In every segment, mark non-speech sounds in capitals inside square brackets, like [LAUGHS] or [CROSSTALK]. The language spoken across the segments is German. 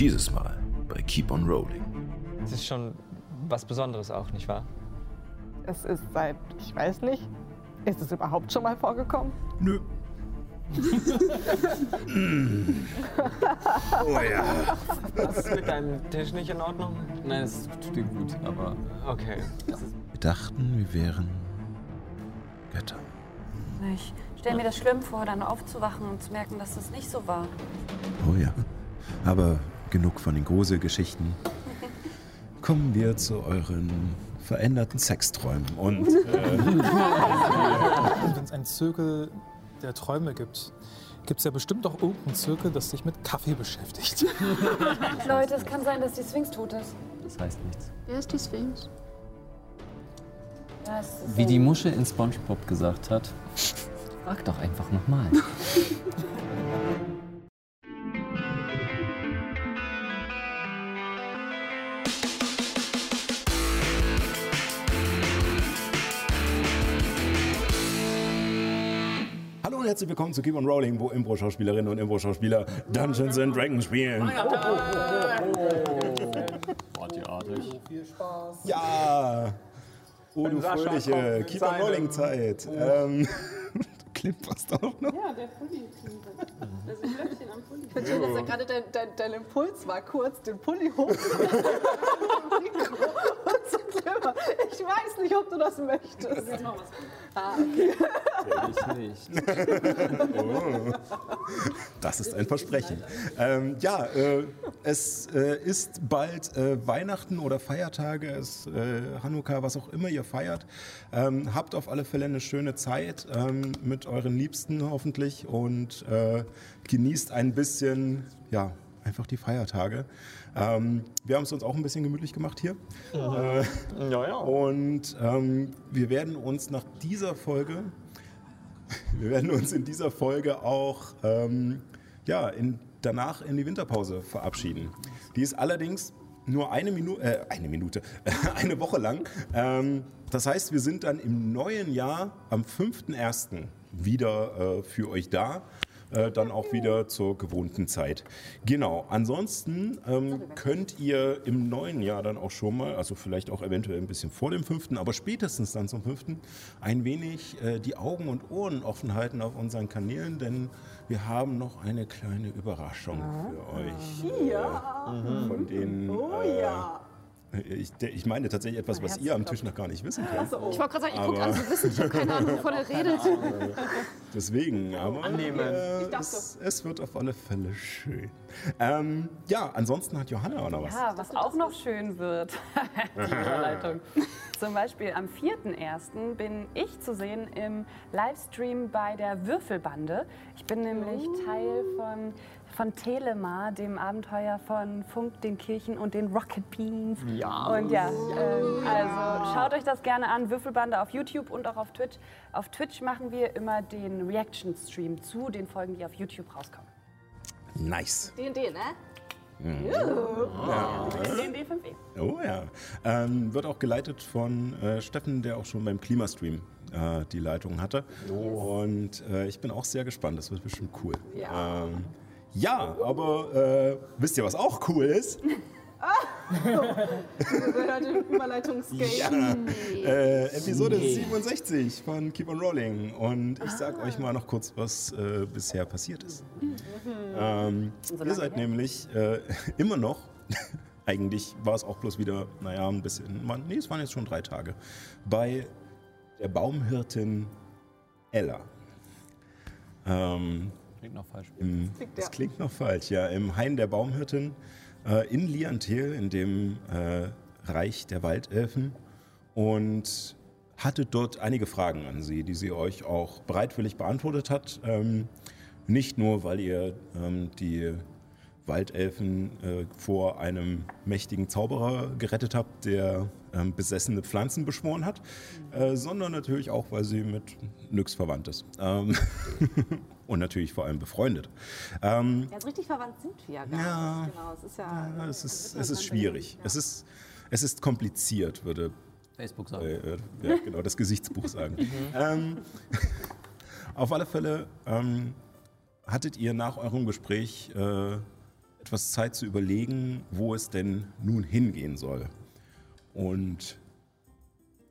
Dieses Mal bei Keep on Rolling. Es ist schon was Besonderes auch, nicht wahr? Es ist seit, ich weiß nicht, ist es überhaupt schon mal vorgekommen? Nö. [LAUGHS] oh ja. Was ist mit deinem Tisch nicht in Ordnung? Nein, es tut dir gut, aber Okay. Wir dachten, wir wären Götter. Ich stelle mir das schlimm vor, dann aufzuwachen und zu merken, dass das nicht so war. Oh ja. Aber genug von den Gruselgeschichten. Kommen wir zu euren veränderten Sexträumen. Und äh, Wenn es einen Zirkel der Träume gibt, gibt es ja bestimmt auch irgendeinen Zirkel, das sich mit Kaffee beschäftigt. [LAUGHS] Leute, es kann sein, dass die Sphinx tot ist. das heißt nichts. Wer ist die Sphinx? Wie die Muschel in SpongeBob gesagt hat, frag doch einfach nochmal. [LAUGHS] herzlich willkommen zu Keep on Rolling, wo Impro-Schauspielerinnen und Impro-Schauspieler Dungeons and Dragons spielen. Partyartig. Ja! Oh, du fröhliche Keep on Rolling Zeit. Ähm, [LAUGHS] du klimperst auch noch. Ja, der Pulli. Das ist ein Löckchen am Pulli. Ich finde schön, dass ja gerade dein, dein, dein Impuls war, kurz den Pulli hoch. [LAUGHS] Ich weiß nicht, ob du das möchtest. Jetzt noch was. Okay. Ich nicht. Das ist ein Versprechen. Ähm, ja, äh, es äh, ist bald äh, Weihnachten oder Feiertage, es äh, Hanukkah, was auch immer ihr feiert. Ähm, habt auf alle Fälle eine schöne Zeit ähm, mit euren Liebsten hoffentlich und äh, genießt ein bisschen, ja, einfach die Feiertage. Ähm, wir haben es uns auch ein bisschen gemütlich gemacht hier. Äh, Ja, ja. und ähm, wir werden uns nach dieser Folge, [LAUGHS] wir werden uns in dieser Folge auch ähm, ja, in, danach in die Winterpause verabschieden. Die ist allerdings nur eine Minute, äh, eine Minute, [LAUGHS] eine Woche lang. Ähm, das heißt, wir sind dann im neuen Jahr am 5.1. wieder äh, für euch da. Äh, dann auch wieder zur gewohnten Zeit. Genau. Ansonsten ähm, könnt ihr im neuen Jahr dann auch schon mal, also vielleicht auch eventuell ein bisschen vor dem fünften, aber spätestens dann zum fünften, ein wenig äh, die Augen und Ohren offen halten auf unseren Kanälen, denn wir haben noch eine kleine Überraschung für euch. Ja. Äh, von denen. Oh äh, ja. Ich, ich meine tatsächlich etwas, was ihr am Tisch noch gar nicht wissen könnt. Ich wollte gerade sagen, ich gucke an, Sie wissen, ich habe keine Ahnung, wovon er [LAUGHS] redet. Deswegen, aber Annehmen. äh, es, es wird auf alle Fälle schön. Ähm, ja, ansonsten hat Johanna auch noch was. Ja, was auch noch schön wird, [LAUGHS] die [LAUGHS] Überleitung. Zum Beispiel am 4.1. bin ich zu sehen im Livestream bei der Würfelbande. Ich bin nämlich Teil von, von Telema, dem Abenteuer von Funk, den Kirchen und den Rocket Beans. Ja. Und ja, ähm, also schaut euch das gerne an, Würfelbande auf YouTube und auch auf Twitch. Auf Twitch machen wir immer den Reaction-Stream zu den Folgen, die auf YouTube rauskommen. Nice. D&D, ne? Den D5E. Oh ja. Ähm, wird auch geleitet von äh, Steffen, der auch schon beim Klimastream äh, die Leitung hatte. Und äh, ich bin auch sehr gespannt. Das wird bestimmt cool. Ja. Ähm, ja, aber äh, wisst ihr, was auch cool ist? Überleitungsgame. Ja, äh, Episode 67 von Keep on Rolling. Und ich sag euch mal noch kurz, was äh, bisher passiert ist. Ähm, ihr seid nämlich äh, [LAUGHS] immer noch, [LAUGHS] eigentlich war es auch bloß wieder, naja, ein bisschen, man, nee, es waren jetzt schon drei Tage, bei der Baumhirtin Ella. Ähm, Klingt noch falsch. klingt das ja. klingt noch falsch, ja. Im Hain der Baumhirtin äh, in Liantel, in dem äh, Reich der Waldelfen. Und hatte dort einige Fragen an sie, die sie euch auch bereitwillig beantwortet hat. Ähm, nicht nur, weil ihr ähm, die Waldelfen äh, vor einem mächtigen Zauberer gerettet habt, der ähm, besessene Pflanzen beschworen hat, äh, sondern natürlich auch, weil sie mit Nyx verwandt ist. Ähm, [LAUGHS] und natürlich vor allem befreundet. Ähm, Ja, richtig verwandt sind wir ja gar Ja. nicht. Genau, es ist ja... ja, es ist, es ist schwierig. sehen, Es, ist, es ist kompliziert, würde Facebook sagen. äh, äh, ja, genau, das Gesichtsbuch sagen. [LAUGHS] ähm, [LAUGHS] auf alle Fälle ähm, hattet ihr nach eurem Gespräch äh, etwas Zeit zu überlegen, wo es denn nun hingehen soll. Und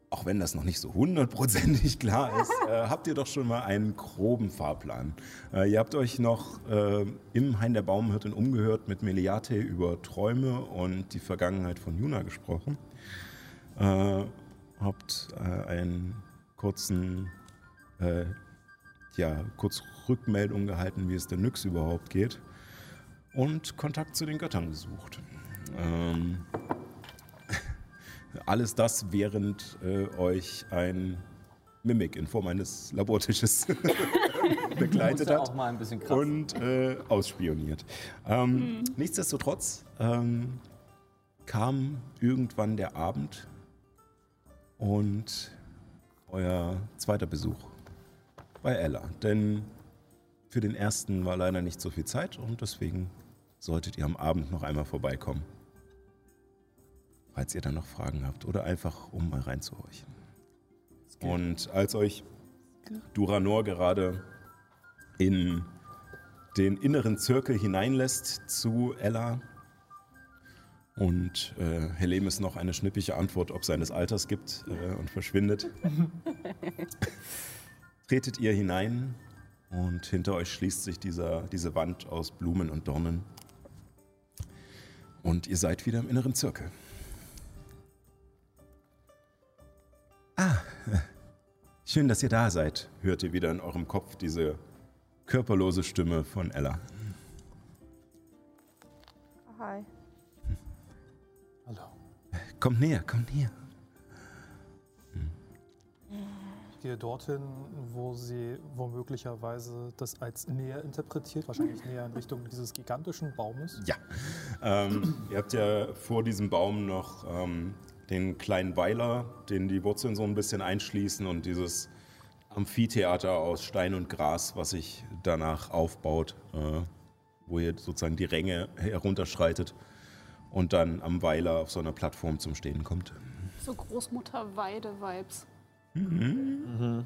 auch wenn das noch nicht so hundertprozentig [LAUGHS] klar ist, äh, habt ihr doch schon mal einen groben Fahrplan. Äh, ihr habt euch noch äh, im Hain der Baumhirtin umgehört mit Meliate über Träume und die Vergangenheit von Juna gesprochen. Äh, habt äh, einen kurzen, äh, ja, kurz Rückmeldung gehalten, wie es der Nyx überhaupt geht und Kontakt zu den Göttern gesucht. Ähm, alles das, während äh, euch ein Mimik in Form eines Labortisches [LAUGHS] begleitet hat auch mal ein bisschen kratzen. und äh, ausspioniert. Ähm, Nichtsdestotrotz ähm, kam irgendwann der Abend und euer zweiter Besuch bei Ella. Denn für den ersten war leider nicht so viel Zeit und deswegen solltet ihr am Abend noch einmal vorbeikommen. Falls ihr dann noch Fragen habt oder einfach um mal reinzuhorchen. Und als euch Duranor gerade in den inneren Zirkel hineinlässt zu Ella und äh, Helemis noch eine schnippige Antwort ob seines Alters gibt äh, und verschwindet, [LAUGHS] tretet ihr hinein und hinter euch schließt sich dieser, diese Wand aus Blumen und Dornen. Und ihr seid wieder im inneren Zirkel. Ah, [LAUGHS] schön, dass ihr da seid, hört ihr wieder in eurem Kopf diese körperlose Stimme von Ella. Hi. Hallo. Kommt näher, kommt näher. Ich gehe dorthin, wo sie womöglicherweise das als näher interpretiert, wahrscheinlich näher in Richtung dieses gigantischen Baumes. Ja. Ähm, ihr habt ja vor diesem Baum noch ähm, den kleinen Weiler, den die Wurzeln so ein bisschen einschließen und dieses Amphitheater aus Stein und Gras, was sich danach aufbaut, äh, wo ihr sozusagen die Ränge herunterschreitet und dann am Weiler auf so einer Plattform zum Stehen kommt. So Großmutter-Weide-Vibes. Haben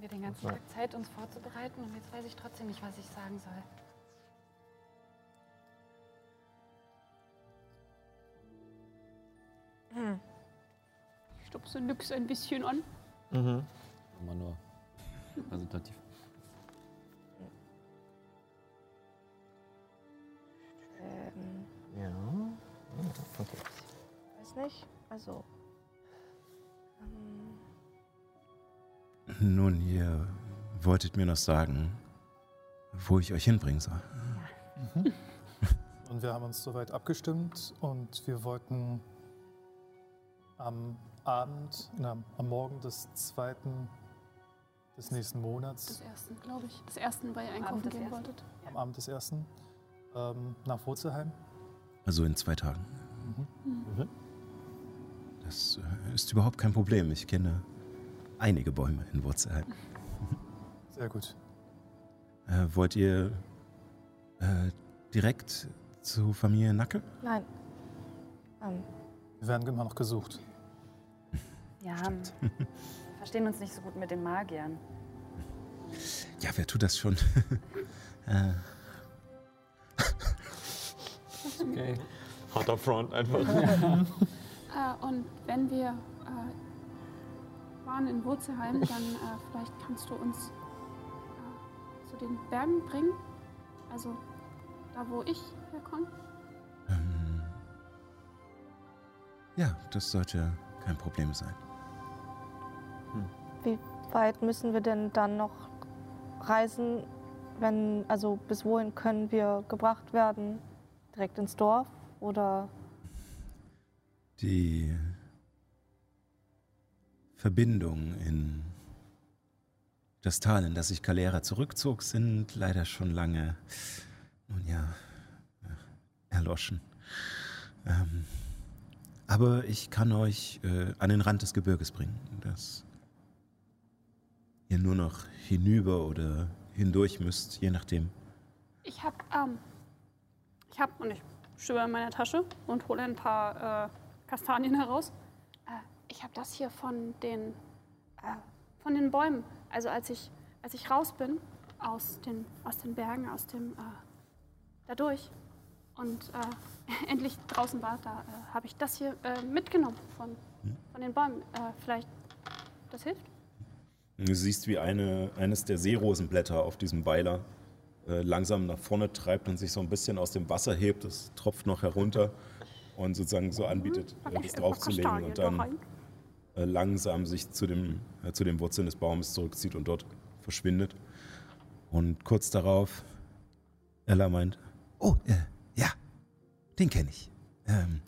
wir den ganzen Tag Zeit, uns vorzubereiten und jetzt weiß ich trotzdem nicht, was ich sagen soll. Ich stupse nix ein bisschen an. Mhm. Immer nur präsentativ. Ähm, Ja. Okay. weiß nicht. Also. Ähm, Nun, ihr wolltet mir noch sagen, wo ich euch hinbringen soll. [LAUGHS] Und wir haben uns soweit abgestimmt und wir wollten am Abend, na, am Morgen des zweiten des nächsten Des Monats, ersten, glaube ich. Des ersten, weil ihr einkaufen des gehen ersten. wolltet. am Abend des ersten, ähm, nach Wurzelheim. Also in zwei Tagen. Das äh, ist überhaupt kein Problem. Ich kenne einige Bäume in Wurzelheim. Sehr gut. Äh, wollt ihr äh, direkt zu Familie Nacke? nein. Ähm, Wir werden immer noch gesucht. Ja, wir verstehen uns nicht so gut mit den Magiern. Ja, wer tut das schon? [LAUGHS] äh, Okay. Harter Front einfach. [LAUGHS] Äh, und wenn wir äh, waren in Wurzelheim, dann äh, vielleicht kannst du uns äh, zu den Bergen bringen. Also da, wo ich herkomme. ähm, ja, das sollte kein Problem sein. Wie weit müssen wir denn dann noch reisen? Wenn, also bis wohin können wir gebracht werden? Direkt ins Dorf oder Die Verbindungen in das Tal, in das sich Calera zurückzog, sind leider schon lange, nun ja, erloschen. Ähm, aber ich kann euch äh, an den Rand des Gebirges bringen, dass ihr nur noch hinüber oder hindurch müsst, je nachdem. Ich hab, ähm, ich hab, und ich stöber in meiner Tasche und hole ein paar äh, Kastanien heraus. Äh, ich habe das hier von den, äh, von den Bäumen. Also als ich, als ich raus bin aus den, aus den Bergen, aus dem, äh, dadurch und äh, [LAUGHS] endlich draußen war, da äh, habe ich das hier äh, mitgenommen von, von den Bäumen. Äh, vielleicht, das hilft? Du siehst, wie eine, eines der Seerosenblätter auf diesem Beiler äh, langsam nach vorne treibt und sich so ein bisschen aus dem Wasser hebt. Das tropft noch herunter und sozusagen so anbietet, äh, das draufzulegen und dann äh, langsam sich zu, dem, äh, zu den Wurzeln des Baumes zurückzieht und dort verschwindet. Und kurz darauf, Ella meint, oh, äh, ja, den kenne ich. Ähm,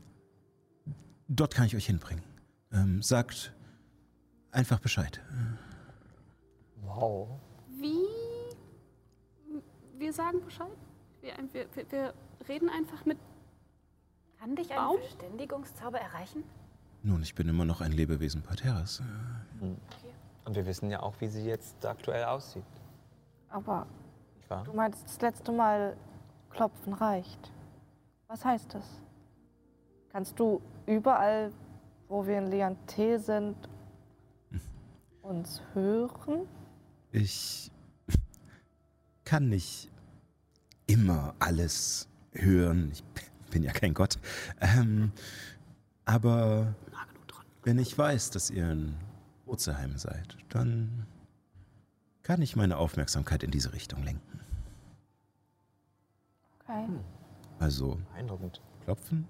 dort kann ich euch hinbringen. Ähm, sagt einfach Bescheid. Wow. Wie? Wir sagen Bescheid? Wir, wir, wir, wir reden einfach mit. Kann dich ein Baum? Verständigungszauber erreichen? Nun, ich bin immer noch ein Lebewesen Pateras. Und wir wissen ja auch, wie sie jetzt aktuell aussieht. Aber wahr? du meintest das letzte Mal, klopfen reicht. Was heißt das? Kannst du überall, wo wir in Liantel sind, [LAUGHS] uns hören? Ich kann nicht immer alles hören. Ich bin ja kein Gott. Ähm, aber wenn ich weiß, dass ihr in Wurzelheim seid, dann kann ich meine Aufmerksamkeit in diese Richtung lenken. Okay. Also Beeindruckend. klopfen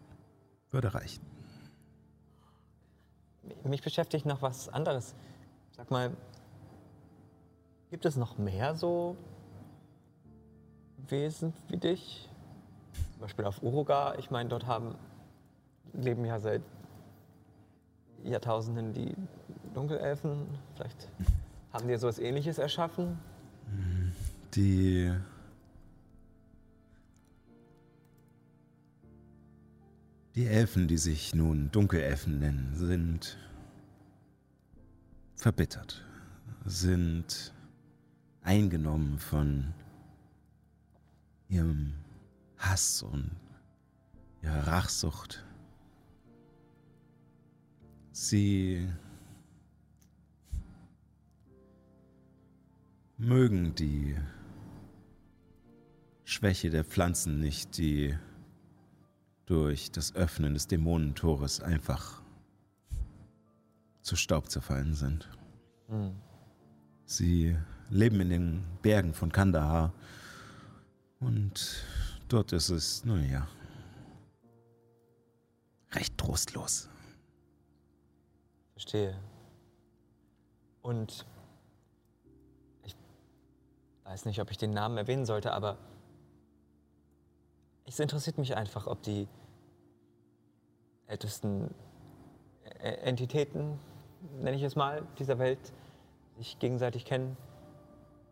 würde reichen. Mich beschäftigt noch was anderes. Sag mal, gibt es noch mehr so Wesen wie dich? Zum Beispiel auf Uruga. Ich meine, dort haben, leben ja seit Jahrtausenden die Dunkelelfen. Vielleicht haben die sowas ähnliches erschaffen. Die. Die Elfen, die sich nun Dunkelelfen nennen, sind verbittert, sind eingenommen von ihrem Hass und ihrer Rachsucht. Sie mögen die Schwäche der Pflanzen nicht, die durch das Öffnen des Dämonentores einfach zu Staub zerfallen sind. Sie leben in den Bergen von Kandahar und dort ist es, naja, recht trostlos. Verstehe. Und ich weiß nicht, ob ich den Namen erwähnen sollte, aber es interessiert mich einfach, ob die ältesten Entitäten, nenne ich es mal, dieser Welt sich gegenseitig kennen.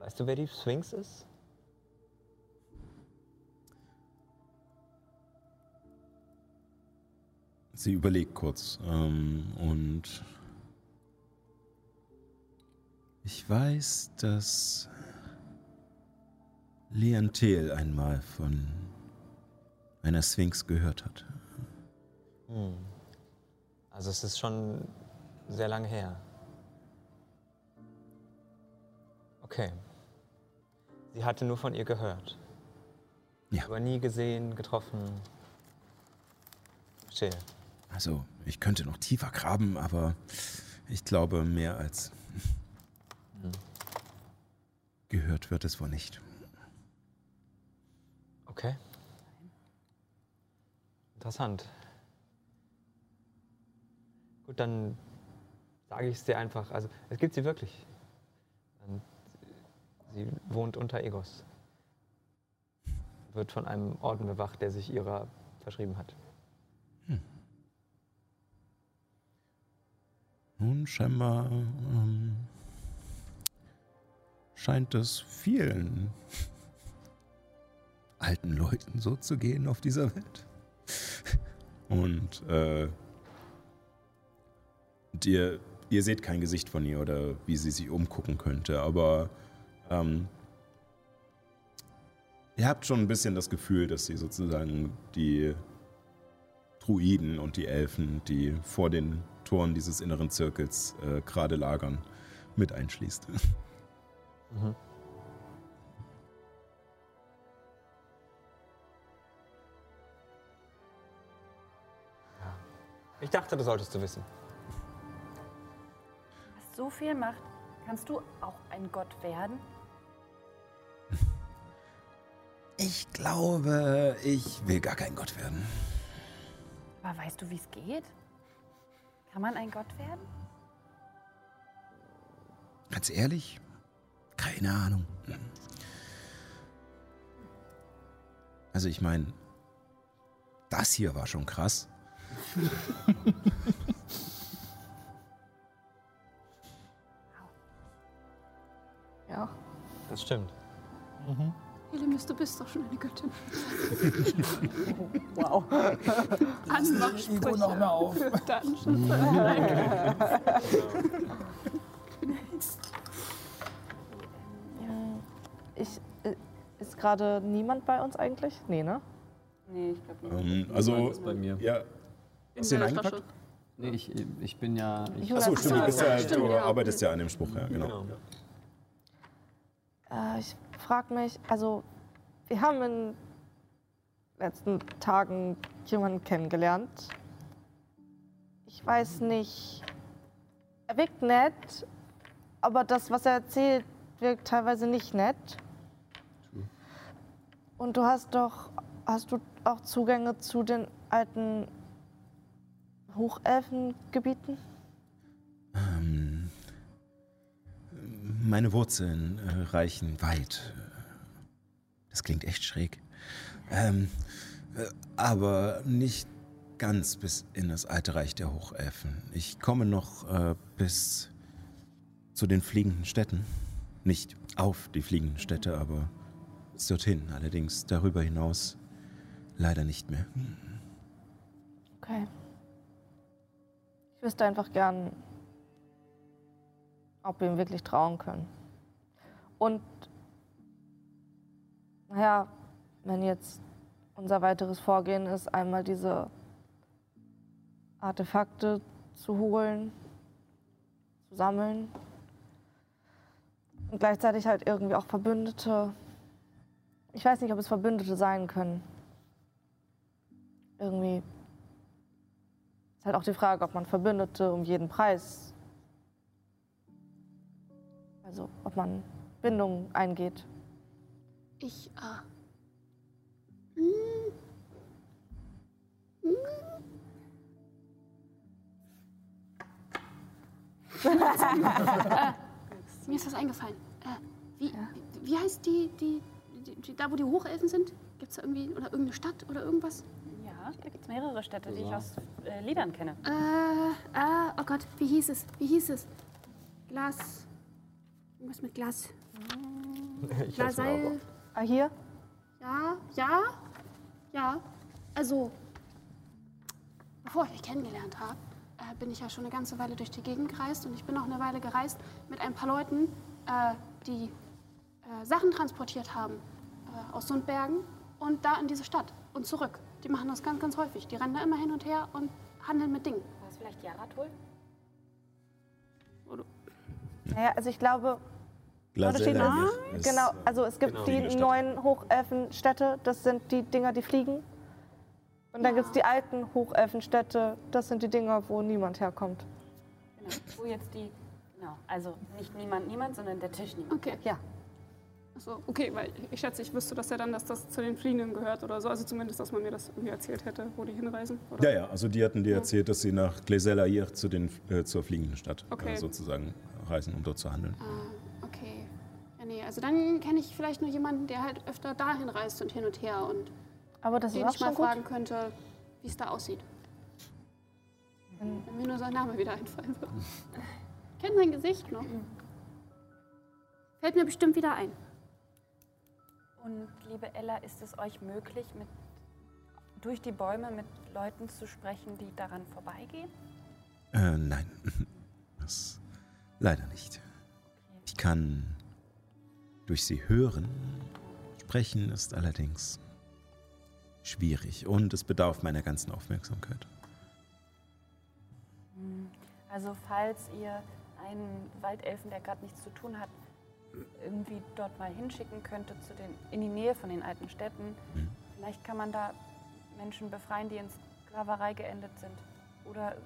Weißt du, wer die Sphinx ist? Sie überlegt kurz ähm, und ich weiß, dass Leantel einmal von einer Sphinx gehört hat. Hm. Also es ist schon sehr lange her. Okay. Sie hatte nur von ihr gehört. Ja. Aber nie gesehen, getroffen. Verstehe. Also, ich könnte noch tiefer graben, aber ich glaube, mehr als gehört wird es wohl nicht. Okay. Interessant. Gut, dann sage ich es dir einfach. Also, es gibt sie wirklich. Sie wohnt unter Egos. Wird von einem Orden bewacht, der sich ihrer verschrieben hat. Nun, scheinbar ähm, scheint es vielen [LAUGHS] alten Leuten so zu gehen auf dieser Welt. Und, äh, ihr, ihr seht kein Gesicht von ihr oder wie sie sich umgucken könnte, aber ähm, ihr habt schon ein bisschen das Gefühl, dass sie sozusagen die Druiden und die Elfen, die vor den Toren dieses inneren Zirkels äh, gerade lagern, mit einschließt. [LAUGHS] Mhm. Ich dachte, das solltest du wissen. Was so viel macht, kannst du auch ein Gott werden? Ich glaube, ich will gar kein Gott werden. Aber weißt du, wie es geht? Kann man ein Gott werden? Ganz ehrlich? Keine Ahnung. Also ich meine, das hier war schon krass. Ja. Das stimmt. Helemis, du bist doch schon eine Göttin. [LAUGHS] Wow. Ego noch mal auf. Dann schon. Ich, äh, ist gerade niemand bei uns eigentlich? Nee, ne? Nee, ich glaube nicht. Ähm, also, ist bei mir. ja. Hast du den eingepackt? Nee, ich, ich bin ja. Ich, Achso, stimmt, du, bist ja, Stimmt, du ja. arbeitest ja an dem Spruch, ja, genau. Äh, ich frage mich, also wir haben in den letzten Tagen jemanden kennengelernt. Ich weiß nicht, er wirkt nett, aber das, was er erzählt, wirkt teilweise nicht nett. Und du hast doch, hast du auch Zugänge zu den alten Hochelfengebieten? Ähm, meine Wurzeln äh, reichen weit. Das klingt echt schräg. Ähm, äh, aber nicht ganz bis in das alte Reich der Hochelfen. Ich komme noch äh, bis zu den fliegenden Städten. Nicht auf die fliegenden Städte, aber dorthin. Allerdings darüber hinaus leider nicht mehr. Okay. Ich wüsste einfach gern, ob wir ihm wirklich trauen können. Und, naja, wenn jetzt unser weiteres Vorgehen ist, einmal diese Artefakte zu holen, zu sammeln und gleichzeitig halt irgendwie auch Verbündete. Ich weiß nicht, ob es Verbündete sein können. Irgendwie ist halt auch die Frage, ob man Verbündete um jeden Preis, also ob man Bindungen eingeht. Ich, äh. äh, [LAUGHS] mir ist was eingefallen. Äh, wie, wie, wie heißt die, die, die, die, da wo die Hochelfen sind? Gibt es da irgendwie, oder irgendeine Stadt oder irgendwas? Ja, da gibt es mehrere Städte, die ich aus äh, Liedern kenne. Äh, ah, oh Gott, wie hieß es? Wie hieß es? Glas. Irgendwas mit Glas. [LAUGHS] Ich hab's mir Glaseil. Ah, hier? Ja, ja, ja. Also, bevor ich dich kennengelernt habe, äh, bin ich ja schon eine ganze Weile durch die Gegend gereist und ich bin auch eine Weile gereist mit ein paar Leuten, äh, die äh, Sachen transportiert haben äh, aus Sundbergen und da in diese Stadt und zurück. Die machen das ganz, ganz häufig. Die rennen da immer hin und her und handeln mit Dingen. War es vielleicht Jaratul? Naja, also ich glaube, Unterschiedlich. ist- genau, also es gibt Genau. die neuen Hochelfenstädte, das sind die Dinger, die fliegen. Und dann gibt es die alten Hochelfenstädte, das sind die Dinger, wo niemand herkommt. Genau. Wo jetzt die. Genau. Also nicht niemand, niemand, sondern der Tisch niemand. Okay. Ja. Achso, okay, weil ich schätze, ich wüsste das ja dann, dass das zu den Fliegenden gehört oder so. Also zumindest, dass man mir das irgendwie erzählt hätte, wo die hinreisen. Oder? Ja, ja, also die hatten dir erzählt, dass sie nach Gleselair zu den, äh, zur fliegenden Stadt Okay. äh, sozusagen reisen, um dort zu handeln. Ah. Ja, also dann kenne ich vielleicht nur jemanden, der halt öfter dahin reist und hin und her und Aber das ist den auch ich mal schon gut. fragen könnte, wie es da aussieht. Wenn mir nur sein Name wieder einfallen würde. Ich kenne sein Gesicht noch. Fällt mir bestimmt wieder ein. Und liebe Ella, ist es euch möglich, mit, durch die Bäume mit Leuten zu sprechen, die daran vorbeigehen? Äh, nein, [LAUGHS] das leider nicht. Ich kann durch sie hören. Sprechen ist allerdings schwierig und es bedarf meiner ganzen Aufmerksamkeit. Also falls ihr einen Waldelfen, der gerade nichts zu tun hat, irgendwie dort mal hinschicken könntet zu den, in die Nähe von den alten Städten, Mhm. vielleicht kann man da Menschen befreien, die in Sklaverei geendet sind. oder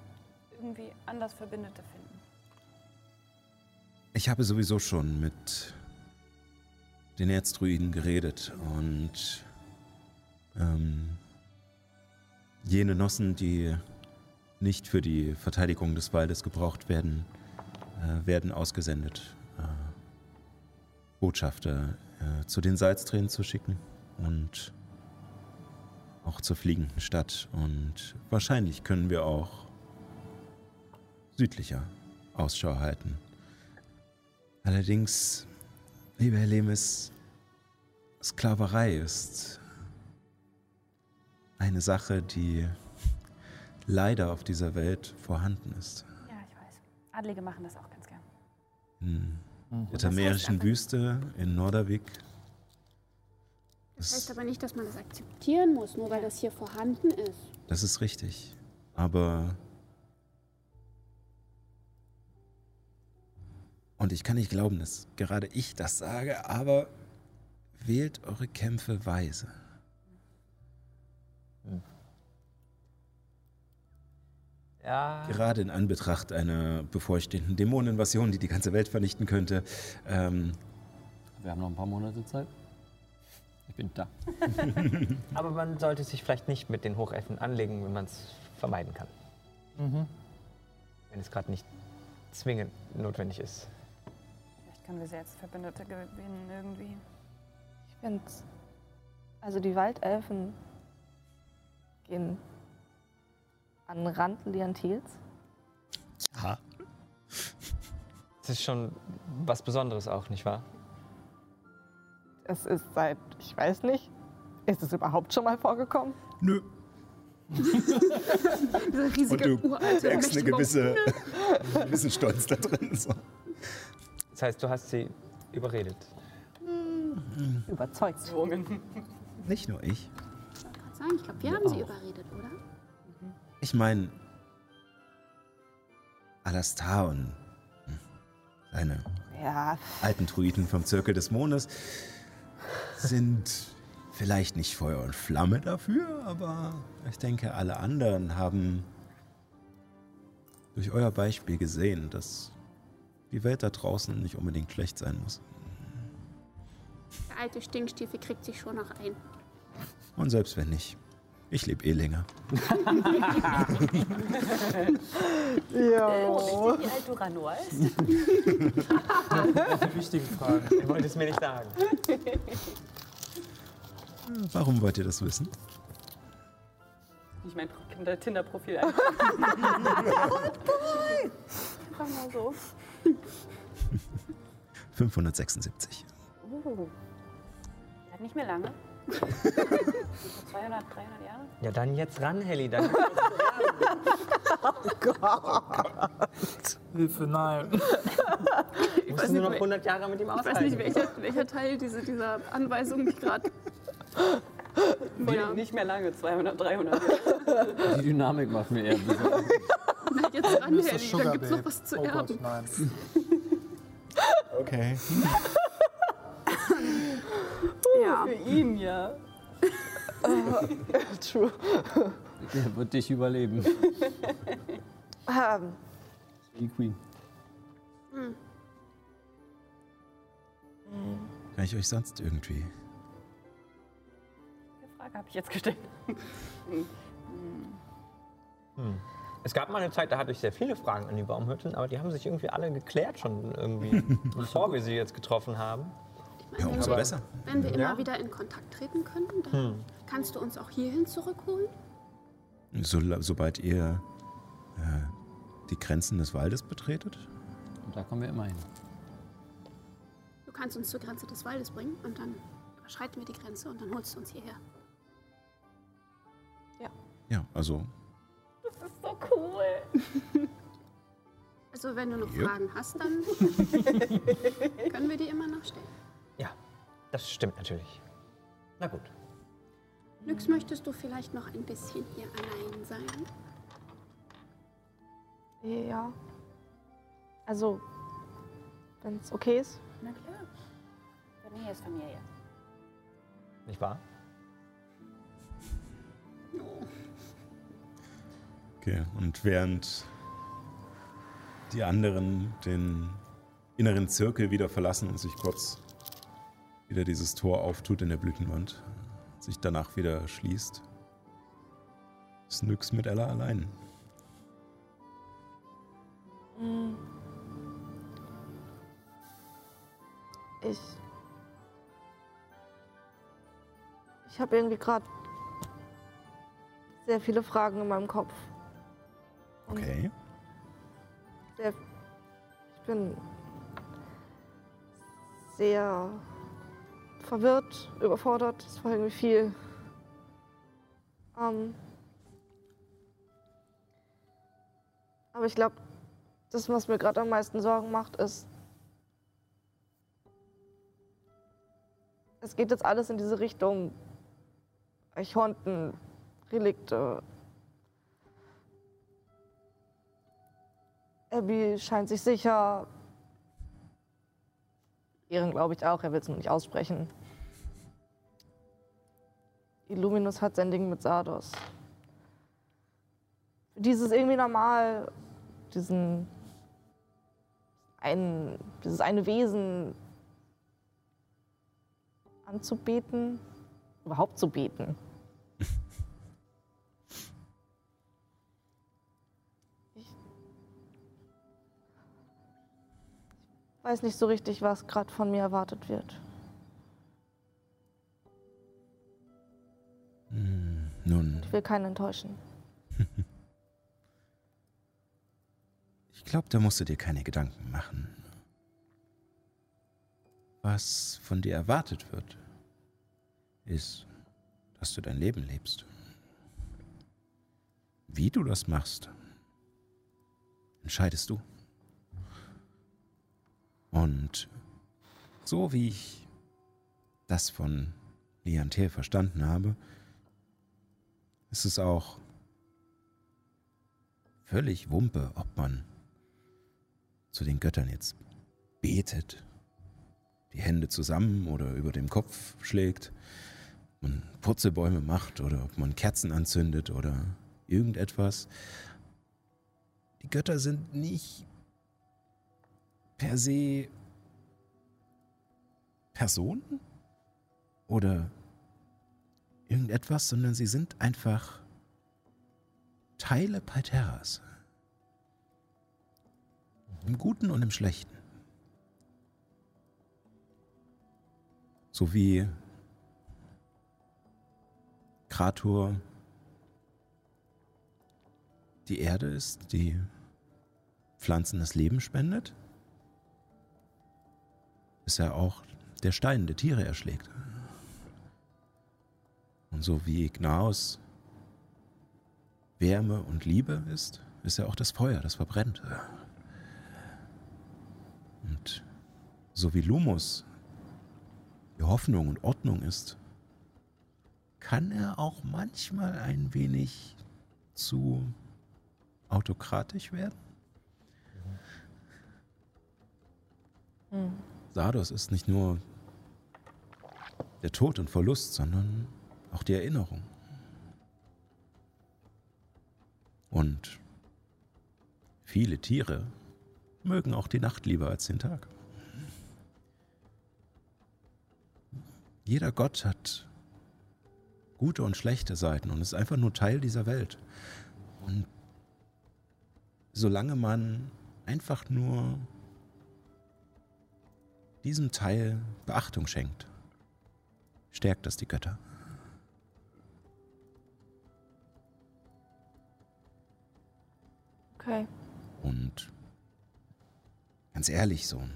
irgendwie anders Verbündete finden. Ich habe sowieso schon mit den Erzdruiden geredet und ähm, jene Nossen, die nicht für die Verteidigung des Waldes gebraucht werden, äh, werden ausgesendet, äh, Botschafter äh, zu den Salztränen zu schicken und auch zur fliegenden Stadt. Und wahrscheinlich können wir auch südlicher Ausschau halten. Allerdings, lieber Herr Lemis, Sklaverei ist eine Sache, die leider auf dieser Welt vorhanden ist. Ja, ich weiß. Adlige machen das auch ganz gern. In der tamerischen Wüste in Nordervik. Das Das, heißt aber nicht, dass man das akzeptieren muss, nur weil das hier vorhanden ist. das ist richtig. Aber. Und ich kann nicht glauben, dass gerade ich das sage, aber wählt eure Kämpfe weise. Ja. Gerade in Anbetracht einer bevorstehenden Dämoneninvasion, die die ganze Welt vernichten könnte. Ähm, Wir haben noch ein paar Monate Zeit. Ich bin da. [LAUGHS] Aber man sollte sich vielleicht nicht mit den Hochelfen anlegen, wenn man es vermeiden kann. Mhm. Wenn es gerade nicht zwingend notwendig ist. Können wir sie als Verbündete gewinnen irgendwie. Ich finde, also die Waldelfen gehen an den Rand Liantils. ja. Das ist schon was Besonderes auch, nicht wahr? Es ist seit, ich weiß nicht, ist es überhaupt schon mal vorgekommen? Nö. [LAUGHS] Dieser Und riesige du uralte merkst eine gewisse, [LAUGHS] einen gewissen Stolz da drin. So. Das heißt, du hast sie überredet. Überzeugt. Nicht nur ich. Ich wollte gerade sagen, ich glaube, wir haben sie überredet, oder? Ich meine, Alastar und hm, seine Ja, alten Druiden vom Zirkel des Mondes sind vielleicht nicht Feuer und Flamme dafür, aber ich denke, alle anderen haben durch euer Beispiel gesehen, dass die Welt da draußen nicht unbedingt schlecht sein muss. Der alte Stinkstiefel kriegt sich schon noch ein. Und selbst wenn nicht, ich lebe eh länger. [LAUGHS] ja. Wie alt Duranor ist? Die wichtigen Fragen. Ich wollte es mir nicht sagen. Warum wollt ihr das wissen? Ich mein Pro- Tinder-Profil ein. Einfach mal so. [LAUGHS] 576. Uh. Hat nicht mehr lange. [LAUGHS] 200, 300 Jahre? Ja, dann jetzt ran, Helly. Dann Hilfe, nein. musst du nur noch 100 Jahre mit ihm Ich weiß aushalten. nicht, welcher, welcher Teil diese, dieser Anweisung mich gerade. Ja. Nicht mehr lange, 200, 300 Jahre. Die Dynamik macht mir eher Besorgnis. Na, jetzt ran, das Helly, Sugar da gibt's noch was zu oh erben. Gott, nein. Okay. [LAUGHS] Ja. Für ihn, ja. [LAUGHS] True. Der wird dich überleben. Ähm, Die Queen. Kann ich euch sonst irgendwie? Die Frage habe ich jetzt gestellt. Es gab mal eine Zeit, da hatte ich sehr viele Fragen an die Baumhütten, aber die haben sich irgendwie alle geklärt schon irgendwie, [LAUGHS] bevor wir sie jetzt getroffen haben. Ich Ja, umso wenn, besser. wir, wenn wir immer Ja. wieder in Kontakt treten können, dann kannst du uns auch hierhin zurückholen. So, sobald ihr äh, die Grenzen des Waldes betretet? Und da kommen wir immer hin. Du kannst uns zur Grenze des Waldes bringen und dann überschreiten wir die Grenze und dann holst du uns hierher. Ja, also Das ist so cool. [LAUGHS] Also wenn du noch Jupp. Fragen hast, dann [LAUGHS] können wir die immer noch stellen. Ja, das stimmt natürlich. Na gut. Nyx, möchtest du vielleicht noch ein bisschen hier allein sein? ja. Also, wenn es okay ist. Na klar. Familie ist Familie. Nicht wahr? Okay, und während die anderen den inneren Zirkel wieder verlassen und sich kurz wieder dieses Tor auftut in der Blütenwand, sich danach wieder schließt, ist Nyx mit Ella allein. Ich. Ich habe irgendwie gerade sehr viele Fragen in meinem Kopf. Okay. Sehr, ich bin sehr verwirrt, überfordert. Es war irgendwie viel. Ähm, aber ich glaube, das, was mir gerade am meisten Sorgen macht, ist, es geht jetzt alles in diese Richtung Archonten, Relikte. Abby scheint sich sicher. Ehren glaube ich auch, er will es nur nicht aussprechen. Illuminus hat sein Ding mit Sardos. Für dieses irgendwie normal, diesen ein, dieses eine Wesen anzubeten, überhaupt zu beten. Weiß nicht so richtig, was gerade von mir erwartet wird. Hm, nun, Ich will keinen enttäuschen. [LAUGHS] ich glaube, da musst du dir keine Gedanken machen. Was von dir erwartet wird, ist, dass du dein Leben lebst. Wie du das machst, entscheidest du. Und so wie ich das von Liantel verstanden habe, ist es auch völlig Wumpe, ob man zu den Göttern jetzt betet, die Hände zusammen oder über dem Kopf schlägt, man Purzelbäume macht oder ob man Kerzen anzündet oder irgendetwas. Die Götter sind nicht per se Personen oder irgendetwas, sondern sie sind einfach Teile Palterras. Im Guten und im Schlechten. So wie Krator die Erde ist, die Pflanzen das Leben spendet, ist er auch der Stein, der Tiere erschlägt. Und so wie Gnaus Wärme und Liebe ist, ist er auch das Feuer, das verbrennt. Und so wie Lumos die Hoffnung und Ordnung ist, kann er auch manchmal ein wenig zu autokratisch werden. Hm. Sardos ist nicht nur der Tod und Verlust, sondern auch die Erinnerung. Und viele Tiere mögen auch die Nacht lieber als den Tag. Jeder Gott hat gute und schlechte Seiten und ist einfach nur Teil dieser Welt. Und solange man einfach nur diesem Teil Beachtung schenkt, stärkt das die Götter. Okay. Und ganz ehrlich, so ein,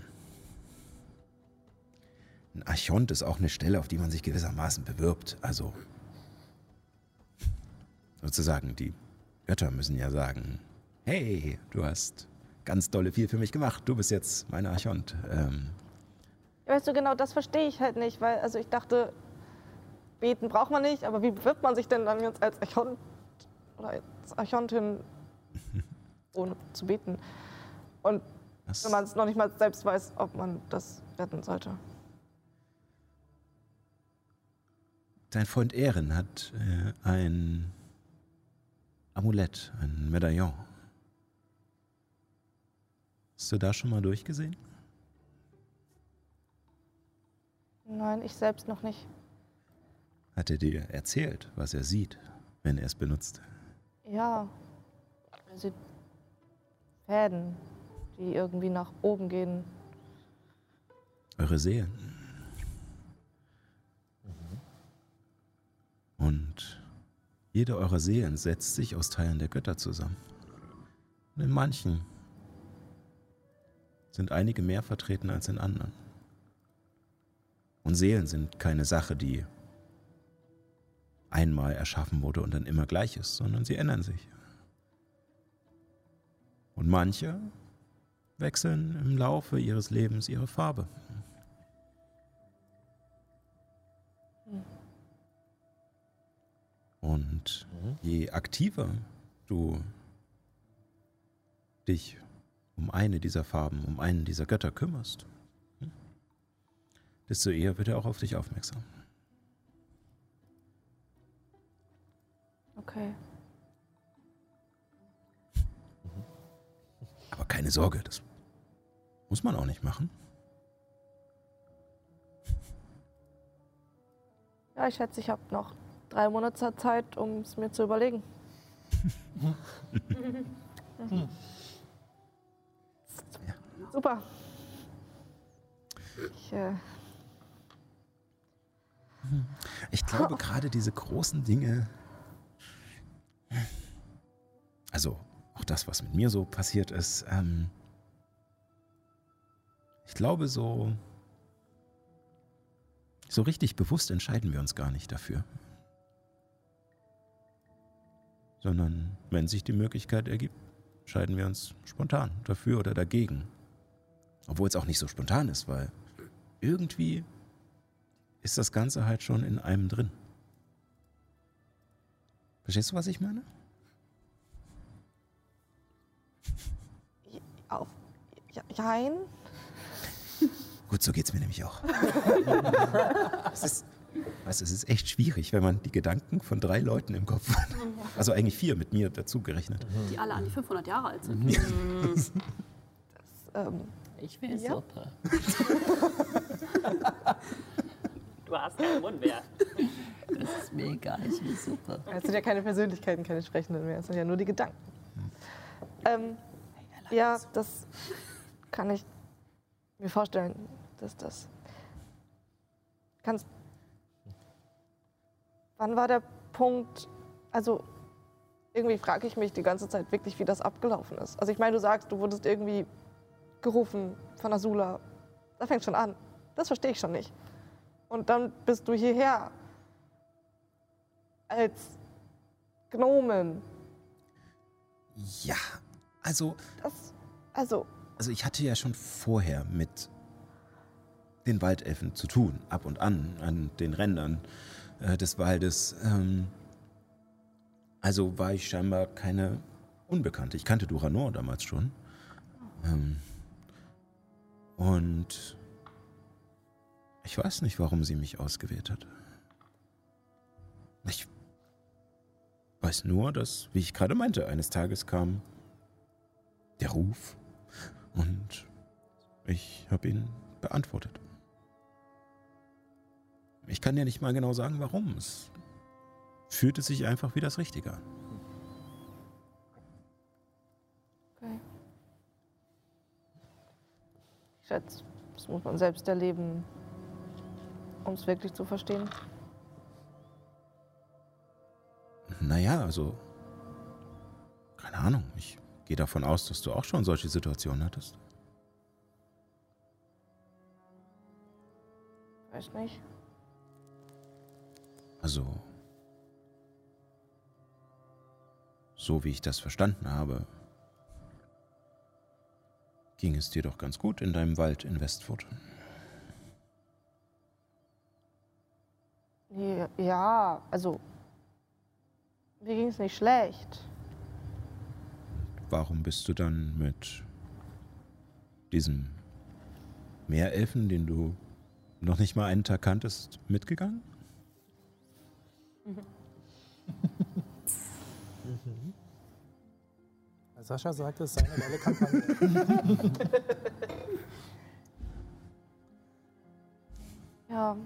ein Archont ist auch eine Stelle, auf die man sich gewissermaßen bewirbt. Also sozusagen, die Götter müssen ja sagen, hey, du hast ganz dolle viel für mich gemacht, du bist jetzt mein Archont. Ähm, weißt du, genau das verstehe ich halt nicht, weil, also ich dachte, beten braucht man nicht, aber wie bewirbt man sich denn dann jetzt als Archont oder als Archontin, [LAUGHS] ohne zu beten? Und das, wenn man es noch nicht mal selbst weiß, ob man das werden sollte. dein Freund Ehren hat äh, ein Amulett, ein Medaillon. Hast du da schon mal durchgesehen? Nein, ich selbst noch nicht. Hat er dir erzählt, was er sieht, wenn er es benutzt? Ja. Also Fäden, die irgendwie nach oben gehen. Eure Seelen. Und jede eurer Seelen setzt sich aus Teilen der Götter zusammen. Und in manchen sind einige mehr vertreten als in anderen. Und Seelen sind keine Sache, die einmal erschaffen wurde und dann immer gleich ist, sondern sie ändern sich. Und manche wechseln im Laufe ihres Lebens ihre Farbe. Und je aktiver du dich um eine dieser Farben, um einen dieser Götter kümmerst, desto eher wird er auch auf dich aufmerksam. Okay. Aber keine Sorge, das muss man auch nicht machen. Ja, ich schätze, ich habe noch drei Monate Zeit, um es mir zu überlegen. [LAUGHS] Super. Ich, äh, Ich glaube, gerade diese großen Dinge, also auch das, was mit mir so passiert ist, ähm, ich glaube, so, so richtig bewusst entscheiden wir uns gar nicht dafür. Sondern wenn sich die Möglichkeit ergibt, entscheiden wir uns spontan dafür oder dagegen. Obwohl es auch nicht so spontan ist, weil irgendwie ist das Ganze halt schon in einem drin. Verstehst du, was ich meine? auf. Ja, jein. [LAUGHS] Gut, so geht's mir nämlich auch. es ist, weißt, es ist echt schwierig, wenn man die Gedanken von drei Leuten im Kopf hat. Also eigentlich vier mit mir dazu gerechnet. Die alle an die 500 Jahre alt sind. [LAUGHS] Ähm, Ich will Ja. Suppe. [LAUGHS] Du hast keinen Mund mehr. Das ist mir egal, ich will Suppe. es sind ja keine Persönlichkeiten, keine Sprechenden mehr. Es sind ja nur die Gedanken. Ähm, ja, das kann ich mir vorstellen, dass das. Kannst. Wann war der Punkt? Also, irgendwie frage ich mich die ganze Zeit wirklich, wie das abgelaufen ist. Also, ich meine, du sagst, du wurdest irgendwie gerufen von Azula. Da fängt schon an. Das verstehe ich schon nicht. Und dann bist du hierher als Gnomen. Ja, also, Das, also, also ich hatte ja schon vorher mit den Waldelfen zu tun, ab und an, an den Rändern äh, des Waldes. Ähm, also war ich scheinbar keine Unbekannte. Ich kannte Duranor damals schon. Ähm, und ich weiß nicht, warum sie mich ausgewählt hat. Ich weiß nur, dass, wie ich gerade meinte, eines Tages kam der Ruf und ich habe ihn beantwortet. Ich kann dir nicht mal genau sagen, warum. Es fühlte sich einfach wie das Richtige an. okay. Ich schätze, das muss man selbst erleben, um es wirklich zu verstehen. Naja, also. Keine Ahnung. Ich gehe davon aus, dass du auch schon solche Situationen hattest. Weiß nicht. Also. So wie ich das verstanden habe, ging es dir doch ganz gut in deinem Wald in Westfurt. Ja, also, mir ging es nicht schlecht. Warum bist du dann mit diesem Meerelfen, den du noch nicht mal einen Tag kanntest, mitgegangen? Sascha sagte, es sei eine geile Kampagne. [LAUGHS] Ja.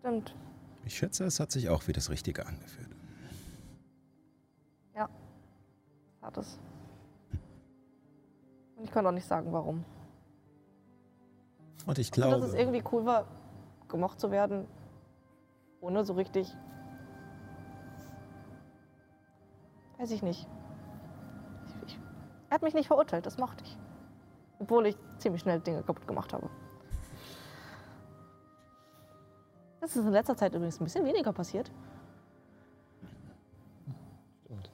Stimmt. Ich schätze, es hat sich auch wie das Richtige angefühlt. Ja. Hat es. Und ich konnte auch nicht sagen, warum. Und ich Und glaube, dass es irgendwie cool war, gemocht zu werden, ohne so richtig. Weiß ich nicht. Ich, ich, er hat mich nicht verurteilt, das mochte ich. Obwohl ich ziemlich schnell Dinge kaputt gemacht habe. Das ist in letzter Zeit übrigens ein bisschen weniger passiert. Stimmt.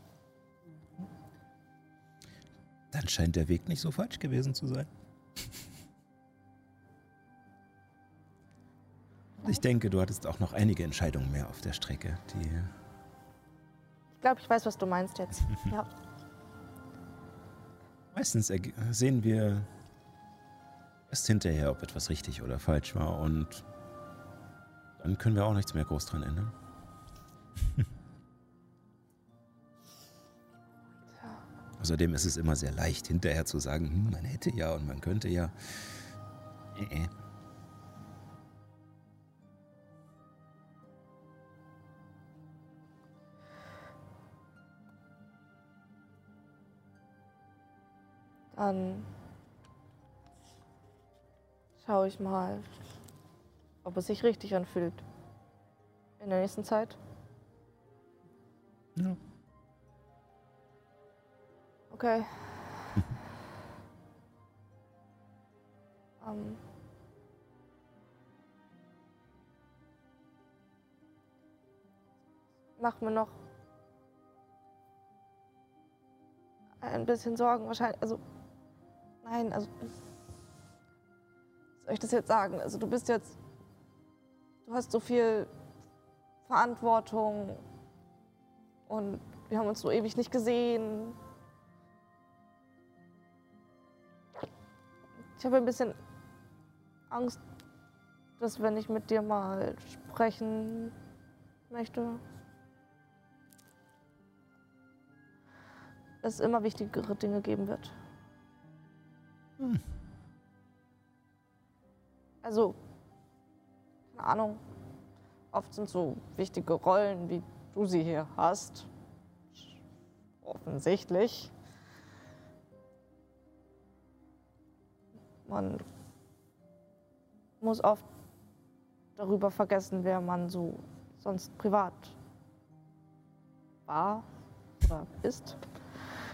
dann scheint der Weg nicht so falsch gewesen zu sein. Ich denke, du hattest auch noch einige Entscheidungen mehr auf der Strecke, die Ich glaube, ich weiß, was du meinst jetzt. [LAUGHS] Ja. Meistens sehen wir erst hinterher, ob etwas richtig oder falsch war und dann können wir auch nichts mehr groß dran ändern. [LAUGHS] Außerdem ist es immer sehr leicht, hinterher zu sagen, hm, man hätte ja und man könnte ja. Äh, äh. Dann schaue ich mal, ob es sich richtig anfühlt. In der nächsten Zeit. Ja. Okay. [LAUGHS] ähm. Mach mir noch ein bisschen Sorgen wahrscheinlich. Also, nein, also. Soll ich das jetzt sagen? Also, du bist jetzt. Du hast so viel Verantwortung und wir haben uns so ewig nicht gesehen. Ich habe ein bisschen Angst, dass wenn ich mit dir mal sprechen möchte, es immer wichtigere Dinge geben wird. Hm. Also, keine Ahnung. Oft sind so wichtige Rollen, wie du sie hier hast. Offensichtlich. Man muss oft darüber vergessen, wer man so sonst privat war oder ist.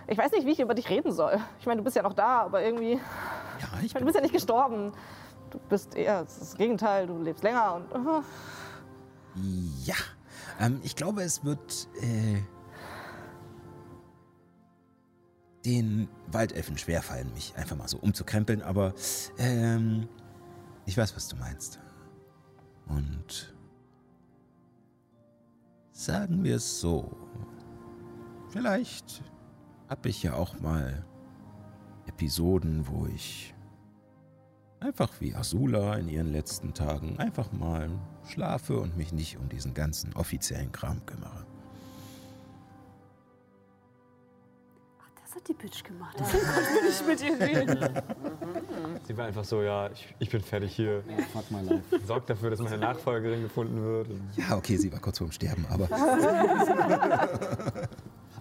Ich weiß nicht, wie ich über dich reden soll. Ich meine, du bist ja noch da, aber irgendwie. Ja, ich meine, du bist ja nicht gestorben. Du bist eher das Gegenteil, du lebst länger und. oh, Ja, ähm, ich glaube, es wird äh, den Waldelfen schwerfallen, mich einfach mal so umzukrempeln, aber ähm, ich weiß, was du meinst. Und sagen wir es so, vielleicht habe ich ja auch mal Episoden, wo ich einfach wie Azula in ihren letzten Tagen einfach mal schlafe und mich nicht um diesen ganzen offiziellen Kram kümmere. Ach, das hat die Bitch gemacht. Deswegen konnten wir nicht mit ihr reden. [LAUGHS] Sie war einfach so, ja, ich, ich bin fertig hier. Fuck my life. Sorgt dafür, dass meine Nachfolgerin gefunden wird. Ja, okay, sie war kurz vorm Sterben, aber [LAUGHS]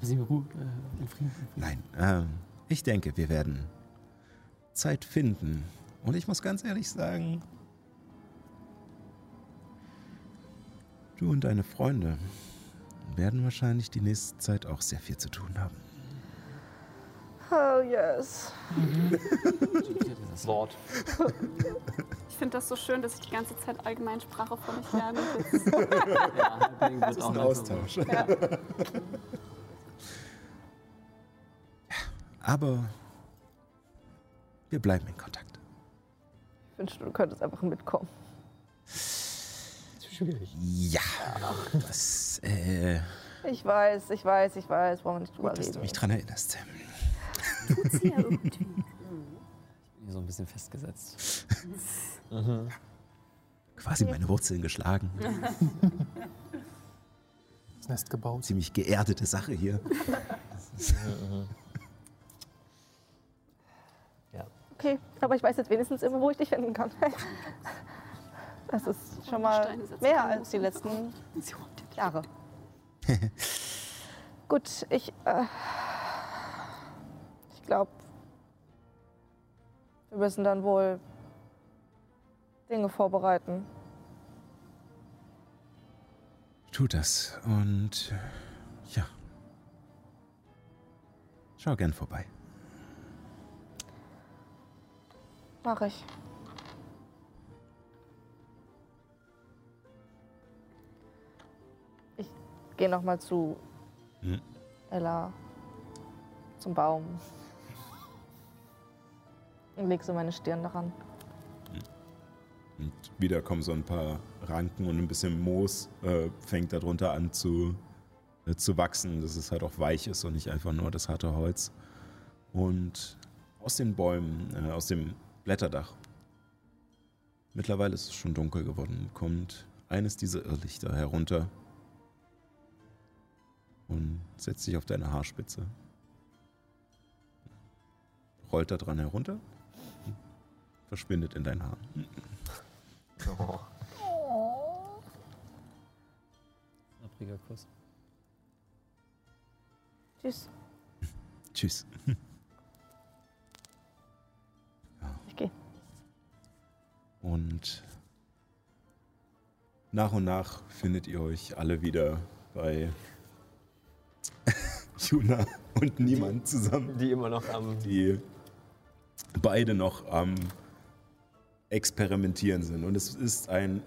Haben Sie Ruhe äh, in Frieden? nein. Ähm, ich denke, wir werden Zeit finden. Und ich muss ganz ehrlich sagen, du und deine Freunde werden wahrscheinlich die nächste Zeit auch sehr viel zu tun haben. Oh, yes. Das Wort. Ich finde das so schön, dass ich die ganze Zeit Allgemeinsprache von euch lerne. [LAUGHS] Das Ja, Halbling wird auch langsam so. Aber wir bleiben in Kontakt. Ich wünschte, du könntest einfach mitkommen. Schwierig. Ja, das, äh, Ich weiß, ich weiß, ich weiß, wir nicht drüber gut, dass du mich dran erinnerst. Tut sie ja irgendwie. [LAUGHS] Ich bin hier so ein bisschen festgesetzt. [LAUGHS] Quasi meine Wurzeln geschlagen. Das Nest gebaut. Ziemlich geerdete Sache hier. [LAUGHS] Okay, aber ich weiß jetzt wenigstens immer, wo ich dich finden kann. [LAUGHS] Das ist schon mal mehr als die letzten Jahre. [LAUGHS] Gut, ich. Äh, ich glaube, wir müssen dann wohl Dinge vorbereiten. Tut das und äh, ja. Schau gern vorbei. Mach ich. Ich gehe noch mal zu Hm. Ella zum Baum und leg so meine Stirn daran. Und wieder kommen so ein paar Ranken und ein bisschen Moos äh, fängt darunter an zu, äh, zu wachsen, dass es halt auch weich ist und nicht einfach nur das harte Holz. Und aus den Bäumen, äh, aus dem Blätterdach, mittlerweile ist es schon dunkel geworden, kommt eines dieser Irrlichter herunter und setzt sich auf deine Haarspitze. Rollt da dran herunter, verschwindet in dein Haar. Oh. Abriger Kuss. Tschüss. Tschüss. Und nach und nach findet ihr euch alle wieder bei [LAUGHS] Juna und niemand zusammen, Die immer noch am. die beide noch am Experimentieren sind. Und es ist ein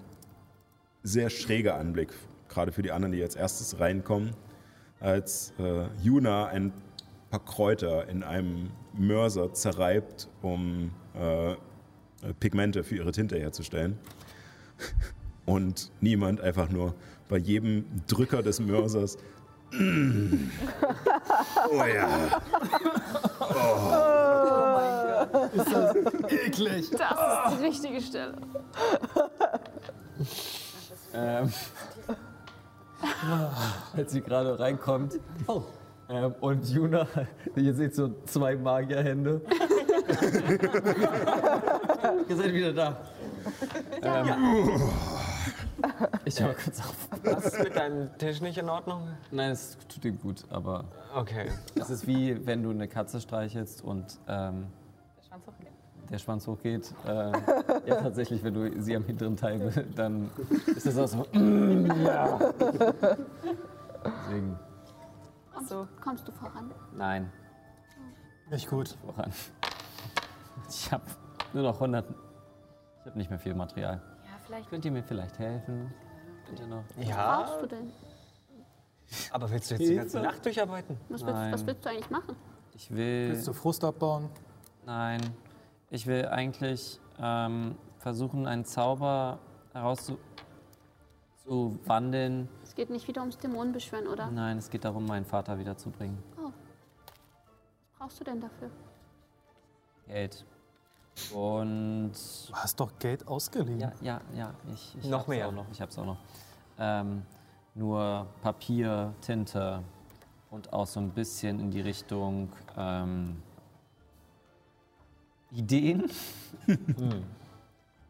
sehr schräger Anblick, gerade für die anderen, die als erstes reinkommen, als äh, Juna ein paar Kräuter in einem Mörser zerreibt, um äh, Pigmente für ihre Tinte herzustellen. Und niemand einfach nur bei jedem Drücker des Mörsers. "Mm. oh ja. Eklig. Das ist die richtige Stelle. Ähm, als sie gerade reinkommt. Ähm, und Juna, ihr seht so zwei Magierhände. [LAUGHS] [LAUGHS] ihr seid wieder da. Ähm, [LAUGHS] ich höre kurz auf. Was ist mit deinem Tisch nicht in Ordnung? Nein, es tut ihm gut, aber Okay. es ist wie wenn du eine Katze streichelst und ähm, Der Schwanz hochgeht. der Schwanz hochgeht. Äh, ja, tatsächlich, wenn du sie am hinteren Teil, dann ist das auch so. mm, ja. Deswegen, Und So. kommst du voran? nein, Nicht gut. voran. Ich habe nur noch 100. Ich habe nicht mehr viel Material. Ja, vielleicht. Könnt ihr mir vielleicht helfen? Bitte noch. Ja, Brauchst du denn? aber willst du jetzt die ganze? Nacht durcharbeiten? Was willst, Nein. was willst du eigentlich machen? Ich will. Willst du Frust abbauen? Nein. Ich will eigentlich ähm, versuchen, einen Zauber herauszuwandeln. Es geht nicht wieder ums Dämonenbeschwören, oder? Nein, es geht darum, meinen Vater wiederzubringen. Was brauchst du denn dafür? Geld. Und Du hast doch Geld ausgeliehen. Ja, ja, ja. Ich, ich Noch hab's mehr. Auch noch, ich hab's auch noch. Ähm, nur Papier, Tinte und auch so ein bisschen in die Richtung ähm, Ideen. [LAUGHS] Hm.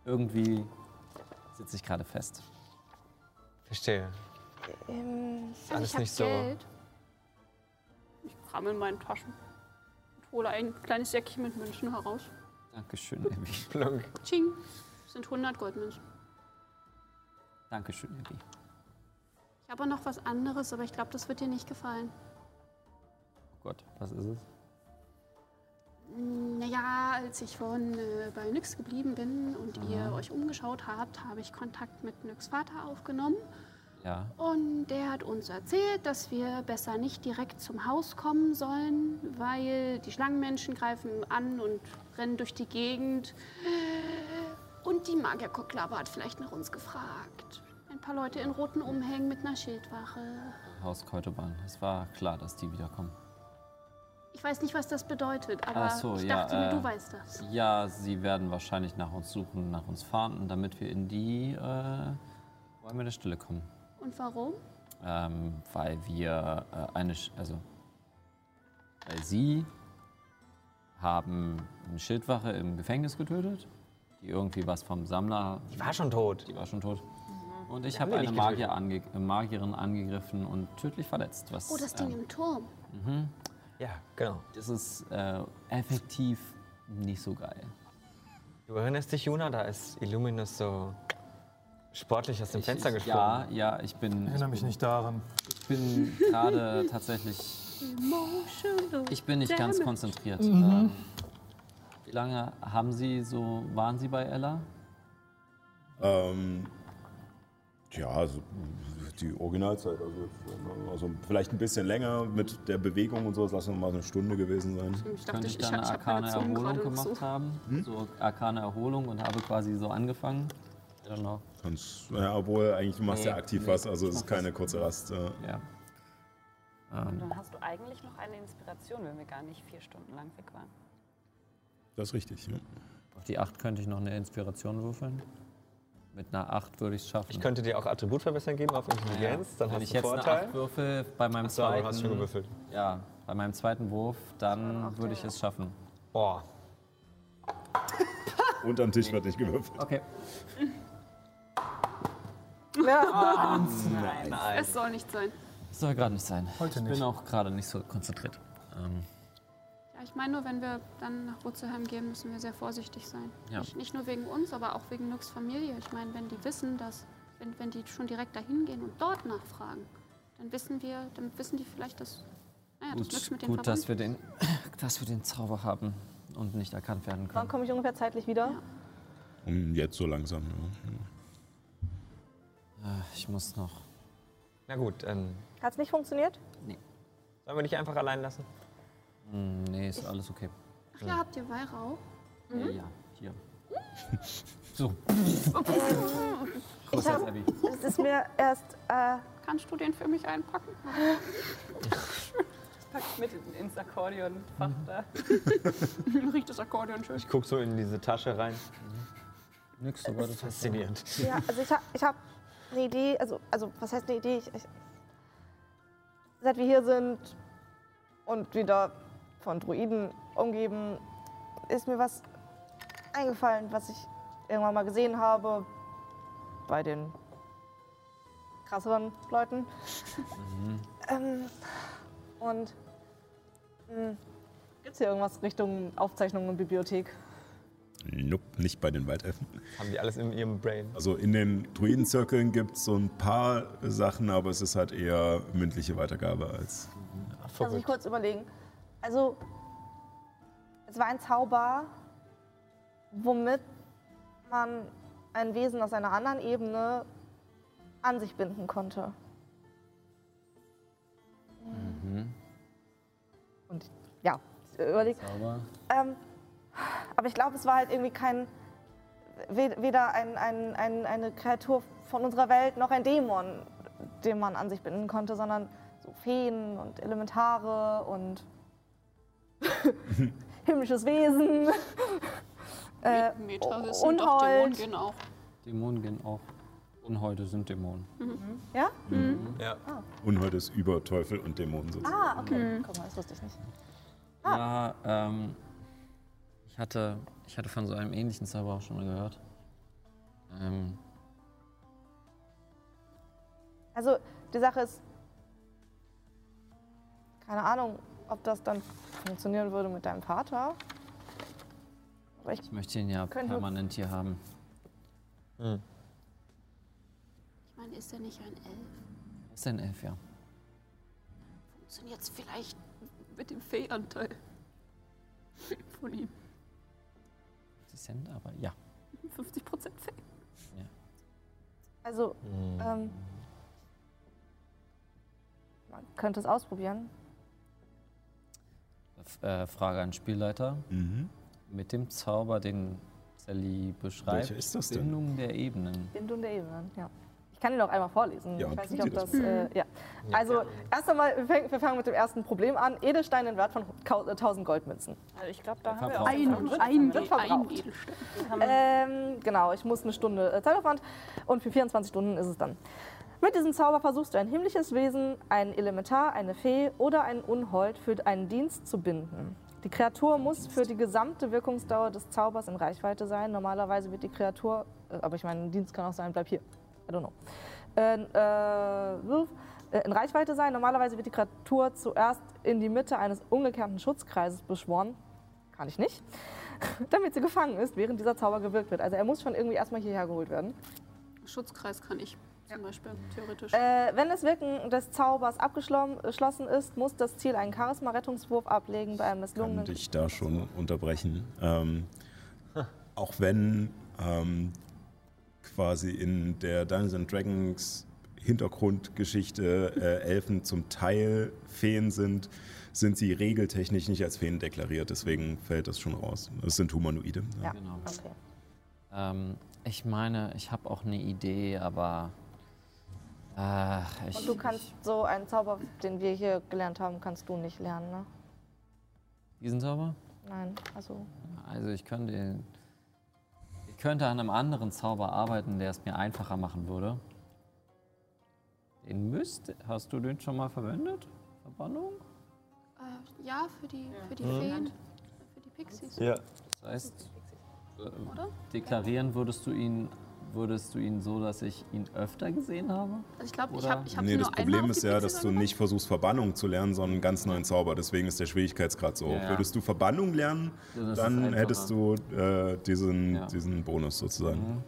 Irgendwie sitze ich gerade fest. Verstehe. Ähm, Also Alles nicht so- Geld. Ich kram in meinen Taschen und hole ein kleines Säckchen mit Münzen heraus. Dankeschön, [LAUGHS] Abby. Plunk. Ching, das sind 100 Goldmünzen. Dankeschön, Abby. Ich habe auch noch was anderes, aber ich glaube, das wird dir nicht gefallen. Oh Gott, was ist es? Naja, als ich vorhin äh, bei Nyx geblieben bin und ihr Aha. euch umgeschaut habt, habe ich Kontakt mit Nyx Vater aufgenommen. Ja. Und der hat uns erzählt, dass wir besser nicht direkt zum Haus kommen sollen, weil die Schlangenmenschen greifen an und rennen durch die Gegend. Und die Magierkoklave hat vielleicht nach uns gefragt. Ein paar Leute in roten Umhängen mit einer Schildwache. Haus Keutebahn. Es war klar, dass die wiederkommen. Ich weiß nicht, was das bedeutet, aber so, ich ja, dachte äh, du weißt das. Ja, sie werden wahrscheinlich nach uns suchen, nach uns fahnden, damit wir in die äh, Räume der Stille kommen. Und warum? Ähm, weil wir äh, eine, Sch- also weil sie haben eine Schildwache im Gefängnis getötet, die irgendwie was vom Sammler. Die war schon tot. Die war schon tot. Und ich haben habe wir eine nicht Magier ange äh, Magierin angegriffen und tödlich verletzt. Was, Oh, das Ding ähm, im Turm. Ja, genau. das ist äh, effektiv nicht so geil. Du erinnerst dich, Juna, da ist Illuminus so sportlich aus dem Ich- Fenster ich, gesprungen. Ja, ja, ich bin. Ich erinnere mich nicht daran. Ich bin gerade tatsächlich. Ich bin nicht ganz konzentriert. Ähm, wie lange haben Sie so, waren Sie bei Ella? Ähm, ja, also die Originalzeit, also, also vielleicht ein bisschen länger mit der Bewegung und so, das lassen wir mal eine Stunde gewesen sein. Ich dachte, Könnte ich, ich ich, da ich eine habe keine arkane Erholung gemacht so. haben? So arkane Erholung und habe quasi so angefangen? I don't know. Kannst, ja, obwohl eigentlich du machst ja Nee, aktiv nee, was, also es ich ist keine kurze Rast. äh. Ja. Ähm, Dann hast du eigentlich noch eine Inspiration, wenn wir gar nicht vier Stunden lang weg waren. Das ist richtig. Ja. auf die 8 könnte ich noch eine Inspiration würfeln. Mit einer 8 würde ich es schaffen. Ich könnte dir auch Attribut verbessern geben auf Intelligenz, dann Wenn hast ich du einen jetzt eine Vorteil. 8 würfel bei meinem Achso, zweiten. hast schon gewürfelt. Ja, bei meinem zweiten Wurf, dann würde ich es schaffen. Boah. Unterm Tisch wird nicht gewürfelt. Okay. [LAUGHS] Ja, [LAUGHS] Es soll nicht sein. Das soll gerade nicht sein. Heute ich nicht. bin auch gerade nicht so konzentriert. Ähm, Ja, ich meine nur, wenn wir dann nach Wurzelheim gehen, müssen wir sehr vorsichtig sein. Ja. Nicht, nicht nur wegen uns, aber auch wegen Nux Familie. Ich meine, wenn die wissen, dass, wenn, wenn die schon direkt dahin gehen und dort nachfragen, dann wissen wir, dann wissen die vielleicht, dass, naja, dass Nux gut, mit denen gut dass, wir den, [COUGHS] dass wir den Zauber haben und nicht erkannt werden wann können. komme ich ungefähr zeitlich wieder? Um jetzt so langsam. Ja. Äh, Ich muss noch. Na gut, ähm, Hat es nicht funktioniert? sollen wir dich einfach allein lassen? Hm, nee, ist alles okay. Ach ja, habt ihr Weihrauch? Ja, ja, hier. [LAUGHS] so, Ich großer hab, Abby. es ist mir erst, äh, Kannst du den für mich einpacken? Packt mit ins Akkordeonfach da. [LAUGHS] Riecht das Akkordeon schön. Ich guck so in diese Tasche rein. Nix, so war das Faszinierend. ja, also ich habe ich hab eine Idee, also, also was heißt eine Idee? Ich, ich, seit wir hier sind und wieder von Druiden umgeben, ist mir was eingefallen, was ich irgendwann mal gesehen habe bei den krasseren Leuten. Ähm, und gibt es hier irgendwas Richtung Aufzeichnungen und Bibliothek? Nope, nicht bei den Waldelfen. Haben die alles in ihrem Brain? Also in den Druidenzirkeln gibt es so ein paar Sachen, aber es ist halt eher mündliche Weitergabe als. Lass mich kurz überlegen. Also, es war ein Zauber, womit man ein Wesen aus einer anderen Ebene an sich binden konnte. Und ja, überleg. Zauber. Ähm, aber ich glaube, es war halt irgendwie kein. we- Weder ein, ein, ein, eine Kreatur von unserer Welt noch ein Dämon, den man an sich binden konnte, sondern so Feen und Elementare und [LAUGHS] himmlisches Wesen. äh, Meter sind doch. Dämonen gehen auch. Dämonen gehen auch. Und heute sind Dämonen. Ja? Ja. Und heute ist über Teufel und Dämonen sozusagen. Ah, okay. Guck mal, das wusste ich nicht. Ja, ähm, ich hatte, ich hatte von so einem ähnlichen Zauber auch schon mal gehört. Ähm, Also, die Sache ist, keine Ahnung, ob das dann funktionieren würde mit deinem Vater. Aber ich ich möchte ihn ja permanent hier haben. Ich meine, ist er nicht ein Elf? Ist ein Elf, ja. Funktioniert es vielleicht mit dem Feenanteil von ihm? Sie sind aber, ja. 50% Fee. Also, ähm, man könnte es ausprobieren. F äh, Frage an Spielleiter. Mhm. Mit dem Zauber, den Sally beschreibt, Welcher ist das denn? Bindung der Ebenen. Bindung der Ebenen, ja. Ich kann ihn auch einmal vorlesen. Ja, ich weiß nicht, ob das das. Äh, ja. Also, erst einmal, wir fangen, wir fangen mit dem ersten Problem an. Edelstein im Wert von kau- äh, 1000 Goldmünzen. Also ich glaube, da haben wir auch. Ein, ein, wird ein, verbraucht. Edelstein. Ähm, genau, ich muss eine Stunde äh, Zeitaufwand und für 24 Stunden ist es dann. Mit diesem Zauber versuchst du ein himmlisches Wesen, ein Elementar, eine Fee oder einen Unhold für einen Dienst zu binden. Die Kreatur muss für die gesamte Wirkungsdauer des Zaubers in Reichweite sein. Normalerweise wird die Kreatur, äh, aber ich meine, ein Dienst kann auch sein, bleib hier. I don't know. Äh, äh, äh, in Reichweite sein. Normalerweise wird die Kreatur zuerst in die Mitte eines umgekehrten Schutzkreises beschworen. Kann ich nicht. [LAUGHS] Damit sie gefangen ist, während dieser Zauber gewirkt wird. Also er muss schon irgendwie erstmal hierher geholt werden. Schutzkreis kann ich zum Beispiel, theoretisch. Äh, wenn das Wirken des Zaubers abgeschlossen ist, muss das Ziel einen Charisma-Rettungswurf ablegen bei einem kann misslungenen. dich da schon unterbrechen. Ähm, auch wenn ähm, quasi in der Dungeons and Dragons Hintergrundgeschichte äh, Elfen zum Teil Feen sind, sind sie regeltechnisch nicht als Feen deklariert. Deswegen fällt das schon raus. Es sind Humanoide. Ja, Genau. okay. Ähm, ich meine, ich habe auch eine Idee, aber. Äh, ich, Und du kannst so einen Zauber, den wir hier gelernt haben, kannst du nicht lernen, ne? Diesen Zauber? Nein, also Also ich könnte. Ich könnte an einem anderen Zauber arbeiten, der es mir einfacher machen würde. Den müsste. Hast du den schon mal verwendet? Verbannung? Äh, ja, für die, für die Feen, für die Pixies. Ja. Das heißt, äh, Oder? deklarieren würdest du ihn. Würdest du ihn so, dass ich ihn öfter gesehen habe? Also ich glaube, ich habe ich hab Nee, das Problem ist ja, dass du nicht versuchst, Verbannung zu lernen, sondern einen ganz neuen Zauber. Deswegen ist der Schwierigkeitsgrad so. Ja, ja. Würdest du Verbannung lernen, Ja, dann hättest du äh, diesen, Ja. diesen Bonus sozusagen.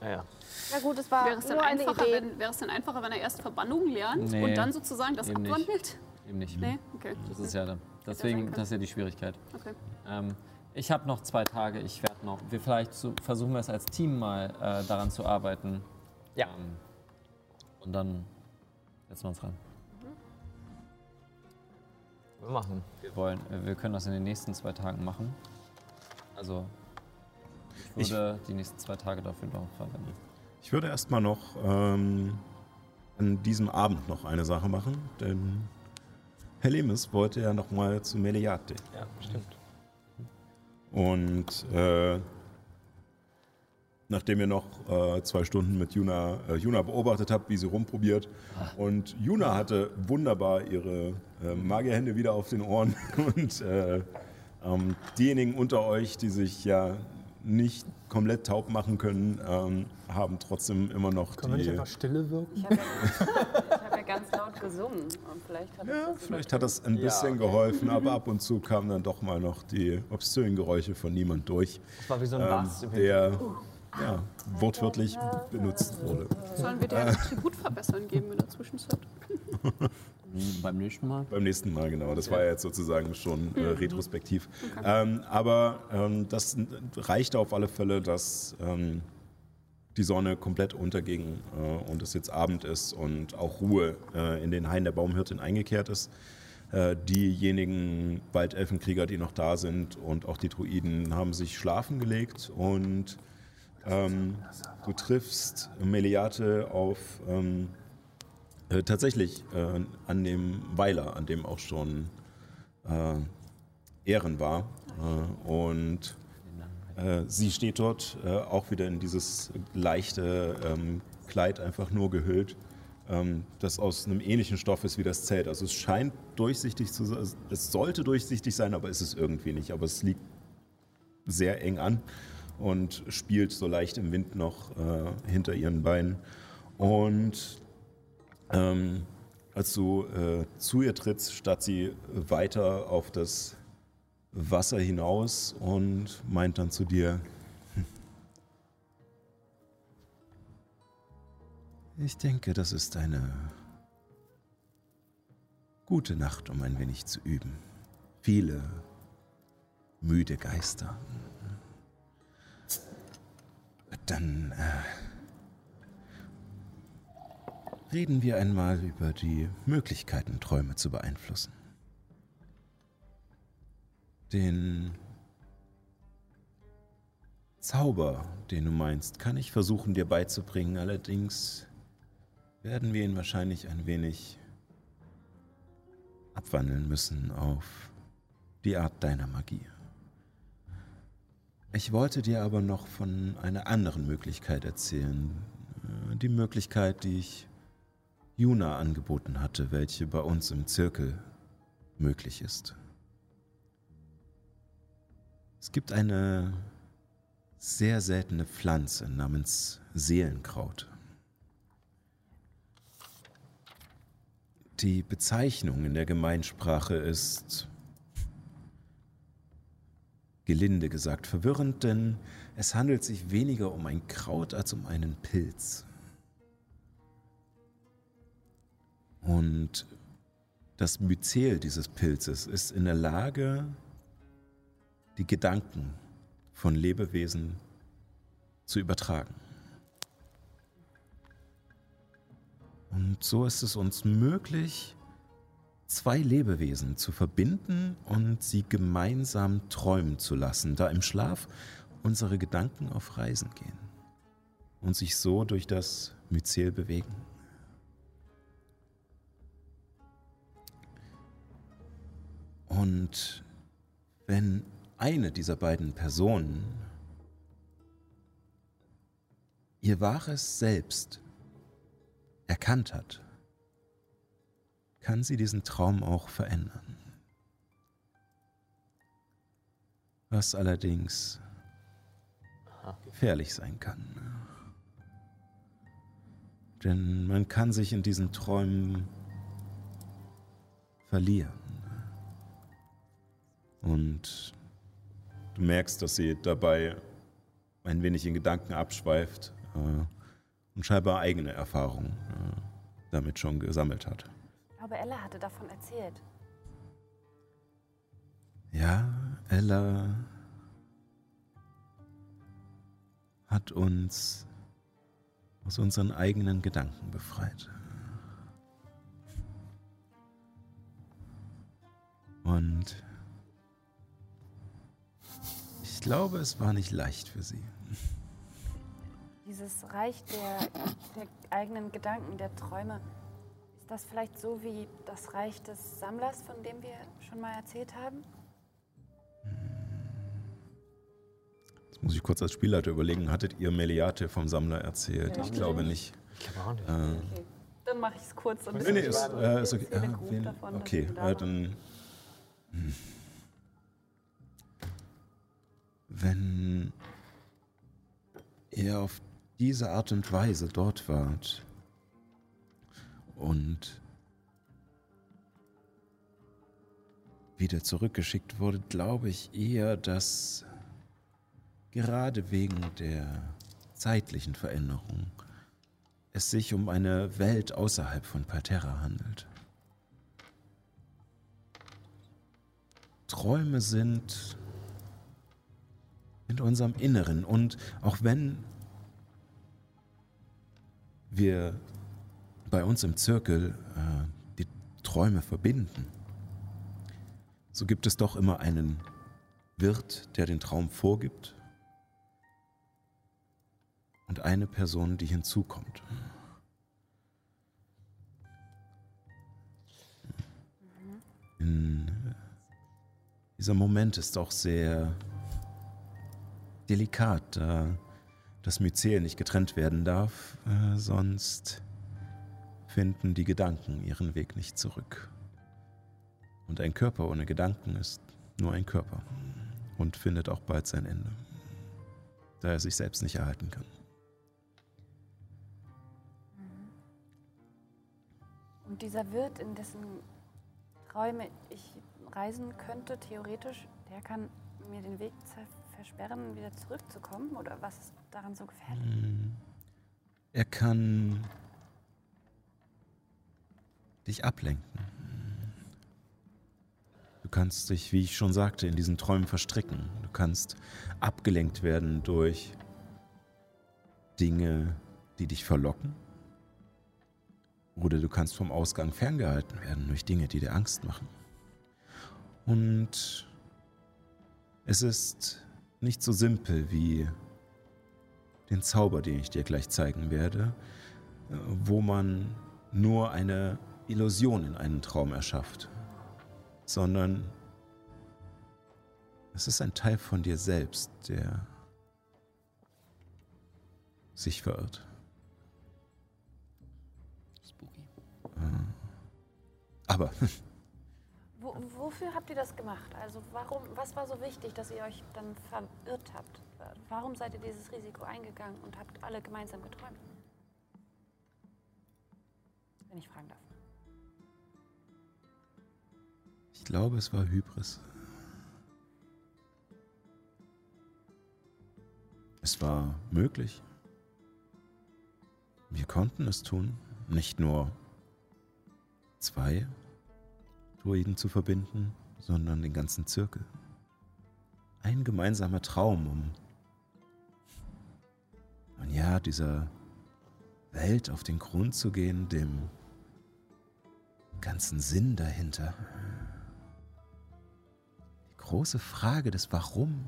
Ja, ja. Ja gut, es war Wäre es, nur eine einfacher, Idee. wenn, wäre es dann einfacher, wenn er erst Verbannung lernt Nee, und dann sozusagen das eben nicht. abwandelt? Eben nicht. Nee, okay. Das ist ja Deswegen, das ist ja die Schwierigkeit. okay. Ähm, ich habe noch zwei Tage. Ich werde noch. Wir vielleicht so, versuchen wir es als Team mal äh, daran zu arbeiten. Ja. Ähm, und dann setzen wir uns ran. Wir machen. Wir wollen, äh, wir können das in den nächsten zwei Tagen machen. Also ich Ich- würde die nächsten zwei Tage dafür noch verwenden. Ich würde erstmal noch ähm, an diesem Abend noch eine Sache machen, denn Herr Lemes wollte ja noch mal zu Meliate. Ja, stimmt. Und äh, nachdem ihr noch äh, zwei Stunden mit Juna, äh, Juna beobachtet habt, wie sie rumprobiert, und Juna hatte wunderbar ihre äh, Magierhände wieder auf den Ohren [LAUGHS] und äh, ähm, diejenigen unter euch, die sich ja nicht komplett taub machen können, ähm, haben trotzdem immer noch Können wir nicht die. einfach Stille wirken? Ich habe [LAUGHS] [LAUGHS] ja, ja ganz laut gesungen und vielleicht hat Ja, das vielleicht hat das ein Ja, bisschen okay. geholfen, aber ab und zu kamen dann doch mal noch die obszönen Geräusche von niemand durch, Das war wie so ein ähm, Bass im der ja, wortwörtlich benutzt wurde. Sollen wir dir ein Attribut verbessern geben in der Zwischenzeit? [LAUGHS] Beim nächsten Mal. Beim nächsten Mal, genau. Das war ja jetzt sozusagen schon äh, retrospektiv. Ähm, aber ähm, das reichte auf alle Fälle, dass ähm, die Sonne komplett unterging äh, und es jetzt Abend ist und auch Ruhe äh, in den Hain der Baumhirtin eingekehrt ist. Äh, diejenigen Waldelfenkrieger, die noch da sind und auch die Druiden haben sich schlafen gelegt und ähm, du triffst Meliate auf ähm, äh, tatsächlich äh, an dem Weiler, an dem auch schon Ehren war. Und sie steht dort äh, auch wieder in dieses leichte ähm, Kleid einfach nur gehüllt, ähm, das aus einem ähnlichen Stoff ist wie das Zelt. Also es scheint durchsichtig zu sein, es sollte durchsichtig sein, aber ist es irgendwie nicht. Aber es liegt sehr eng an und spielt so leicht im Wind noch äh, hinter ihren Beinen. Und ähm, als du äh, zu ihr trittst, starrt sie weiter auf das Wasser hinaus und meint dann zu dir, "Hm. ich denke, das ist eine gute Nacht, um ein wenig zu üben. Viele müde Geister. Dann äh, reden wir einmal über die Möglichkeiten, Träume zu beeinflussen. Den Zauber, den du meinst, kann ich versuchen dir beizubringen. Allerdings werden wir ihn wahrscheinlich ein wenig abwandeln müssen auf die Art deiner Magie. Ich wollte dir aber noch von einer anderen Möglichkeit erzählen. Äh, Die Möglichkeit, die ich Juna angeboten hatte, welche bei uns im Zirkel möglich ist. Es gibt eine sehr seltene Pflanze namens Seelenkraut. Die Bezeichnung in der Gemeinsprache ist gelinde gesagt verwirrend, denn es handelt sich weniger um ein Kraut als um einen Pilz. Und das Myzel dieses Pilzes ist in der Lage, die Gedanken von Lebewesen zu übertragen. Und so ist es uns möglich, zwei Lebewesen zu verbinden und sie gemeinsam träumen zu lassen, da im Schlaf unsere Gedanken auf Reisen gehen und sich so durch das Myzel bewegen. Und wenn eine dieser beiden Personen ihr wahres Selbst erkannt hat, kann sie diesen Traum auch verändern. Was allerdings gefährlich sein kann. Denn man kann sich in diesen Träumen verlieren. Und du merkst, dass sie dabei ein wenig in Gedanken abschweift äh, und scheinbar eigene Erfahrungen äh, damit schon gesammelt hat. Ich glaube, Ella hatte davon erzählt. Ja, Ella hat uns aus unseren eigenen Gedanken befreit. Und glaube, es war nicht leicht für sie. Dieses Reich der, der eigenen Gedanken, der Träume, ist das vielleicht so wie das Reich des Sammlers, von dem wir schon mal erzählt haben? Jetzt muss ich kurz als Spielleiter überlegen, hattet ihr Meliate vom Sammler erzählt? Ich glaube nicht. Ich glaube auch nicht. Äh, Okay, dann mache ich es kurz. Und nee, nee, ist, äh, ist okay. grob wen, davon, okay, äh, dann. hm. Wenn ihr auf diese Art und Weise dort wart und wieder zurückgeschickt wurde, glaube ich eher, dass gerade wegen der zeitlichen Veränderung es sich um eine Welt außerhalb von Parterra handelt. Träume sind in unserem Inneren und auch wenn wir bei uns im Zirkel äh, die Träume verbinden, so gibt es doch immer einen Wirt, der den Traum vorgibt und eine Person, die hinzukommt. In, dieser Moment ist auch sehr delikat, da das Myzel nicht getrennt werden darf, äh, sonst finden die Gedanken ihren Weg nicht zurück. Und ein Körper ohne Gedanken ist nur ein Körper und findet auch bald sein Ende, da er sich selbst nicht erhalten kann. Und dieser Wirt, in dessen Träume ich reisen könnte, theoretisch, der kann mir den Weg zer- versperren, wieder zurückzukommen? Oder was ist daran so gefährlich? Er kann dich ablenken. Du kannst dich, wie ich schon sagte, in diesen Träumen verstricken. Du kannst abgelenkt werden durch Dinge, die dich verlocken. Oder du kannst vom Ausgang ferngehalten werden durch Dinge, die dir Angst machen. Und es ist nicht so simpel wie den Zauber, den ich dir gleich zeigen werde, äh, wo man nur eine Illusion in einen Traum erschafft, sondern es ist ein Teil von dir selbst, der sich verirrt. Spooky. Aber [LAUGHS] Wo, Wo, wofür habt ihr das gemacht? Also warum, was war so wichtig, dass ihr euch dann verirrt habt? Warum seid ihr dieses Risiko eingegangen und habt alle gemeinsam geträumt? Wenn ich fragen darf. Ich glaube, es war Hybris. Es war möglich. Wir konnten es tun, nicht nur zwei Druiden zu verbinden, sondern den ganzen Zirkel. Ein gemeinsamer Traum, um, und ja, dieser Welt auf den Grund zu gehen, dem ganzen Sinn dahinter. Die große Frage des Warum.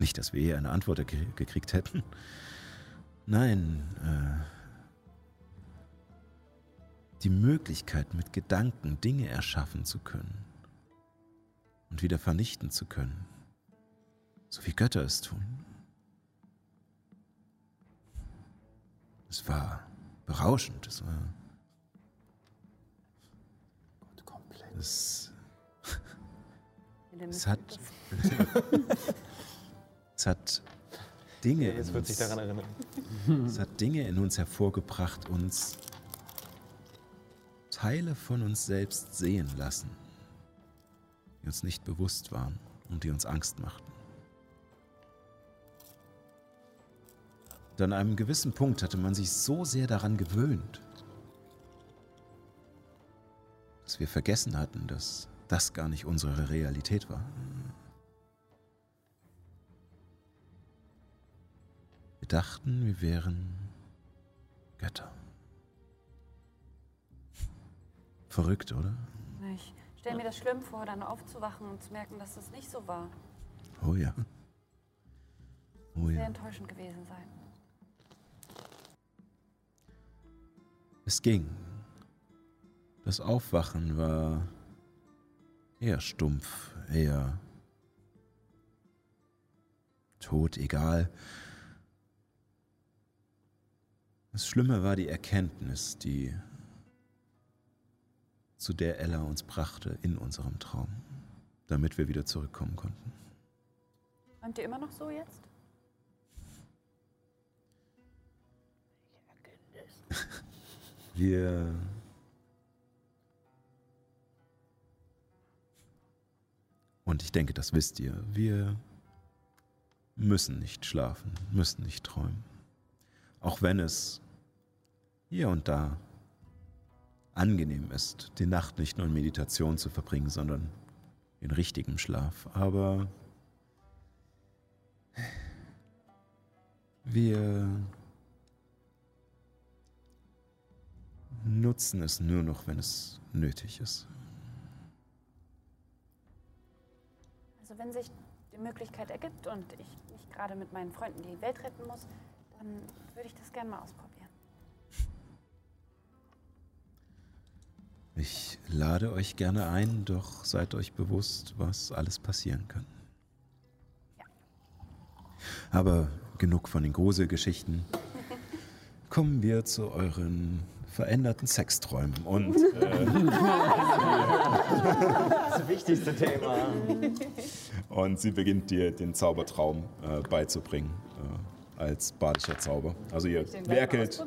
Nicht, dass wir hier eine Antwort ge- gekriegt hätten. Nein, äh, die Möglichkeit, mit Gedanken Dinge erschaffen zu können und wieder vernichten zu können, so wie Götter es tun. Es war berauschend, es war. Es, es hat. [LAUGHS] es hat Dinge. Jetzt in wird sich uns- daran erinnern. [LAUGHS] es hat Dinge in uns hervorgebracht, uns Teile von uns selbst sehen lassen, die uns nicht bewusst waren und die uns Angst machten. Und an einem gewissen Punkt hatte man sich so sehr daran gewöhnt, dass wir vergessen hatten, dass das gar nicht unsere Realität war. Wir dachten, wir wären Götter. Verrückt, oder? Ich stelle mir das schlimm vor, dann aufzuwachen und zu merken, dass das nicht so war. Oh ja. Oh Sehr ja. enttäuschend gewesen sein. Es ging. Das Aufwachen war eher stumpf, eher tot, egal. Das Schlimme war die Erkenntnis, die zu der Ella uns brachte in unserem Traum, damit wir wieder zurückkommen konnten. Träumt ihr immer noch so jetzt? [LAUGHS] Wir. Und ich denke, das wisst ihr. Wir müssen nicht schlafen, müssen nicht träumen. Auch wenn es hier und da angenehm ist, die Nacht nicht nur in Meditation zu verbringen, sondern in richtigem Schlaf. Aber wir nutzen es nur noch, wenn es nötig ist. Also wenn sich die Möglichkeit ergibt und ich nicht gerade mit meinen Freunden die Welt retten muss, dann würde ich das gerne mal ausprobieren. Ich lade euch gerne ein, doch seid euch bewusst, was alles passieren kann. Aber genug von den Gruselgeschichten. Kommen wir zu euren veränderten Sexträumen. Und äh, Das wichtigste Thema. Und sie beginnt dir den Zaubertraum äh, beizubringen äh, als badischer Zauber. Also ihr werkelt.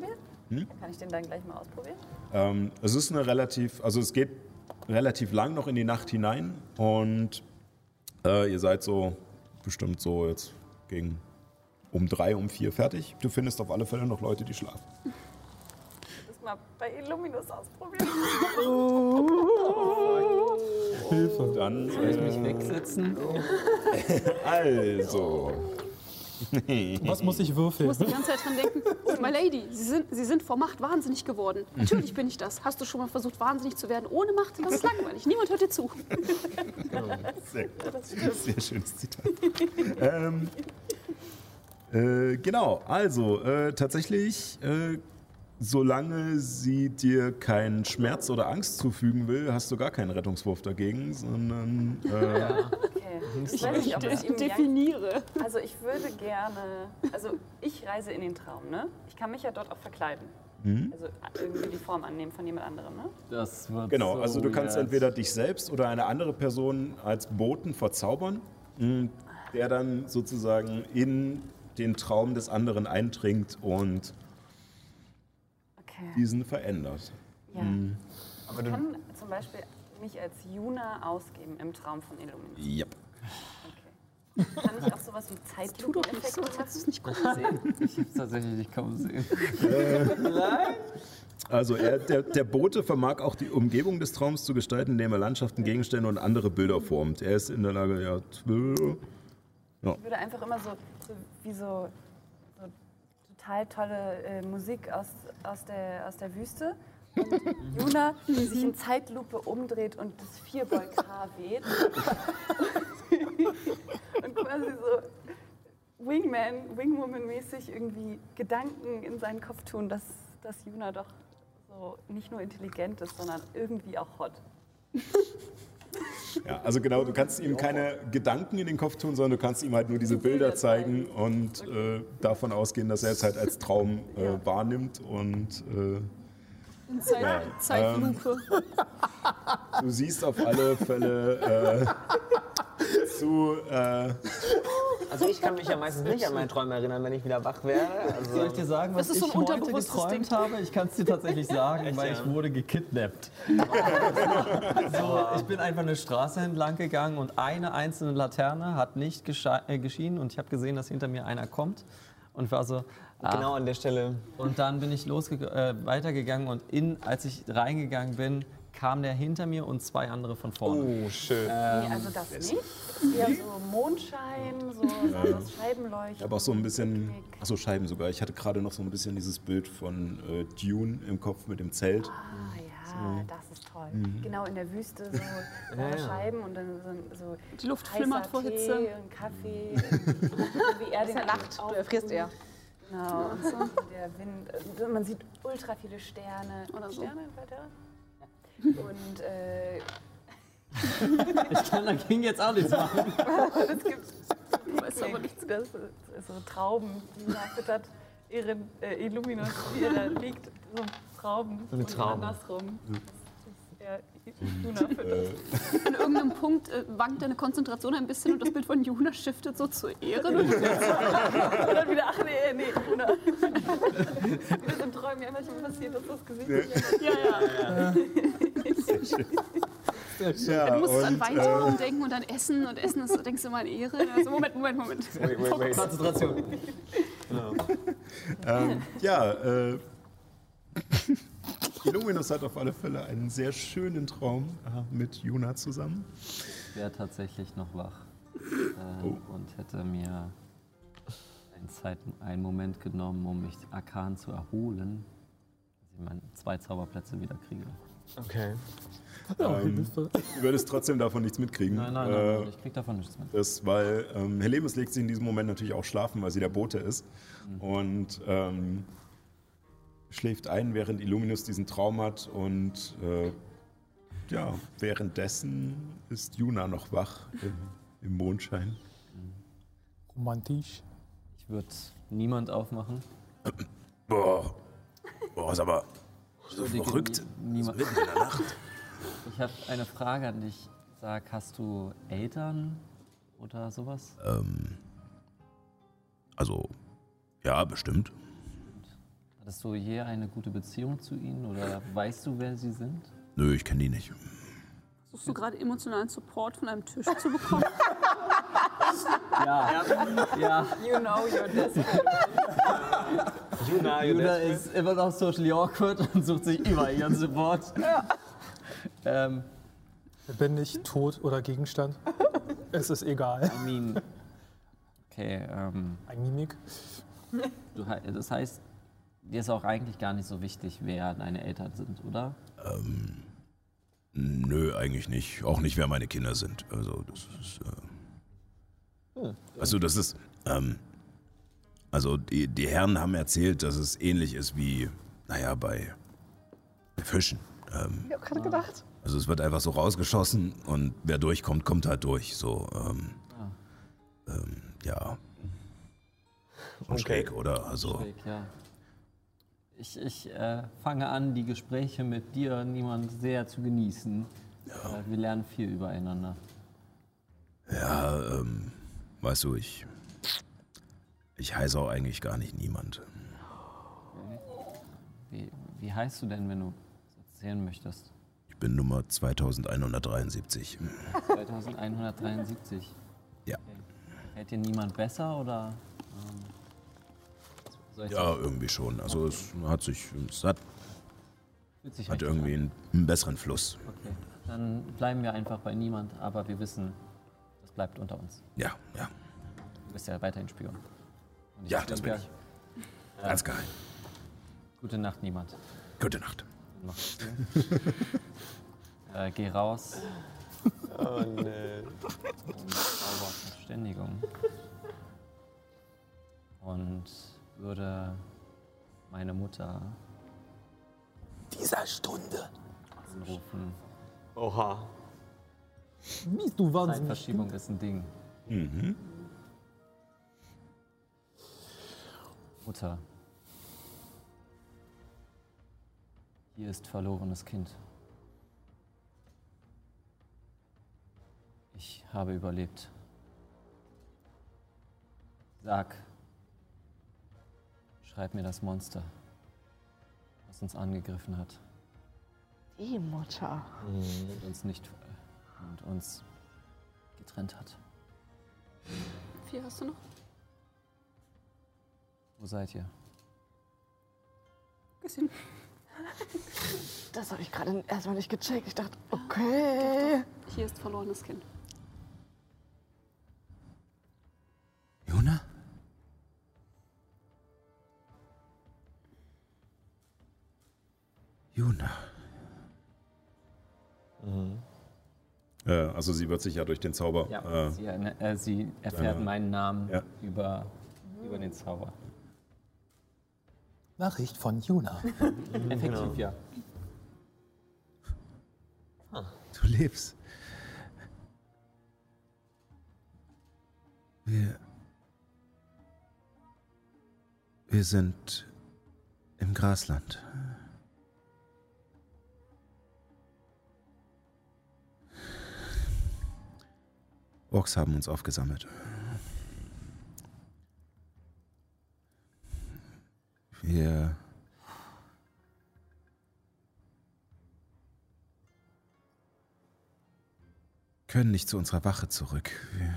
Hm? Kann ich den dann gleich mal ausprobieren? Ähm, es ist eine relativ, also es geht relativ lang noch in die Nacht hinein und äh, ihr seid so bestimmt so jetzt gegen um drei, um vier fertig. Du findest auf alle Fälle noch Leute, die schlafen. Das mal bei Illuminus ausprobieren. [LAUGHS] Hilfe. Dann Soll ich mich äh, wegsetzen? [LAUGHS] also. Was muss ich Ich würfeln? muss die ganze Zeit dran denken, oh, my lady, Sie sind, Sie sind vor Macht wahnsinnig geworden. Natürlich bin ich das. Hast du schon mal versucht, wahnsinnig zu werden ohne Macht? Das ist langweilig. Niemand hört dir zu. Sehr, sehr schönes Zitat. ähm, äh, genau, also äh, tatsächlich, äh, solange sie dir keinen Schmerz oder Angst zufügen will, hast du gar keinen Rettungswurf dagegen, sondern äh, Okay. Ich weiß nicht, ob ich, definiere. Also ich würde gerne, also ich reise in den Traum, ne? Ich kann mich ja dort auch verkleiden. Also irgendwie die Form annehmen von jemand anderem, ne? Das wird Genau, so also du kannst weird. entweder dich selbst oder eine andere Person als Boten verzaubern, mh, der dann sozusagen in den Traum des anderen eindringt und. Diesen verändert. Ja. Aber Ich kann zum Beispiel mich als Juna ausgeben im Traum von Illuminati. Ja. Okay. Kann ich auch sowas wie Tu doch nicht so, als hättest du es nicht gut gesehen. [LAUGHS] Ich hab's tatsächlich nicht kaum gesehen. [LAUGHS] Also er, der, der Bote vermag auch die Umgebung des Traums zu gestalten, indem er Landschaften, Gegenstände und andere Bilder formt. Er ist in der Lage, ja, tw- Ich würde einfach immer so, so wie so total tolle äh, Musik aus, aus, der, aus der Wüste. Und [LAUGHS] Juna, die sich in Zeitlupe umdreht und das Vierbeug-Haar [LAUGHS] weht. und quasi so Wingman, Wingwoman-mäßig irgendwie Gedanken in seinen Kopf tun, dass, dass Juna doch so nicht nur intelligent ist, sondern irgendwie auch hot. [LAUGHS] ja, also genau, du kannst ihm keine Gedanken in den Kopf tun, sondern du kannst ihm halt nur diese Bilder zeigen und äh, davon ausgehen, dass er es halt als Traum äh, wahrnimmt und äh, Zeit, Ja, Zeitlupe. du siehst auf alle Fälle äh, [LAUGHS] zu, äh, also ich kann mich ja meistens nicht an meine Träume erinnern, wenn ich wieder wach werde. Also, Soll ich dir sagen, was so ich ein heute geträumt Ding. habe? Ich kann es dir tatsächlich sagen, Echt, weil ja? ich wurde gekidnappt. [LAUGHS] so, ich bin einfach eine Straße entlang gegangen und eine einzelne Laterne hat nicht äh, geschienen und ich habe gesehen, dass hinter mir einer kommt und war so. ah. genau an der Stelle. Und dann bin ich losge äh, weitergegangen und in, als ich reingegangen bin, kam der hinter mir und zwei andere von vorne. Oh, schön. Nee, also das nicht. Eher so Mondschein, so, so das Scheibenleuchten. aber auch so ein bisschen, achso, Scheiben sogar. Ich hatte gerade noch so ein bisschen dieses Bild von äh, Dune im Kopf mit dem Zelt. Ah ja, das ist toll. Genau in der Wüste so Ja, ja. Scheiben und dann so, so Die Luft flimmert vor Tee Hitze. und Kaffee. wie er den ja Nacht, du erfrierst eher. Genau, und so. der Wind. äh, Man sieht ultra viele Sterne. Oder so. Sterne weiter. Und äh, Ich kann dagegen jetzt auch nichts machen. es gibt weißt aber nichts. das, so Trauben, die nachfüttert. Ihren äh, Illuminus, wie er da liegt, so Trauben. Eine und Traube. andersrum. Äh, An irgendeinem Punkt äh, wankt deine Konzentration ein bisschen und das Bild von Juna shiftet so zu Ehren. Und [LAUGHS] Und dann wieder, ach nee, nee, Luna. Wieder so ein Träumen, ja, manchmal passiert, dass das Gesicht nicht ja, ja. Ja, Du musst an und, Weintrauben denken und an Essen und Essen ist, denkst du mal an Ehre. Also Moment, Moment, Moment. Wait, wait, wait. Konzentration. Ähm, ja, äh, [LAUGHS] Illuminus hat auf alle Fälle einen sehr schönen Traum äh, mit Juna zusammen. Ich wäre tatsächlich noch wach äh, und hätte mir einen, Zeit, einen Moment genommen, um mich arkan zu erholen, dass ich meine zwei Zauberplätze wieder kriege. Okay. Ähm, du würdest trotzdem davon nichts mitkriegen. Nein, nein, nein, Äh, nein ich krieg davon nichts mit. Das, weil ähm, Helemis legt sich in diesem Moment natürlich auch schlafen, weil sie der Bote ist. Und ähm, schläft ein, während Illuminus diesen Traum hat. Und äh, ja, währenddessen ist Juna noch wach im, im Mondschein. Romantisch. Ich würde niemand aufmachen. Boah, boah, ist aber so verrückt. nie- Niemand. Mitten in der Nacht. [LAUGHS] Ich habe eine Frage an dich. Sag, hast du Eltern oder sowas? Ähm, also, ja, bestimmt. Hattest du je eine gute Beziehung zu ihnen oder weißt du, wer sie sind? Nö, ich kenne die nicht. Versuchst du gerade emotionalen Support von einem Tisch zu bekommen? [LAUGHS] Ja. ja. You know you're desperate. Juna, Juna ist immer noch socially awkward und sucht sich überall ihren Support. Ähm, Lebendig, tot oder Gegenstand. [LAUGHS] Es ist egal. I mean, okay, ähm, Ein Mimik. du, das heißt, dir ist auch eigentlich gar nicht so wichtig, wer deine Eltern sind, oder? Ähm, nö, eigentlich nicht. Auch nicht, wer meine Kinder sind. Also, das ist. Äh, also, das ist. Ähm, also, die, die Herren haben erzählt, dass es ähnlich ist wie, naja, bei Fischen. Ähm, Ich hab gerade gedacht. Also, es wird einfach so rausgeschossen und wer durchkommt, kommt halt durch. So, ähm, ähm, ja. Schon Okay. schräg, oder? Also, Schräg, ja. Ich, ich äh, fange an, die Gespräche mit dir, niemand sehr zu genießen. Äh, wir lernen viel übereinander. Ja, ähm, weißt du, ich. Ich heiße auch eigentlich gar nicht niemand. Wie, wie heißt du denn, wenn du es erzählen möchtest? Ich bin Nummer 2173. 2173. Ja. Hält dir niemand besser oder? Ähm, Ja, irgendwie schon. Also es hat sich. Es hat, sich hat irgendwie einen, einen besseren Fluss. Okay. Dann bleiben wir einfach bei niemand, aber wir wissen, das bleibt unter uns. Ja, ja. Du bist ja weiterhin Spion. Ja, das bin denke, ich. Ganz geil. Gute Nacht, niemand. Gute Nacht. Mach's [LAUGHS] gut. äh, geh raus Oh nee. und Verständigung. Und würde meine Mutter Dieser Stunde. anrufen. Oha. Mies, du wahnsinnig. Zeitverschiebung ist ein Ding. Mhm. Mutter. Hier ist verlorenes Kind. Ich habe überlebt. Sag, schreib mir das Monster, was uns angegriffen hat Die Mutter. und uns nicht und uns getrennt hat. Vier hast du noch? Wo seid ihr? Bisschen. Das habe ich gerade erstmal nicht gecheckt. Ich dachte, okay. Hier ist verlorenes Kind. Juna? Juna. Äh, also sie wird sich ja durch den Zauber. Ja, Äh, sie, äh, sie erfährt Deine- meinen Namen Ja. über, über den Zauber. Nachricht von Juna. [LAUGHS] Effektiv, ja. du lebst. Wir. Wir sind im Grasland. Orks haben uns aufgesammelt. Wir. können nicht zu unserer Wache zurück. Wir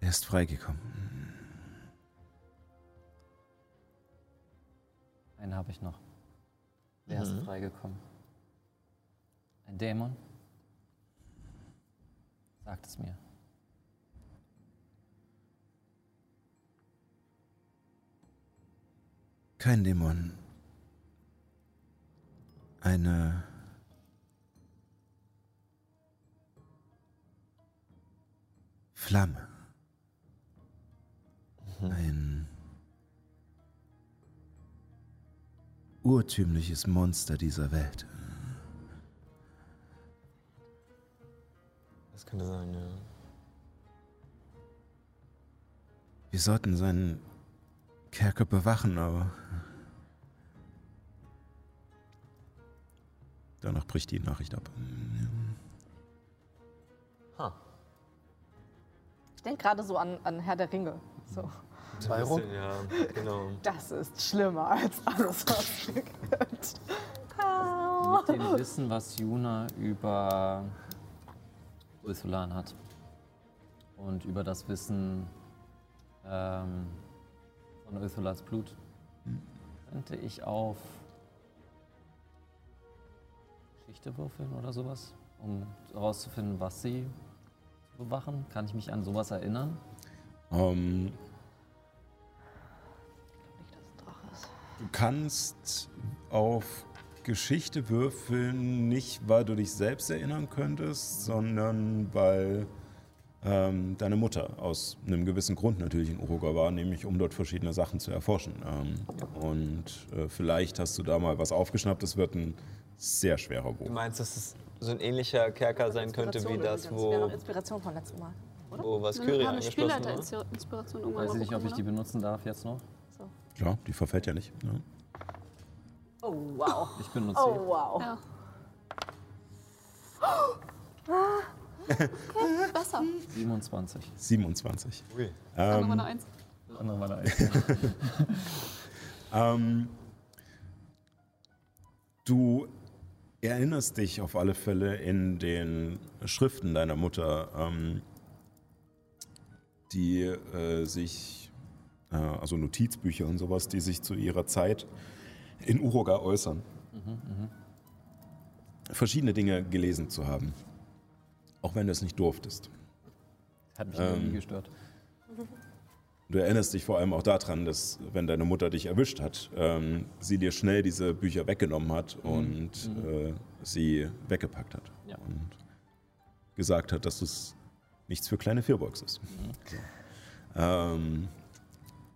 er ist freigekommen. Einen habe ich noch. Wer ist freigekommen? Ein Dämon? Sagt es mir. Kein Dämon. Eine. Flamme. Ein urtümliches Monster dieser Welt. Das könnte sein, ja. Wir sollten seinen Kerker bewachen, aber. Danach bricht die Nachricht ab. Ha. Ich denke gerade so an, an Herr der Ringe. So. Byron? Bisschen, ja, genau. Das ist schlimmer als alles, was wir gehört. Mit dem Wissen, was Juna über Ursulan hat und über das Wissen ähm, von Ursulans Blut, könnte ich auf Geschichte würfeln oder sowas, um herauszufinden, was sie zu bewachen. Kann ich mich an sowas erinnern? Ähm. Du kannst auf Geschichte würfeln, nicht weil du dich selbst erinnern könntest, sondern weil ähm, deine Mutter aus einem gewissen Grund natürlich in Uruga war, nämlich um dort verschiedene Sachen zu erforschen. Ähm, und äh, vielleicht hast du da mal was aufgeschnappt. Es wird ein sehr schwerer Du Wurf. meinst, dass es so ein ähnlicher Kerker sein könnte wie Inspiration das. Wäre wo. noch Inspiration vom letzten Mal. Oh, was Dann Kyrie angeschlossen war. Spielleiterinspiration irgendwann Weiß ich nicht, ob ich die benutzen darf jetzt noch. Klar, die verfällt ja nicht. Ne? Oh, wow. Ich benutze Oh, sie. wow. oder? Ja. Okay, besser. 27. 27. Sagen wir mal Ähm, eine Eins. Das andere war da [LAUGHS] ähm, du erinnerst dich auf alle Fälle in den Schriften deiner Mutter, ähm, die äh, sich, äh, also Notizbücher und sowas, die sich zu ihrer Zeit in Uruga äußern. Verschiedene Dinge gelesen zu haben. Auch wenn du es nicht durftest. Hat mich ähm, nie gestört. Du erinnerst dich vor allem auch daran, dass wenn deine Mutter dich erwischt hat, ähm, sie dir schnell diese Bücher weggenommen hat und Äh, sie weggepackt hat. Ja. Und gesagt hat, dass es nichts für kleine Firbolgs ist. So. Ähm,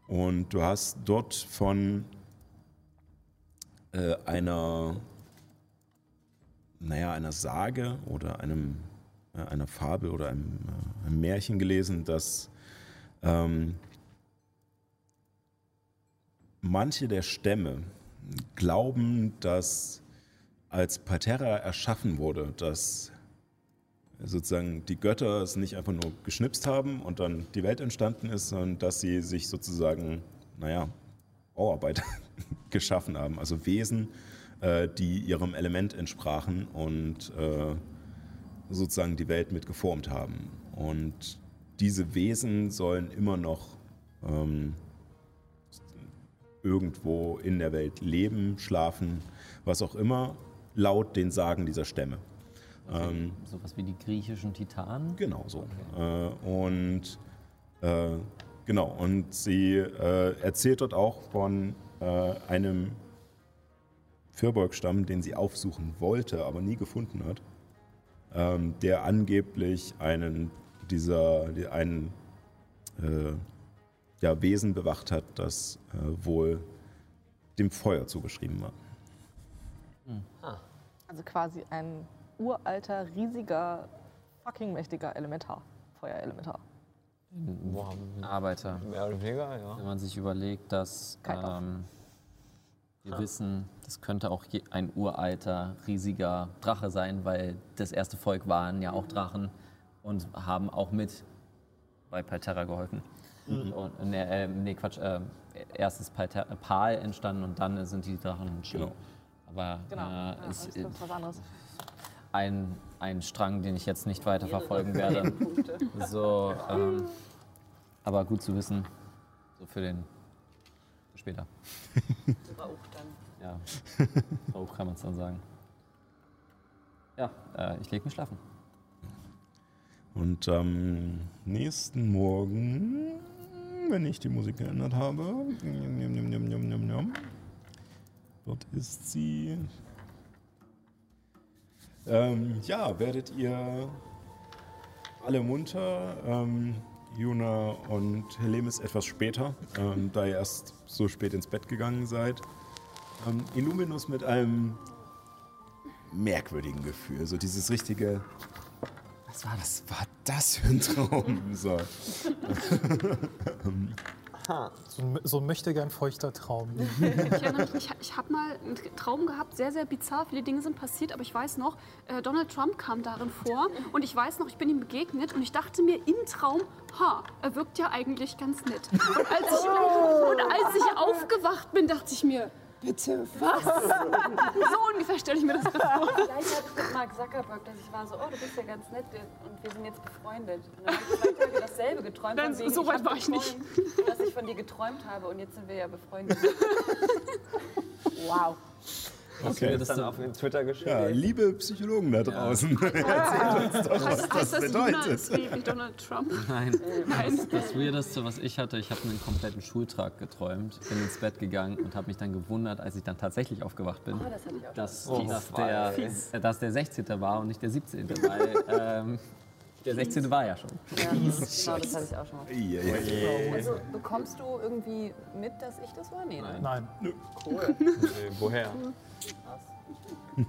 und du hast dort von äh, einer, naja, einer Sage oder einem, einer Fabel oder einem, äh, einem Märchen gelesen, dass ähm, manche der Stämme glauben, dass als Parterra erschaffen wurde, dass sozusagen die Götter es nicht einfach nur geschnipst haben und dann die Welt entstanden ist, sondern dass sie sich sozusagen, naja, Bauarbeit [LAUGHS] geschaffen haben. Also Wesen, äh, die ihrem Element entsprachen und äh, sozusagen die Welt mit geformt haben. Und diese Wesen sollen immer noch ähm, irgendwo in der Welt leben, schlafen, was auch immer, laut den Sagen dieser Stämme. Ähm, Sowas wie die griechischen Titanen. Genau so. Äh, und äh, genau, und sie äh, erzählt dort auch von äh, einem Firbolg-Stamm, den sie aufsuchen wollte, aber nie gefunden hat, ähm, der angeblich einen dieser, die- einen äh, ja, Wesen bewacht hat, das äh, wohl dem Feuer zugeschrieben war. Also quasi ein uralter, riesiger, fucking mächtiger Elementar. Feuerelementar. Boah, Arbeiter. mehr oder weniger, ja. Wenn man sich überlegt, dass ähm, wir wissen, das könnte auch ein uralter, riesiger Drache sein, weil das erste Volk waren ja auch Drachen und haben auch mit bei Palterra geholfen. Und, nee, äh, nee, Quatsch, äh, erst ist Palter äh, Pal entstanden und dann sind die Drachen. Genau. Aber Genau. äh, ja, ist das ist was anderes. ein, ein Strang, den ich jetzt nicht weiter verfolgen werde. So, ähm, aber gut zu wissen, so für den später. [LAUGHS] Rauch dann. Ja, auch kann man es dann sagen. Ja, äh, ich lege mich schlafen. Und am nächsten Morgen, wenn ich die Musik geändert habe, dort ist sie. Ähm, ja, werdet ihr alle munter. Ähm, Juna und Helemis etwas später, ähm, da ihr erst so spät ins Bett gegangen seid. Ähm, Illuminus mit einem merkwürdigen Gefühl, so dieses richtige was war das? War das für ein Traum? So. [LAUGHS] So ein, so ein möchtegern feuchter Traum. [LAUGHS] Ich erinnere mich, ich, ich habe mal einen Traum gehabt, sehr, sehr bizarr. Viele Dinge sind passiert, aber ich weiß noch, äh, Donald Trump kam darin vor [LAUGHS] und ich weiß noch, ich bin ihm begegnet und ich dachte mir im Traum, ha, er wirkt ja eigentlich ganz nett. Und als ich, und als ich aufgewacht bin, dachte ich mir, bitte, was? So ungefähr stelle ich mir das gerade vor. Gleich hatte ich mit Mark Zuckerberg, dass ich war so, oh, du bist ja ganz nett und wir sind jetzt befreundet. Und dann habe ich Tage dasselbe geträumt. Nein, von wegen, so ich weit hab war ich nicht. Dass ich von dir geträumt habe und jetzt sind wir ja befreundet. [LAUGHS] Wow. Okay. Das dann auf Twitter geschrieben. Ja, liebe Psychologen da draußen, [LAUGHS] erzählt uns doch, was Heißt das das, bedeutet. ist wie, Donald Trump? [LAUGHS] Nein. Das, das Weirdeste, was ich hatte, ich habe einen kompletten Schultag geträumt, bin ins Bett gegangen und habe mich dann gewundert, als ich dann tatsächlich aufgewacht bin, das hatte ich auch dass, Oh, dass, der, äh, dass der 16. war und nicht der 17. Weil [LAUGHS] ähm, Der 16. war ja schon. Ja, [LAUGHS] genau, das hatte ich auch schon mal. Ja, ja. Also bekommst du irgendwie mit, dass ich das war? Nee, ne? Nein. Cool. [LAUGHS] Nee, woher?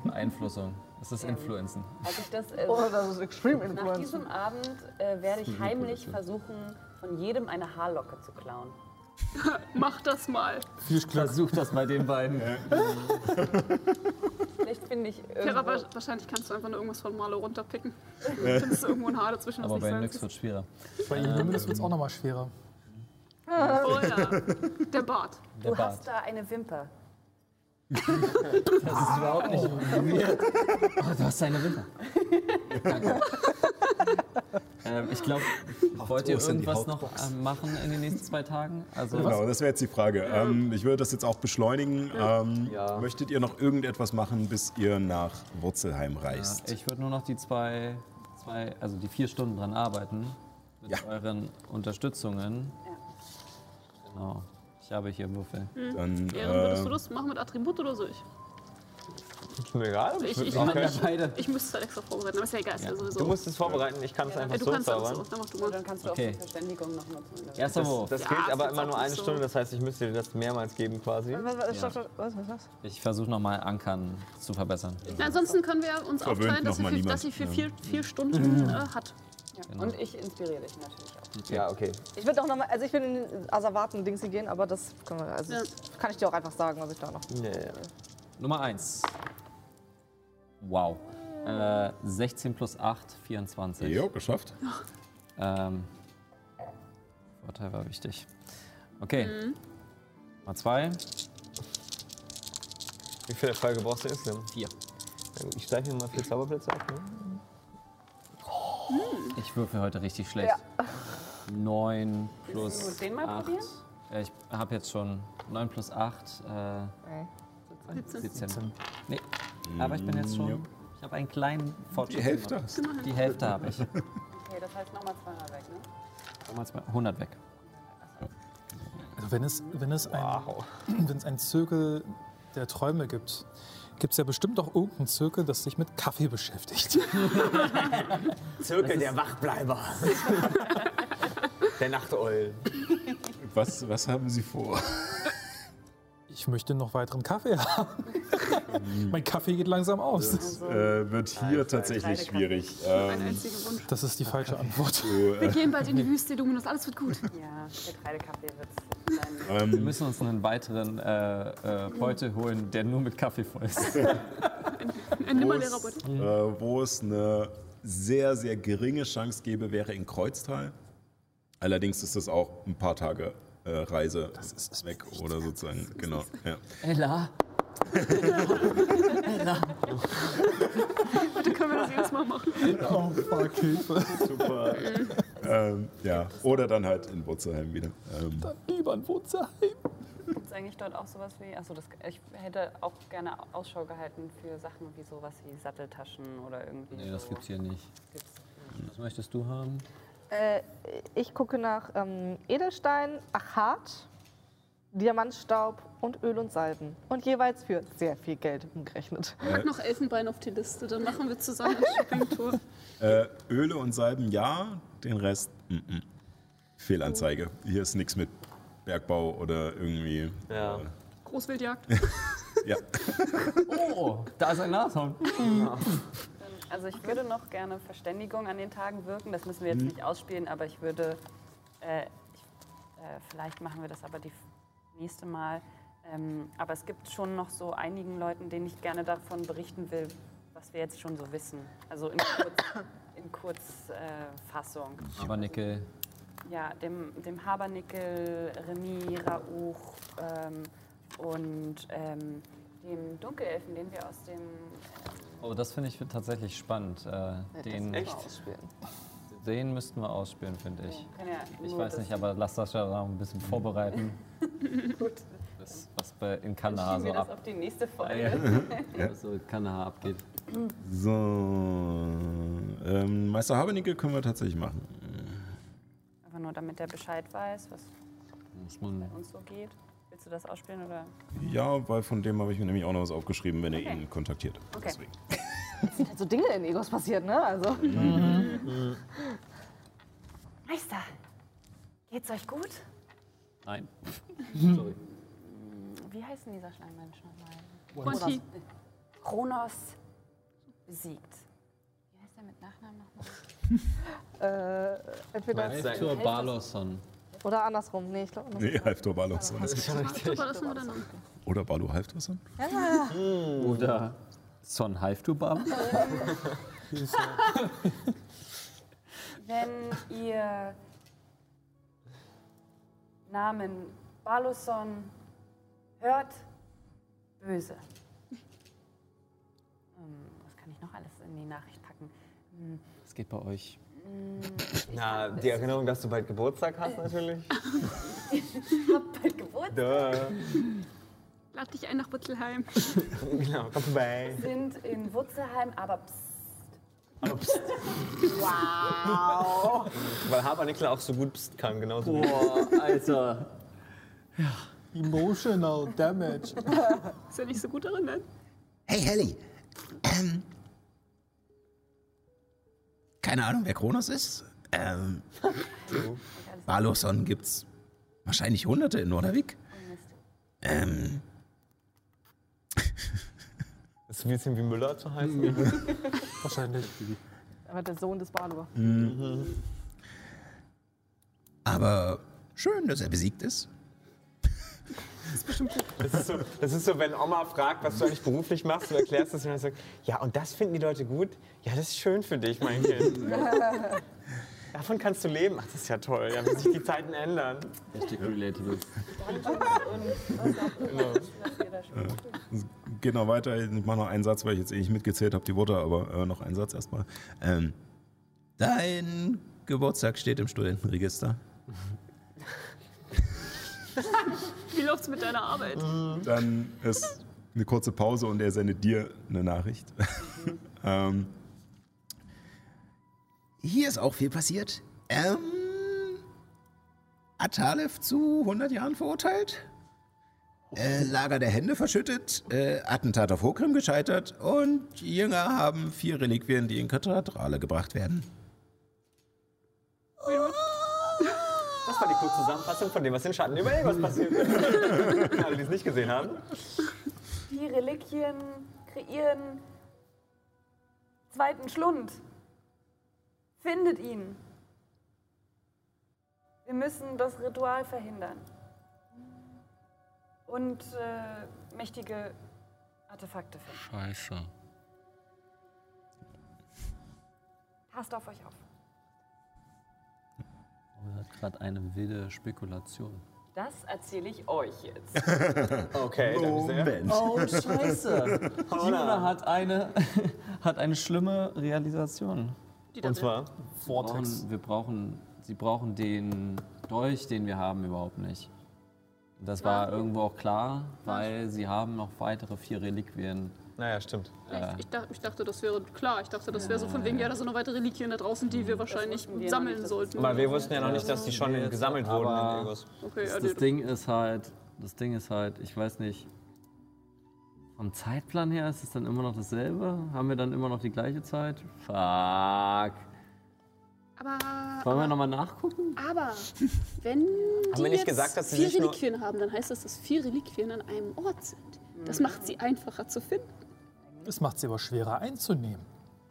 Beeinflussung. Das ist Influenzen. Als ich das, äh, Oh, das ist Extreme nach Influence. diesem Abend äh, werde ich heimlich versuchen, von jedem eine Haarlocke zu klauen. [LAUGHS] Mach das mal. Viel Glück. Versuch das bei den beiden. Vielleicht finde ich aber wahrscheinlich kannst du einfach nur irgendwas von Marlo runterpicken. Dann ist irgendwo ein Haar dazwischen, was Aber nicht bei sein Nyx wird schwerer. Bei Illuminus wird es auch nochmal schwerer. Oh ja, der Bart. Der Du Bart. hast da eine Wimper. Das ist überhaupt nicht weird. Oh, du hast deine Wimper. Danke. ähm, ich glaube, wollt ihr irgendwas noch ähm, machen in den nächsten zwei Tagen? Also, Genau, das wäre jetzt die Frage. Ähm, ich würde das jetzt auch beschleunigen. Ähm, Ja. Möchtet ihr noch irgendetwas machen, bis ihr nach Wurzelheim reist? Ja, ich würde nur noch die zwei, zwei, also die vier Stunden dran arbeiten. Mit Ja. euren Unterstützungen. Genau. Ich habe hier Würfel. Dann, Ehren, würdest du äh, das machen mit Attribut oder so? Ich, Ist mir egal. ich, würd- ich, okay. Beide. ich müsste es halt extra vorbereiten, aber ist ja egal, ist ja, Ja. sowieso. Du musst es vorbereiten, ich kann es ja, einfach du so zaubern. so. Dann mach du mal. dann kannst du Okay. auch die Verständigung noch nutzen. Erster Das, Wurf. das Ja, gilt aber immer nur eine so. Stunde, das heißt, ich müsste dir das mehrmals geben quasi. Was, was, was, was, was? Ich versuche nochmal Ankern zu verbessern. Ja, ansonsten können wir uns Verwöhnt aufteilen, dass sie, für, dass sie für vier, vier Stunden äh, hat. Ja. Genau. Und ich inspiriere dich natürlich auch. Ja, okay. Ich würde auch nochmal, also ich will in den Asservaten-Dings gehen, aber das können wir, also Ja. kann ich dir auch einfach sagen, was ich da noch. Ja. Nummer 1. Wow. Äh, 16 plus 8, 24. jo, geschafft. [LAUGHS] Ähm, Vorteil war wichtig. Okay. Mhm. Mal 2. Wie viele Erfolge brauchst du insgesamt? Vier. Ich steige mir mal vier Zauberplätze auf. Ne? Ich würfel heute richtig schlecht. 9 plus. Willst du den mal 8. probieren? Ja, ich habe jetzt schon 9 plus 8. Äh, 17. 17. Nee. Aber ich bin jetzt schon. Ja. Ich habe einen kleinen Fortschritt. Die Hälfte gemacht. hast du. Die Hälfte habe ich. Okay, das heißt nochmal zweimal weg, ne? Nochmal zwei- 100 weg. Also wenn es, wenn es, ein, [CLEARS THROAT] wenn es einen Zirkel der Träume gibt, gibt es ja bestimmt auch irgendeinen Zirkel, das sich mit Kaffee beschäftigt. [LAUGHS] Zirkel der Wachbleiber. der Nachteulen. Was, was haben Sie vor? Ich möchte noch weiteren Kaffee haben. [LAUGHS] mein Kaffee geht langsam aus. Das äh, wird hier tatsächlich schwierig. Ähm. Das ist die falsche Antwort. so, Wir äh, gehen bald in die Wüste, Luminus, alles wird gut. Ja, Getreidekaffee wird sein. Wir ähm, müssen uns einen weiteren äh, äh, Beutel holen, der nur mit Kaffee voll ist. [LAUGHS] Ein nimmerleerer wo, es, Beutel. äh, wo es eine sehr, sehr geringe Chance gäbe, wäre in Kreuztal. Allerdings ist das auch ein paar Tage äh, Reise weg oder sozusagen. Genau. Ja. [LAUGHS] Ella. Bitte können wir das jedes Mal machen. Oh, fuck, Hilfe. Super. Ähm, ja. Oder dann halt in Wurzelheim wieder. Ähm, Über ein Wurzelheim. Gibt es eigentlich dort auch sowas wie, achso, das, ich hätte auch gerne Ausschau gehalten für Sachen wie sowas wie Satteltaschen oder irgendwie Nee, das so. gibt's hier nicht. Gibt's. Was möchtest du haben? Äh, ich gucke nach ähm, Edelstein, Achat, Diamantstaub und Öl und Salben. Und jeweils für sehr viel Geld umgerechnet. Pack noch Elfenbein auf die Liste, dann machen wir zusammen eine [LAUGHS] Shoppingtour. äh, Öle und Salben ja, den Rest mm -mm. Fehlanzeige. Hier ist nichts mit Bergbau oder irgendwie. Ja. Äh, Großwildjagd. [LAUGHS] ja. Oh, da ist ein Nashorn. [LAUGHS] Also ich würde noch gerne Verständigung an den Tagen wirken. Das müssen wir jetzt nicht ausspielen, aber ich würde, äh, ich, äh, vielleicht machen wir das aber die nächste Mal. Ähm, aber es gibt schon noch so einigen Leuten, denen ich gerne davon berichten will, was wir jetzt schon so wissen. Also in, Kurz, [COUGHS] in Kurzfassung. Aber Nickel. Ja, dem, dem Habernickel, Remy, Rauch ähm, und ähm, dem Dunkelelfen, den wir aus dem Oh, das finde ich tatsächlich spannend. Äh, den, Echt? den müssten wir ausspielen, finde ich. kann ja Ich weiß nicht, aber lass das ja noch ein bisschen vorbereiten. [LAUGHS] Gut, Das, was bei, in Kanada so ab, auf die nächste Folge. [LAUGHS] was so in Kanada abgeht. So. Ähm, Meister Habernickel können wir tatsächlich machen. Aber nur damit der Bescheid weiß, was Muss man, bei uns so geht. Willst du das ausspielen oder? Ja, weil von dem habe ich mir nämlich auch noch was aufgeschrieben, wenn er Okay. ihn kontaktiert. Okay. Deswegen. [LAUGHS] Es sind halt so Dinge in Egos passiert, ne? Also. Meister, geht's euch gut? Nein. [LAUGHS] Wie heißt denn dieser Schleimmensch nochmal? Quanti. Besiegt. Wie heißt der mit Nachnamen nochmal? [LAUGHS] Äh, entweder. Hector Baloson. Oder andersrum. Nee, ich glaube Nee, Halftor Balos. Das ist richtig. War das nur der Name? Oder Balu Halftor? Oder Son Halftubam. [LAUGHS] Wenn ihr Namen Baluson hört, böse. Ähm, Was kann ich noch alles in die Nachricht packen? Hm, Was geht bei euch? Na, die Erinnerung, dass du bald Geburtstag hast, natürlich. Hab bald Geburtstag. Duh. Lad dich ein nach Wutzelheim. [LAUGHS] Genau, komm vorbei. Sind in Wutzelheim, aber psst. Weil Habernickel auch so gut pst kann, genauso wie Boah, Alter. Emotional Damage. Ist ja nicht so gut darin, ne? Hey, Helly. Ähm, keine Ahnung, wer Kronos ist. Ähm, [LAUGHS] Baloson gibt's wahrscheinlich hunderte in Nordavik. Ähm, [LAUGHS] Das ist ein bisschen wie Müller zu heißen. [LAUGHS] Wahrscheinlich. Aber der Sohn des Balur. aber schön, dass er besiegt ist. Das ist, so, das ist so, wenn Oma fragt, was du eigentlich beruflich machst, du erklärst das und dann sagst, ja, und das finden die Leute gut? Ja, das ist schön für dich, mein Kind. [LAUGHS] Davon kannst du leben. Ach, das ist ja toll, ja, wie sich die Zeiten ändern. Richtig relatable. Geht noch weiter. Ich mache noch einen Satz, weil ich jetzt eh nicht mitgezählt habe, die Worte, aber äh, noch einen Satz erstmal. Ähm, dein Geburtstag steht im Studentenregister. [LAUGHS] Wie läuft's mit deiner Arbeit? Dann ist eine kurze Pause und er sendet dir eine Nachricht. [LAUGHS] ähm, hier ist auch viel passiert. Ähm, Atalef zu 100 Jahren verurteilt. Äh, Lager der Hände verschüttet, äh, Attentat auf Hokrim gescheitert und Jünger haben vier Reliquien, die in Kathedrale gebracht werden. Das war die kurze Zusammenfassung von dem, was in Schatten über Egos passiert ist. Für [LAUGHS] Alle, die es nicht gesehen haben. Die Reliquien kreieren zweiten Schlund. Findet ihn. Wir müssen das Ritual verhindern. Und äh, mächtige Artefakte finden. Scheiße. Passt auf euch auf. Man hat gerade eine wilde Spekulation. Das erzähle ich euch jetzt. [LAUGHS] Okay, danke sehr. Oh, scheiße. [LAUGHS] Juna hat eine, [LAUGHS] hat eine schlimme Realisation. Und zwar, brauchen, wir brauchen, sie brauchen den Dolch, den wir haben, überhaupt nicht. Das war irgendwo auch klar, weil sie haben noch weitere vier Reliquien. Naja, stimmt. Ich, dachte, ich dachte, das wäre klar. Ich dachte, das wäre so von wegen, ja, da sind noch weitere Reliquien da draußen, die wir wahrscheinlich sammeln sollten. Aber wir wussten ja noch nicht, dass die schon Nee, gesammelt wurden aber- in Egos. okay, ja, das, das Ding ist halt, das Ding ist halt, ich weiß nicht, vom Zeitplan her ist es dann immer noch dasselbe? Haben wir dann immer noch die gleiche Zeit? Fuck. aber, Wollen wir nochmal nachgucken? aber [LAUGHS] wenn die wir nicht jetzt gesagt, dass sie vier Reliquien haben, dann heißt das, dass vier Reliquien an einem Ort sind. Das macht sie einfacher zu finden. Das macht sie aber schwerer einzunehmen.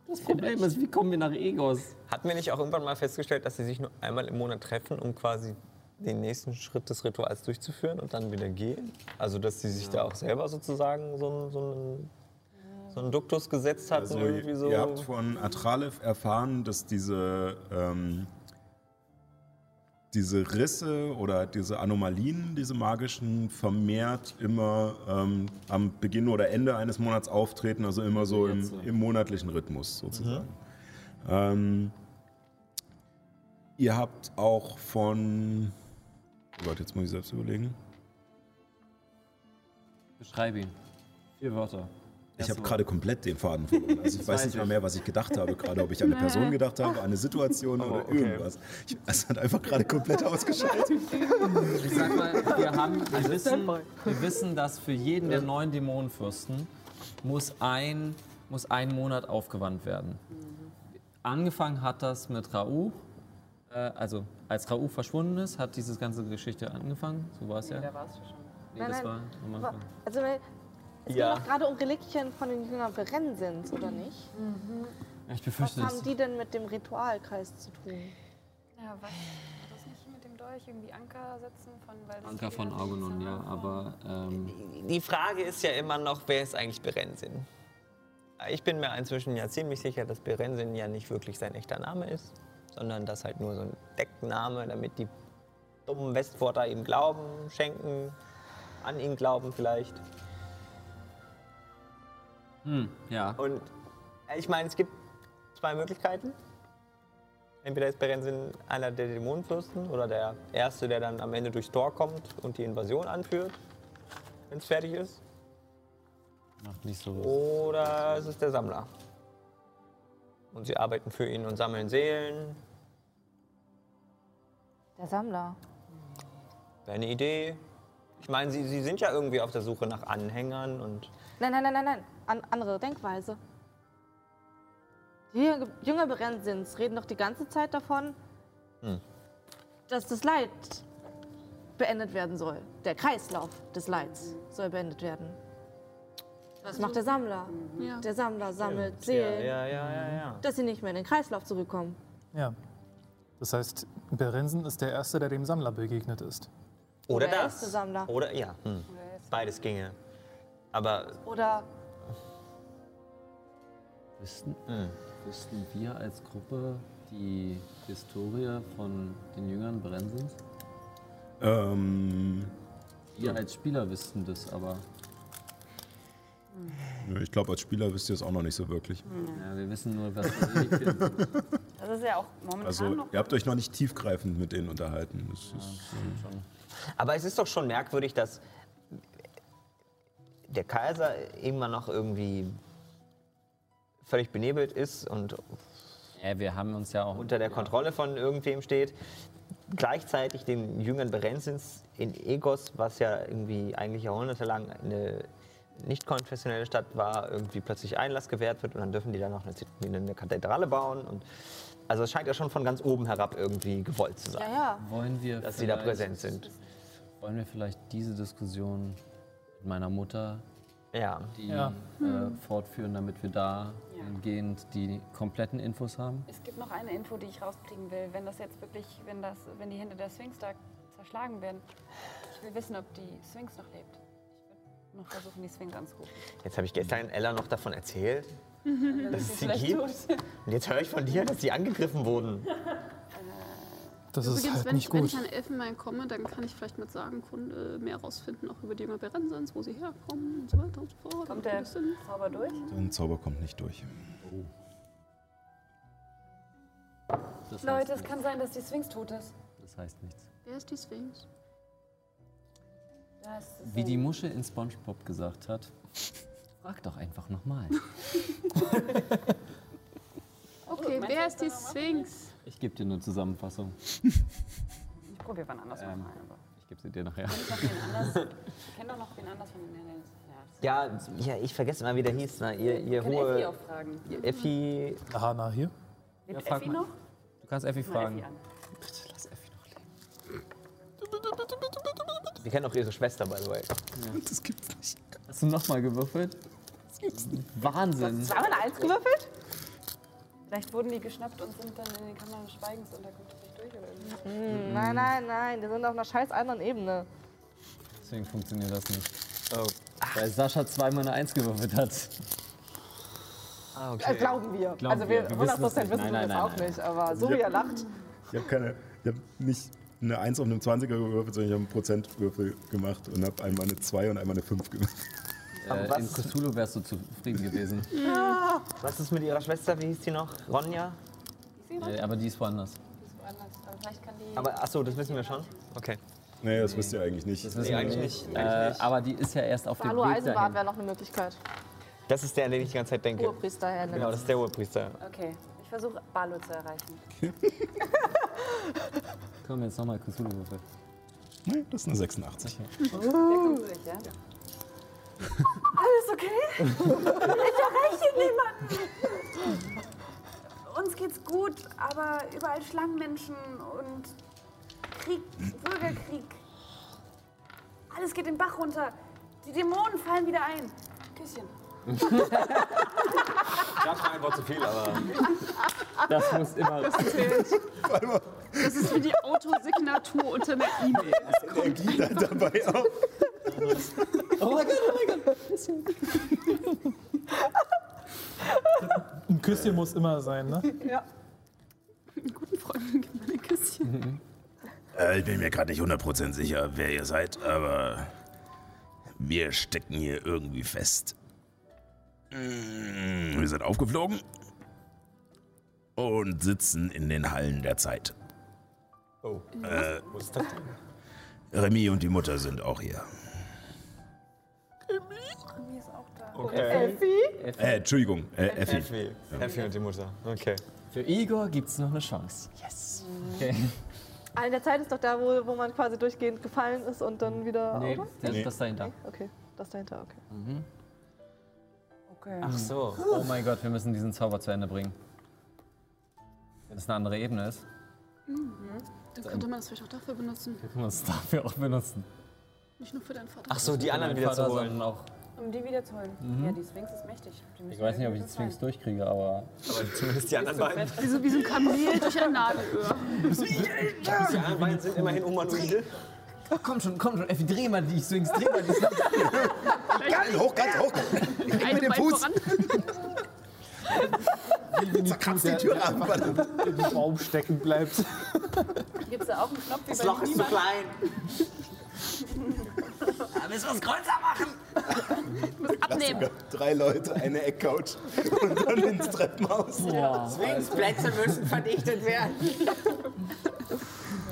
Das Problem ist, wie kommen wir nach Egos? Hatten wir nicht auch irgendwann mal festgestellt, dass sie sich nur einmal im Monat treffen, um quasi den nächsten Schritt des Rituals durchzuführen und dann wieder gehen? Also, dass sie sich da auch selber sozusagen so einen, so einen, so einen Duktus gesetzt hatten, Also, irgendwie so. Ihr habt von Atralev erfahren, dass diese, ähm, diese Risse oder diese Anomalien, diese magischen, vermehrt immer ähm, am Beginn oder Ende eines Monats auftreten, also immer so im, im monatlichen Rhythmus sozusagen. Ähm, ihr habt auch von. Oh Gott, jetzt muss ich selbst überlegen. Beschreib ihn. Vier Wörter. Ich habe gerade komplett den Faden verloren. Also ich weiß nicht mal mehr, was ich gedacht habe. Gerade ob ich an eine Person gedacht habe, an eine Situation oder okay. irgendwas. Ich, es hat einfach gerade komplett ausgeschaltet. Ich sag mal, wir, haben, [LAUGHS] wir, wissen, wir wissen, dass für jeden der neun Dämonenfürsten muss ein muss einen Monat aufgewandt werden. Angefangen hat das mit Raouf. Äh, also als Raouf verschwunden ist, hat diese ganze Geschichte angefangen. So war es ja. Da warst du schon. Nee, Nein, das nein, war am Anfang. also, es Ja. geht doch gerade um Reliquien von den Jüngern Berensins, oder nicht? Ich Was befürchte, das haben die denn mit dem Ritualkreis zu tun? Ja, was? War das nicht mit dem Dolch irgendwie Anker setzen von weil Anker von Argonon, ja, aber ähm, Die Frage ist ja immer noch, wer ist eigentlich Berensin? Ich bin mir inzwischen ja ziemlich sicher, dass Berensin ja nicht wirklich sein echter Name ist, sondern das halt nur so ein Deckname, damit die dummen Westforter ihm glauben, schenken, an ihn glauben vielleicht. Hm, ja. Und äh, ich meine, es gibt zwei Möglichkeiten. Entweder ist Berensin einer der Dämonenfürsten oder der Erste, der dann am Ende durchs Tor kommt und die Invasion anführt, wenn es fertig ist. Macht nicht so. Oder es ist der Sammler. Und sie arbeiten für ihn und sammeln Seelen. Der Sammler. Wäre eine Idee. Ich meine, sie, sie sind ja irgendwie auf der Suche nach Anhängern und Nein, nein, nein, nein, nein. An, andere Denkweise. Die Jünger- Jünger Berensins reden doch die ganze Zeit davon, Hm. dass das Leid beendet werden soll. Der Kreislauf des Leids soll beendet werden. Was macht der Sammler? Ja. Der Sammler sammelt ja, Seelen, ja, ja, ja, ja. dass sie nicht mehr in den Kreislauf zurückkommen. Ja. Das heißt, Berensen ist der Erste, der dem Sammler begegnet ist. Oder der das. erste Sammler. Oder ja. Hm. Oder Beides ginge. Aber Oder Wüssten, hm. wüssten wir als Gruppe die Historie von den Jüngern Brensens? Ähm, Wir als Spieler wüssten das, aber ich glaube, als Spieler wisst ihr es auch noch nicht so wirklich. ja, wir wissen nur, was Reliquien sind. Das ist ja auch momentan Also, noch. ihr habt euch noch nicht tiefgreifend mit denen unterhalten. Das ist, Aber es ist doch schon merkwürdig, dass der Kaiser immer noch irgendwie völlig benebelt ist und Ja, wir haben uns ja auch unter der Kontrolle von irgendwem steht. Gleichzeitig den Jüngern Berensins in Egos, was ja irgendwie eigentlich jahrhundertelang eine nicht konfessionelle Stadt war, irgendwie plötzlich Einlass gewährt wird und dann dürfen die da noch eine, eine Kathedrale bauen. Und also es scheint ja schon von ganz oben herab irgendwie gewollt zu sein, ja, ja. Wollen wir dass sie da präsent sind. Wollen wir vielleicht diese Diskussion mit meiner Mutter Ja. die Ja. äh, fortführen, damit wir da hingehend die kompletten Infos haben? Es gibt noch eine Info, die ich rauskriegen will. Wenn das jetzt wirklich, wenn das, wenn die hinter der Sphinx da zerschlagen werden, ich will wissen, ob die Sphinx noch lebt. Ich würde noch versuchen, die Sphinx anzurufen. Jetzt habe ich gestern Ella noch davon erzählt, [LAUGHS] dass es sie gibt. Und jetzt höre ich von dir, dass sie angegriffen wurden. [LAUGHS] Das ist Übrigens, halt wenn, nicht ich, wenn gut. ich an Elfenmein komme, dann kann ich vielleicht mit Sagenkunde mehr rausfinden, auch über die Jünger Berensens, wo sie herkommen und so weiter und so fort. Kommt der. Zauber durch? ein Zauber kommt nicht durch. Das Leute, es kann sein, dass die Sphinx tot ist. Das heißt nichts. Wer ist die Sphinx? Ist Wie die Muschel in SpongeBob gesagt hat, frag doch einfach nochmal. [LAUGHS] Okay, wer ist die Sphinx? Ich gebe dir eine Zusammenfassung. Ich probiere wann anders Ähm. nochmal. Aber Ich gebe sie dir nachher. kenn ich kenne doch noch wen anders von den. Ja, Ja, ja, ich vergesse immer, wie der hieß. Ne? Ihr, ihr ich kann Effi hohe. auch fragen. Effi. Hana hier. Lebt frag Effi mal. noch? Du kannst Effi Mal fragen. Effi an. Bitte lass Effi noch leben. Wir kennen auch ihre Schwester, by the way. Das gibt's nicht. Hast du nochmal gewürfelt? Das gibt's nicht. Wahnsinn. Zweimal eine Eins gewürfelt? Vielleicht wurden die geschnappt und sind dann in den Kammern des Schweigens und da kommt es nicht durch oder irgendwie. Hm, nein, nein, nein. Die sind auf einer scheiß anderen Ebene. Deswegen funktioniert das nicht. Oh. Weil Sascha zweimal eine Eins gewürfelt hat. Ah, Äh, okay. glauben wir. Glauben also wir. wir, Wir 100% wissen wissen Nein, wir nein, das auch nein. nicht. Aber so wie er lacht. Ich habe keine, ich habe nicht eine 1 auf einem 20er gewürfelt, sondern ich habe einen Prozentwürfel gemacht und habe einmal eine 2 und einmal eine 5 gemacht. Aber Äh, in Cthulhu wärst du zufrieden gewesen. [LAUGHS] Was ist mit ihrer Schwester? Wie hieß die noch? Ronja? äh, aber die ist woanders. Die ist woanders. Aber vielleicht kann die. Aber achso, das wissen wir schon. Okay. Nee, das wisst ihr eigentlich nicht. Das Nee, wissen wir eigentlich nicht. nicht. Äh, aber die ist ja erst auf dem Hallo Weg Eisenbart dahin. wäre noch eine Möglichkeit. Das ist der, an den ich die ganze Zeit denke. Urpriester Herr Genau, das ist der Hohepriester. Okay, ich versuche Barlo zu erreichen. Komm, jetzt nochmal Cthulhu würfel. Nee, das ist eine 86. Der kommt durch, ja? Alles okay? ich erreiche hier niemanden. Uns geht's gut, aber überall Schlangenmenschen und Krieg, Bürgerkrieg. Alles geht den Bach runter. Die Dämonen fallen wieder ein. Küsschen. Das war einfach zu viel, aber. Das muss immer. Das ist wie die Autosignatur unter einer E-Mail. Energie da dabei auch. Oh mein Gott, oh mein Gott. Ein Küsschen muss immer sein, ne? Guten Freunden gibt man ein Küsschen. Äh, ich bin mir gerade nicht 100% sicher, wer ihr seid, aber wir stecken hier irgendwie fest. Mm, Wir sind aufgeflogen und sitzen in den Hallen der Zeit. Oh. Äh, Was ist das denn? Remy und die Mutter sind auch hier. Mir ist auch da. Okay. Äh, Entschuldigung, äh, Effi. Effi. Effi und die Mutter. Okay. Für Igor gibt's noch eine Chance. Yes. Okay. Ah, in der Zeit ist doch da, wo, wo man quasi durchgehend gefallen ist und dann wieder. Nee, oder? das Nee. ist das dahinter. Okay, das dahinter, okay. Okay. Ach so. Oh mein Gott, wir müssen diesen Zauber zu Ende bringen. Wenn es eine andere Ebene ist, Dann könnte man das vielleicht auch dafür benutzen. können wir es dafür auch benutzen. Nicht nur für deinen Vater. Ach so, die anderen wieder Vater, zu holen. auch. Um die wiederzuholen. Ja, die Sphinx ist mächtig. Ich weiß nicht, ob ich die Sphinx befreien. durchkriege, aber. Aber zumindest die anderen beiden. Wie so, wie so ein Kamel [LAUGHS] durch ein Nadelöhr. Die anderen beiden sind immerhin humanoide. Oh, komm schon, komm schon, Effi, dreh mal die Sphinx, dreh mal die Sphinx. Ganz hoch, ganz hoch. Ein mit dem Fuß. voran. [LAUGHS] Zerkratzt die Tür ab. verdammt. In den Baum stecken bleibt. Gibt es da auch einen Knopf Das Loch ist zu klein. Da müssen wir es größer machen. Abnehmen. Drei Leute, eine Eckcouch und dann ins Treppenhaus. Plätze müssen verdichtet werden.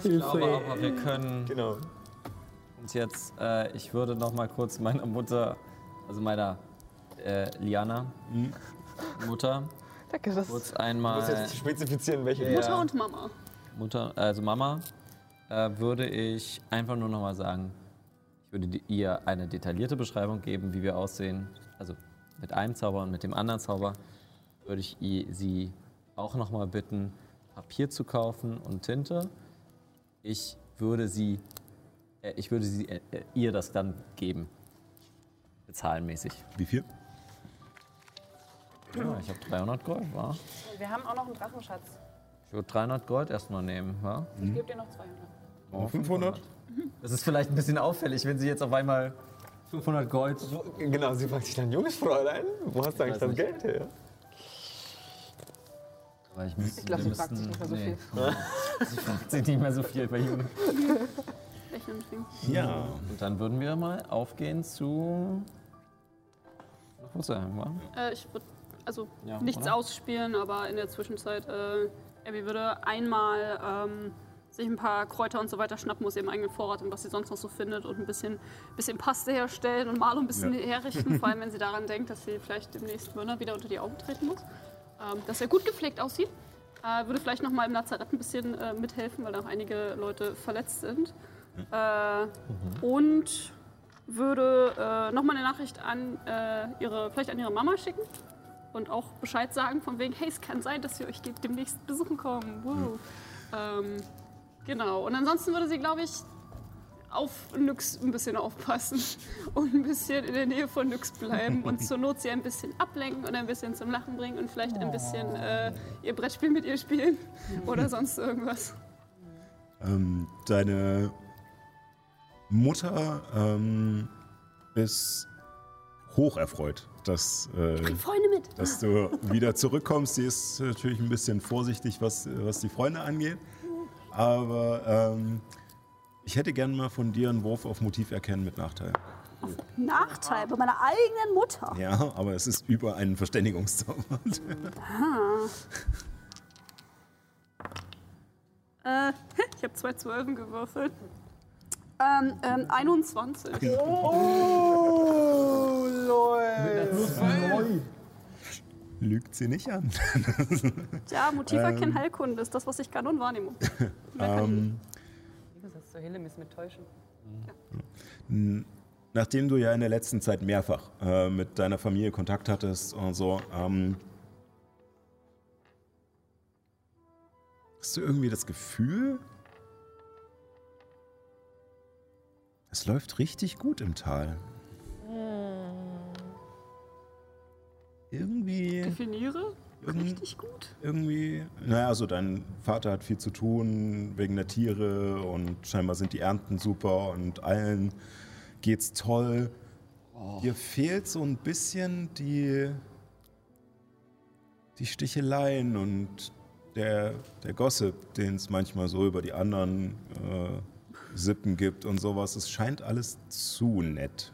Ich glaube aber, wir können Genau. uns jetzt. Äh, ich würde noch mal kurz meiner Mutter, also meiner äh, Liana, Mutter, Danke, das kurz Du einmal. musst jetzt spezifizieren, welche. Ja. Mutter und Mama. Mutter, also Mama, äh, würde ich einfach nur noch mal sagen, ich würde die- ihr eine detaillierte Beschreibung geben, wie wir aussehen. Also mit einem Zauber und mit dem anderen Zauber würde ich i- sie auch noch mal bitten, Papier zu kaufen und Tinte. Ich würde sie, äh, ich würde sie, äh, äh, ihr das dann geben, bezahlenmäßig. Wie viel? Ja, ich habe 300 Gold, wa? Wir haben auch noch einen Drachenschatz. Ich würde 300 Gold erstmal nehmen, wa? Ich gebe dir noch 200. Oh, 500? Das ist vielleicht ein bisschen auffällig, wenn sie jetzt auf einmal 500 Gold. Genau, sie fragt sich dann, junges Fräulein, wo hast du eigentlich das nicht. Geld her? Weil ich müsste, Ich glaub, wir sie fragt sich nicht mehr so nee. Sie fragt sich nicht mehr so viel bei Jungen. Ja. Und dann würden wir mal aufgehen zu. Nach Wurzelheim, wa? Äh, ich würde also Ja, nichts oder? ausspielen, aber in der Zwischenzeit, äh, Abby würde einmal ähm, sich ein paar Kräuter und so weiter schnappen aus ihrem eigenen Vorrat und was sie sonst noch so findet und ein bisschen, bisschen Paste herstellen und Marlo ein bisschen Ja. herrichten, vor allem [LAUGHS] wenn sie daran denkt, dass sie vielleicht demnächst Mörner wieder unter die Augen treten muss. Ähm, dass er gut gepflegt aussieht. Äh, würde vielleicht noch mal im Lazarett ein bisschen äh, mithelfen, weil da auch einige Leute verletzt sind. Äh, Und würde äh, nochmal eine Nachricht an äh, ihre, vielleicht an ihre Mama schicken und auch Bescheid sagen von wegen, hey, es kann sein, dass wir euch demnächst besuchen kommen. Woo. Ähm, genau. Und ansonsten würde sie, glaube ich, auf Nyx ein bisschen aufpassen [LAUGHS] und ein bisschen in der Nähe von Nyx bleiben und zur Not sie ein bisschen ablenken und ein bisschen zum Lachen bringen und vielleicht ein bisschen äh, ihr Brettspiel mit ihr spielen [LAUGHS] oder sonst irgendwas. Ähm, deine Mutter ähm, ist hocherfreut, dass, äh, Freunde mit. dass du [LAUGHS] wieder zurückkommst. Sie ist natürlich ein bisschen vorsichtig, was, was die Freunde angeht. Aber ähm, ich hätte gern mal von dir einen Wurf auf Motiv erkennen mit Nachteil. Nachteil bei meiner eigenen Mutter. Ja, aber es ist über einen Verständigungszauber. Äh, [LAUGHS] ich habe zwei Zwölfen gewürfelt. Ähm, ähm, 21. Lügt sie nicht an. [LAUGHS] Ja, Motiv erkennen Heilkunde ist das, was ich [LAUGHS] kann und Wahrnehmung. ähm, Was hast du Hillemis mit Täuschen? n- nachdem du ja in der letzten Zeit mehrfach äh, mit deiner Familie Kontakt hattest und so, ähm, hast du irgendwie das Gefühl, es läuft richtig gut im Tal. Irgendwie. Definiere. Richtig gut. irgendwie, naja, also dein Vater hat viel zu tun wegen der Tiere und scheinbar sind die Ernten super und allen geht's toll. Dir fehlt so ein bisschen die, die Sticheleien und der, der Gossip, den es manchmal so über die anderen äh, Sippen gibt und sowas. Es scheint alles zu nett.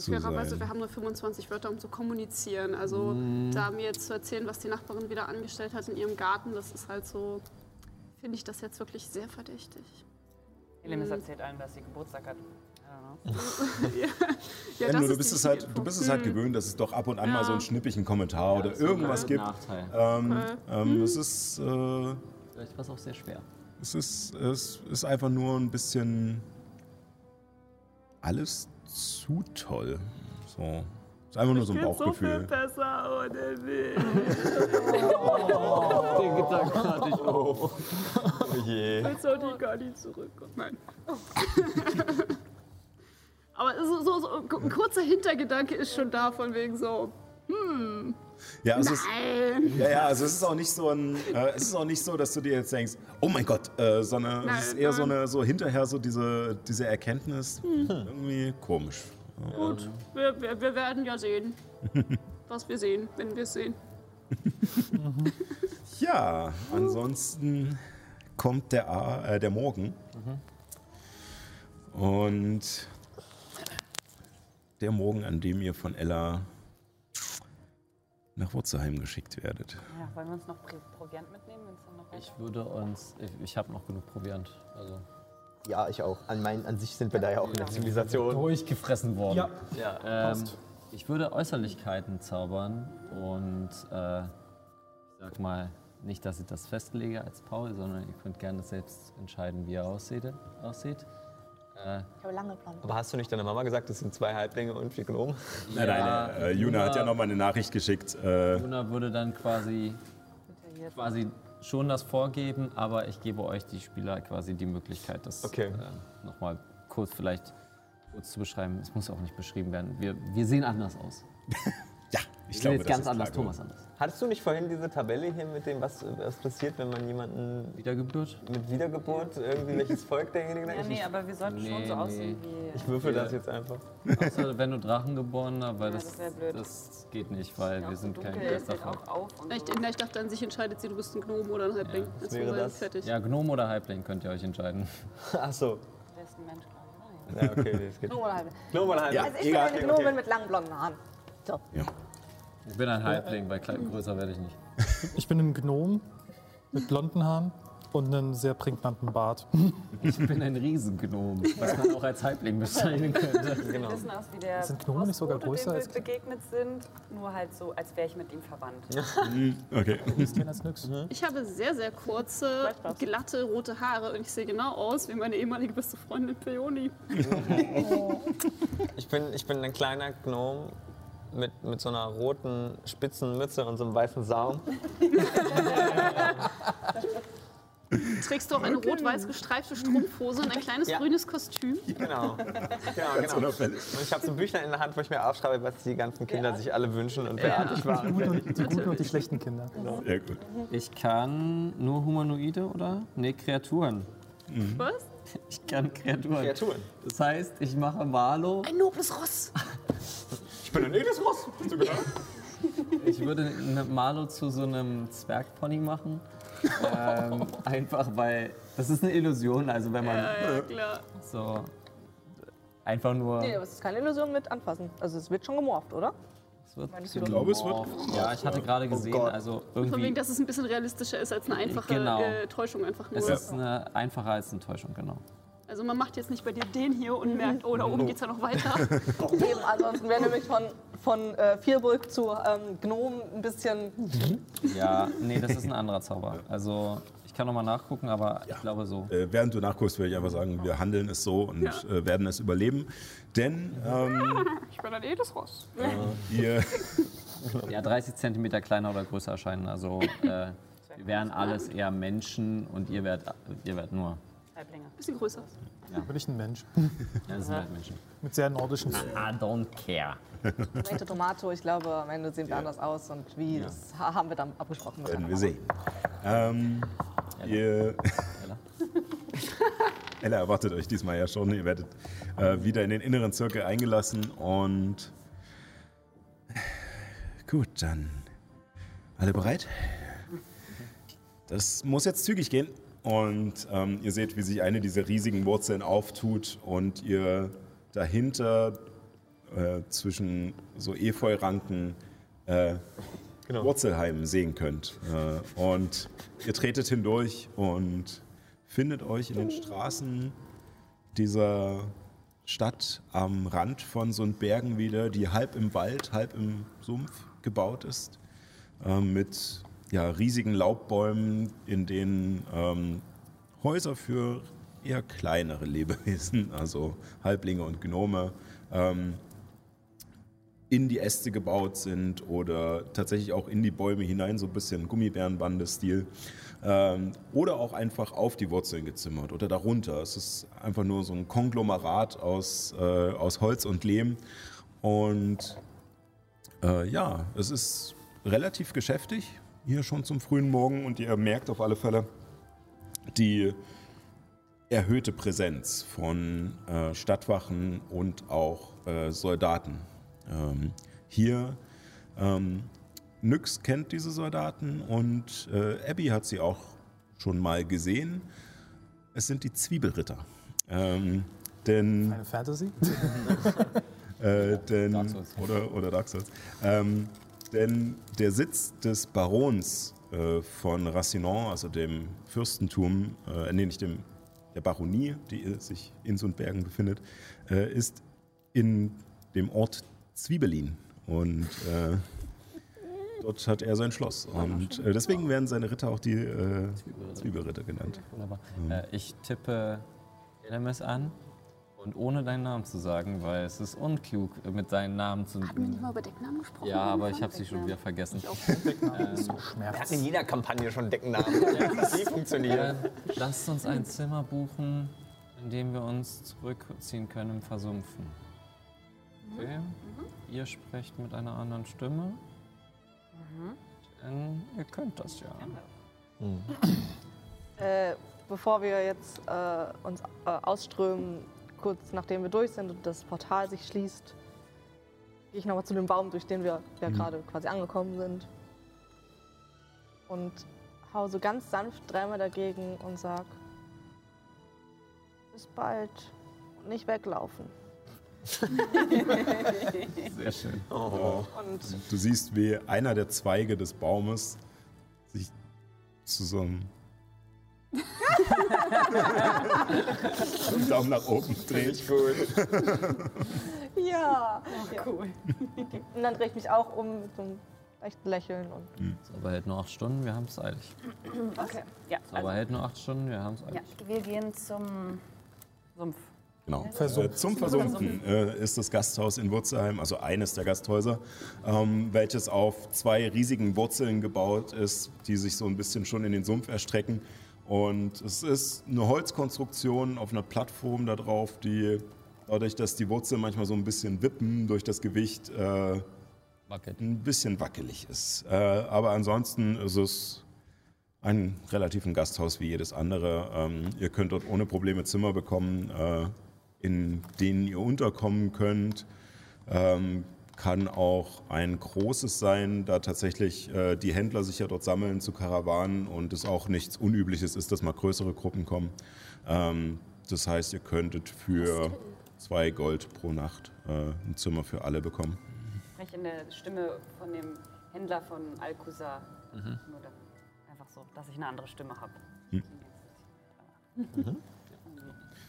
Zu Fairerweise, sein. wir haben nur 25 Wörter, um zu kommunizieren. Also da mir jetzt zu erzählen, was die Nachbarin wieder angestellt hat in ihrem Garten, das ist halt so, finde ich das jetzt wirklich sehr verdächtig. Elemis erzählt allen, dass sie Geburtstag hat. I don't know. ja, [LAUGHS] ja, Ja, das nur du ist bist, es halt, du bist es halt gewöhnt, dass es doch ab und an Ja. mal so einen schnippigen Kommentar oder das ist irgendwas ein gibt. Nachteil. Ähm, Okay. ähm, Es ist, äh, Vielleicht war es auch sehr schwer. es ist, es ist einfach nur ein bisschen alles zu toll. So, ist einfach nur so ein Geht so viel Bauchgefühl. besser ohne [LAUGHS] mich. Den Gedanken hatte ich auch. Oh je. Jetzt sollte ich gar nicht zurückkommen. Nein. [LAUGHS] Aber so, so, so ein kurzer Hintergedanke ist schon da, von wegen so, hm, Ja, es ist, nein. ja, ja, also es ist auch nicht so ein, äh, es ist auch nicht so, dass du dir jetzt denkst, oh mein Gott, äh, sondern es ist eher so eine, so hinterher so diese, diese Erkenntnis, irgendwie komisch. Gut, wir, wir, wir werden ja sehen, [LAUGHS] was wir sehen, wenn wir es sehen. [LAUGHS] Ja, ansonsten kommt der, A, äh, der Morgen. Und der Morgen, an dem ihr von Ella nach Wurzelheim geschickt werdet. Ja, wollen wir uns noch Proviant mitnehmen, wenn es dann noch Ich würde uns. Ich, ich habe noch genug Proviant. Also Ja, ich auch. An, mein, an sich sind wir da ja auch in der Zivilisation. durchgefressen worden. Ja, Ja, ähm, ich würde Äußerlichkeiten zaubern und äh, ich sag mal, nicht, dass ich das festlege als Paul, sondern ihr könnt gerne selbst entscheiden, wie er aussieht. aussieht. Äh, Ich habe lange blond. Aber hast du nicht deiner Mama gesagt, es sind zwei Halblinge und vier Gnomen? [LAUGHS] Nein, nein, äh, Juna hat ja noch mal eine Nachricht geschickt. Äh, Luna würde dann quasi, quasi schon das vorgeben, aber ich gebe euch die Spieler quasi die Möglichkeit, das Okay. äh, nochmal kurz vielleicht kurz zu beschreiben. Es muss auch nicht beschrieben werden. Wir, wir sehen anders aus. [LAUGHS] ich sehen glaube, jetzt das ganz ist anders, klar Thomas anders. Hattest du nicht vorhin diese Tabelle hier mit dem, was, was passiert, wenn man jemanden Wiedergeburt? mit Wiedergeburt, irgendwie welches Volk derjenige Ja, nennt? nee, aber wir sollten schon Nee, so nee. aussehen wie. Ich würfel das jetzt einfach. Außer wenn du Drachengeborener, weil Ja, das, das das geht nicht, weil wir sind kein auf. Und Ich, so. ich dachte an sich entscheidet sie, du bist ein Gnome oder ein Halbling. Ja, Jetzt wäre das. fertig. Ja, Gnome oder Halbling könnt ihr euch entscheiden. [LAUGHS] Ach so. Der ist ein Mensch, ich. Ja, okay, das geht. Gnome oder halbe. Gnome oder Ja, Also ich bin eine Gnomin okay. mit langen blonden Haaren. So. Ja. Ich bin ein Halbling, weil klein, größer werde ich nicht. ich bin ein Gnom mit blonden Haaren und einem sehr prägnanten Bart. Ich bin ein Riesengnom, was man auch als Halbling bezeichnen könnte. Wir wissen aus, wie der Sind Gnomen nicht sogar größer als wir begegnet sind, nur halt so, als wäre ich mit ihm verwandt. [LAUGHS] Okay. Ich nix. Ich habe sehr, sehr kurze, glatte, rote Haare und ich sehe genau aus wie meine ehemalige beste Freundin Peony. [LAUGHS] Ich bin, ich bin ein kleiner Gnome mit, mit so einer roten spitzen Mütze und so einem weißen Saum. [LAUGHS] Trägst du auch eine rot-weiß gestreifte Strumpfhose und ein kleines Ja. grünes Kostüm? Genau. [LAUGHS] genau, genau. Und ich habe so ein Büchlein in der Hand, wo ich mir aufschreibe, was die ganzen Kinder sich alle wünschen und fertig waren. Die guten, und, die guten und die schlechten Kinder. Sehr gut. Ich kann nur Humanoide oder? Nee, Kreaturen. Was? Ich kann Kreaturen. Kreaturen. Das heißt, ich mache Marlo. Ein nobles Ross. [LAUGHS] Ich bin ein edles Ross. Hast du gedacht? Ich würde eine Marlo zu so einem Zwergpony machen. ähm, [LAUGHS] einfach weil das ist eine Illusion. Also wenn man Ja, ja, klar. so einfach nur. Nee, aber es ist keine Illusion mit anfassen. Also es wird schon gemorpht, oder? Es wird ich du glaube, es wird Ja, ich hatte gerade gesehen, Gott. also Von wegen, irgendwie. dass es ein bisschen realistischer ist als eine einfache Genau. äh, Täuschung einfach nur. Es ist eine einfacher als eine Täuschung, genau. Also man macht jetzt nicht bei dir den hier und merkt, oh, da oben geht's ja noch weiter. [LAUGHS] Eben, ansonsten wäre nämlich von, von äh, Vierburg zu ähm, Gnom ein bisschen. Ja, nee, das ist ein anderer Zauber. Also ich kann nochmal nachgucken, aber ich glaube so. Äh, während du nachguckst, würde ich einfach sagen, wir handeln es so und äh, werden es überleben. Denn ähm, Ich bin ein edles Ross. ihr, Ja, 30 Zentimeter kleiner oder größer erscheinen. Also äh, wir wären alles eher Menschen und ihr wärt, ihr wärt nur. Halblinge. Bisschen größer. Bin ich ein Mensch? Ja, das [LAUGHS] sind halt Menschen. Mit sehr nordischen I don't care. Tomato, Tomato, ich glaube, am Ende sehen wir anders aus und wie, das ha- haben wir dann abgesprochen. werden wir sehen. Ähm, ihr, [LAUGHS] Ella erwartet euch diesmal ja schon. Ihr werdet äh, wieder in den inneren Zirkel eingelassen und gut, dann alle bereit? Das muss jetzt zügig gehen und ähm, ihr seht, wie sich eine dieser riesigen Wurzeln auftut und ihr dahinter äh, zwischen so Efeuranken äh, Wurzelheim sehen könnt. Äh, und ihr tretet hindurch und findet euch in den Straßen dieser Stadt am Rand von so Bergen wieder, die halb im Wald, halb im Sumpf gebaut ist, äh, mit ja, riesigen Laubbäumen, in denen ähm, Häuser für eher kleinere Lebewesen, [LAUGHS] also Halblinge und Gnome, ähm, in die Äste gebaut sind oder tatsächlich auch in die Bäume hinein, so ein bisschen Gummibärenbande-Stil. Ähm, oder auch einfach auf die Wurzeln gezimmert oder darunter. Es ist einfach nur so ein Konglomerat aus, äh, aus Holz und Lehm. Und äh, ja, es ist relativ geschäftig hier schon zum frühen Morgen und ihr merkt auf alle Fälle die erhöhte Präsenz von äh, Stadtwachen und auch äh, Soldaten. Ähm, hier, ähm, Nyx kennt diese Soldaten und äh, Abby hat sie auch schon mal gesehen. Es sind die Zwiebelritter. Ähm, denn Eine Fantasy? [LAUGHS] äh, denn, Dark Souls. Oder, oder Dark Souls. Ähm, denn der Sitz des Barons äh, von Racinon, also dem Fürstentum, äh, nee, nicht dem, der Baronie, die sich in Sundbergen befindet, äh, ist in dem Ort Zwiebelin. Und äh, dort hat er sein Schloss. Und äh, deswegen werden seine Ritter auch die äh, Zwiebelritter genannt. Wunderbar. Äh, ich tippe Elemis an und ohne deinen Namen zu sagen, weil es ist unklug, mit deinen Namen zu. Hatten wir nicht mal über Decknamen gesprochen? Ja, aber ich habe sie schon Decknamen. wieder vergessen. Wir Schmerz. hatten in jeder Kampagne schon Deckennamen. Die [LAUGHS] funktionieren. Äh, lasst uns ein Zimmer buchen, in dem wir uns zurückziehen können im Versumpfen. Okay? Ihr sprecht mit einer anderen Stimme. Denn ihr könnt das ja. Äh, bevor wir jetzt äh, uns äh, ausströmen, kurz nachdem wir durch sind und das Portal sich schließt, gehe ich nochmal zu dem Baum, durch den wir ja gerade quasi angekommen sind. Und hau so ganz sanft dreimal dagegen und sag, bis bald und nicht weglaufen. [LAUGHS] Sehr schön. Oh. Und Du siehst, wie einer der Zweige des Baumes sich zu so einem Daumen nach oben dreht. gut. ja, cool. Und dann drehe ich mich auch um mit so einem leichten Lächeln und Zauber hält nur acht Stunden, wir haben es eilig. Okay. Ja, Zauber also, hält nur acht Stunden, wir haben es eilig. ja, wir gehen zum Sumpf. Genau. Versumpft. Äh, zum Versumpfen äh, ist das Gasthaus in Wurzelheim, also eines der Gasthäuser, ähm, welches auf zwei riesigen Wurzeln gebaut ist, die sich so ein bisschen schon in den Sumpf erstrecken. Und es ist eine Holzkonstruktion auf einer Plattform da drauf, die dadurch, dass die Wurzeln manchmal so ein bisschen wippen durch das Gewicht, äh, ein bisschen wackelig ist. Äh, aber ansonsten ist es ein relativ ein Gasthaus wie jedes andere. Ähm, ihr könnt dort ohne Probleme Zimmer bekommen, äh, in denen ihr unterkommen könnt. Ähm, kann auch ein großes sein, da tatsächlich äh, die Händler sich ja dort sammeln zu Karawanen und es auch nichts Unübliches ist, dass mal größere Gruppen kommen. Ähm, das heißt, ihr könntet für zwei Gold pro Nacht äh, ein Zimmer für alle bekommen. Ich spreche in der Stimme von dem Händler von Alcusar. Nur da, einfach so, dass ich eine andere Stimme habe. Und [LAUGHS]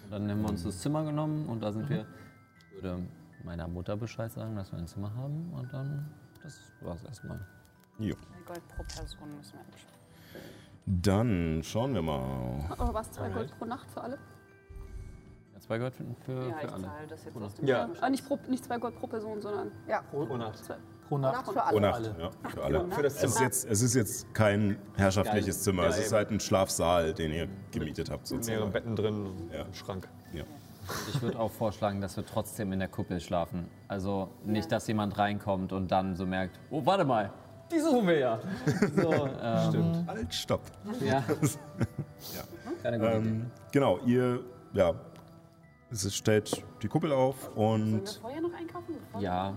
dann haben wir uns das Zimmer genommen und da sind wir. Ich würde meiner Mutter Bescheid sagen, dass wir ein Zimmer haben und dann, das war's erstmal. Jo. Ein Gold pro Person müssen wir absprechen. Dann schauen wir mal. Aber was? Zwei Gold pro Nacht für alle? Ja, zwei Gold für, für, Ja, für ich alle. zahle das jetzt aus dem Ja. Ah, nicht, pro, nicht zwei Gold pro Person, sondern Pro Nacht. zwei. Pro Nacht. Nacht für alle. Pro Nacht, alle. ja, für alle. Für das Es ist, jetzt, es ist jetzt kein herrschaftliches Geil. Zimmer, Ja, es ist eben. halt ein Schlafsaal, den ihr gemietet habt. Mehrere Sozusagen. Betten drin und Ja. Schrank. Ja. Ich würde auch vorschlagen, dass wir trotzdem in der Kuppel schlafen. Also nicht, dass jemand reinkommt und dann so merkt, oh, warte mal, die suchen wir ja. [LAUGHS] So, ähm, Stimmt. Halt, stopp. Ja. [LAUGHS] Keine gute Idee. Ähm, genau, ihr, ja, es stellt die Kuppel auf Sollen wir und vorher noch einkaufen? Bevor Ja.